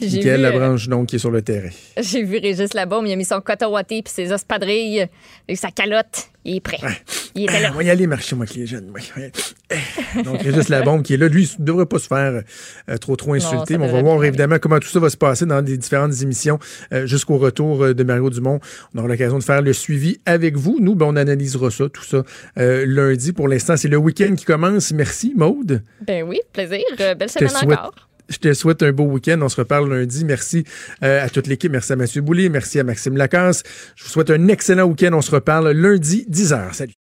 Michael Labranche, donc, qui est sur le terrain. J'ai vu Régis Labaume, il a mis son coton puis ses espadrilles et sa calotte. Il est prêt. Il était là. On va y aller marcher, moi, avec les jeunes. Donc, Régis Labaume, qui est là, lui, ne devrait pas se faire euh, trop, trop insulter. mais on va voir, évidemment, comment tout ça va se passer dans les différentes émissions euh, jusqu'au retour euh, de Mario Dumont. On aura l'occasion de faire le suivi avec vous. Nous, ben, on analysera ça, tout ça, lundi. Pour l'instant, c'est le week-end qui commence. Merci, Maude. Ben oui, plaisir. belle semaine encore. Je te souhaite un beau week-end. On se reparle lundi. Merci euh, à toute l'équipe. Merci à Mathieu Boulay. Merci à Maxime Lacasse. Je vous souhaite un excellent week-end. On se reparle lundi, 10h. Salut.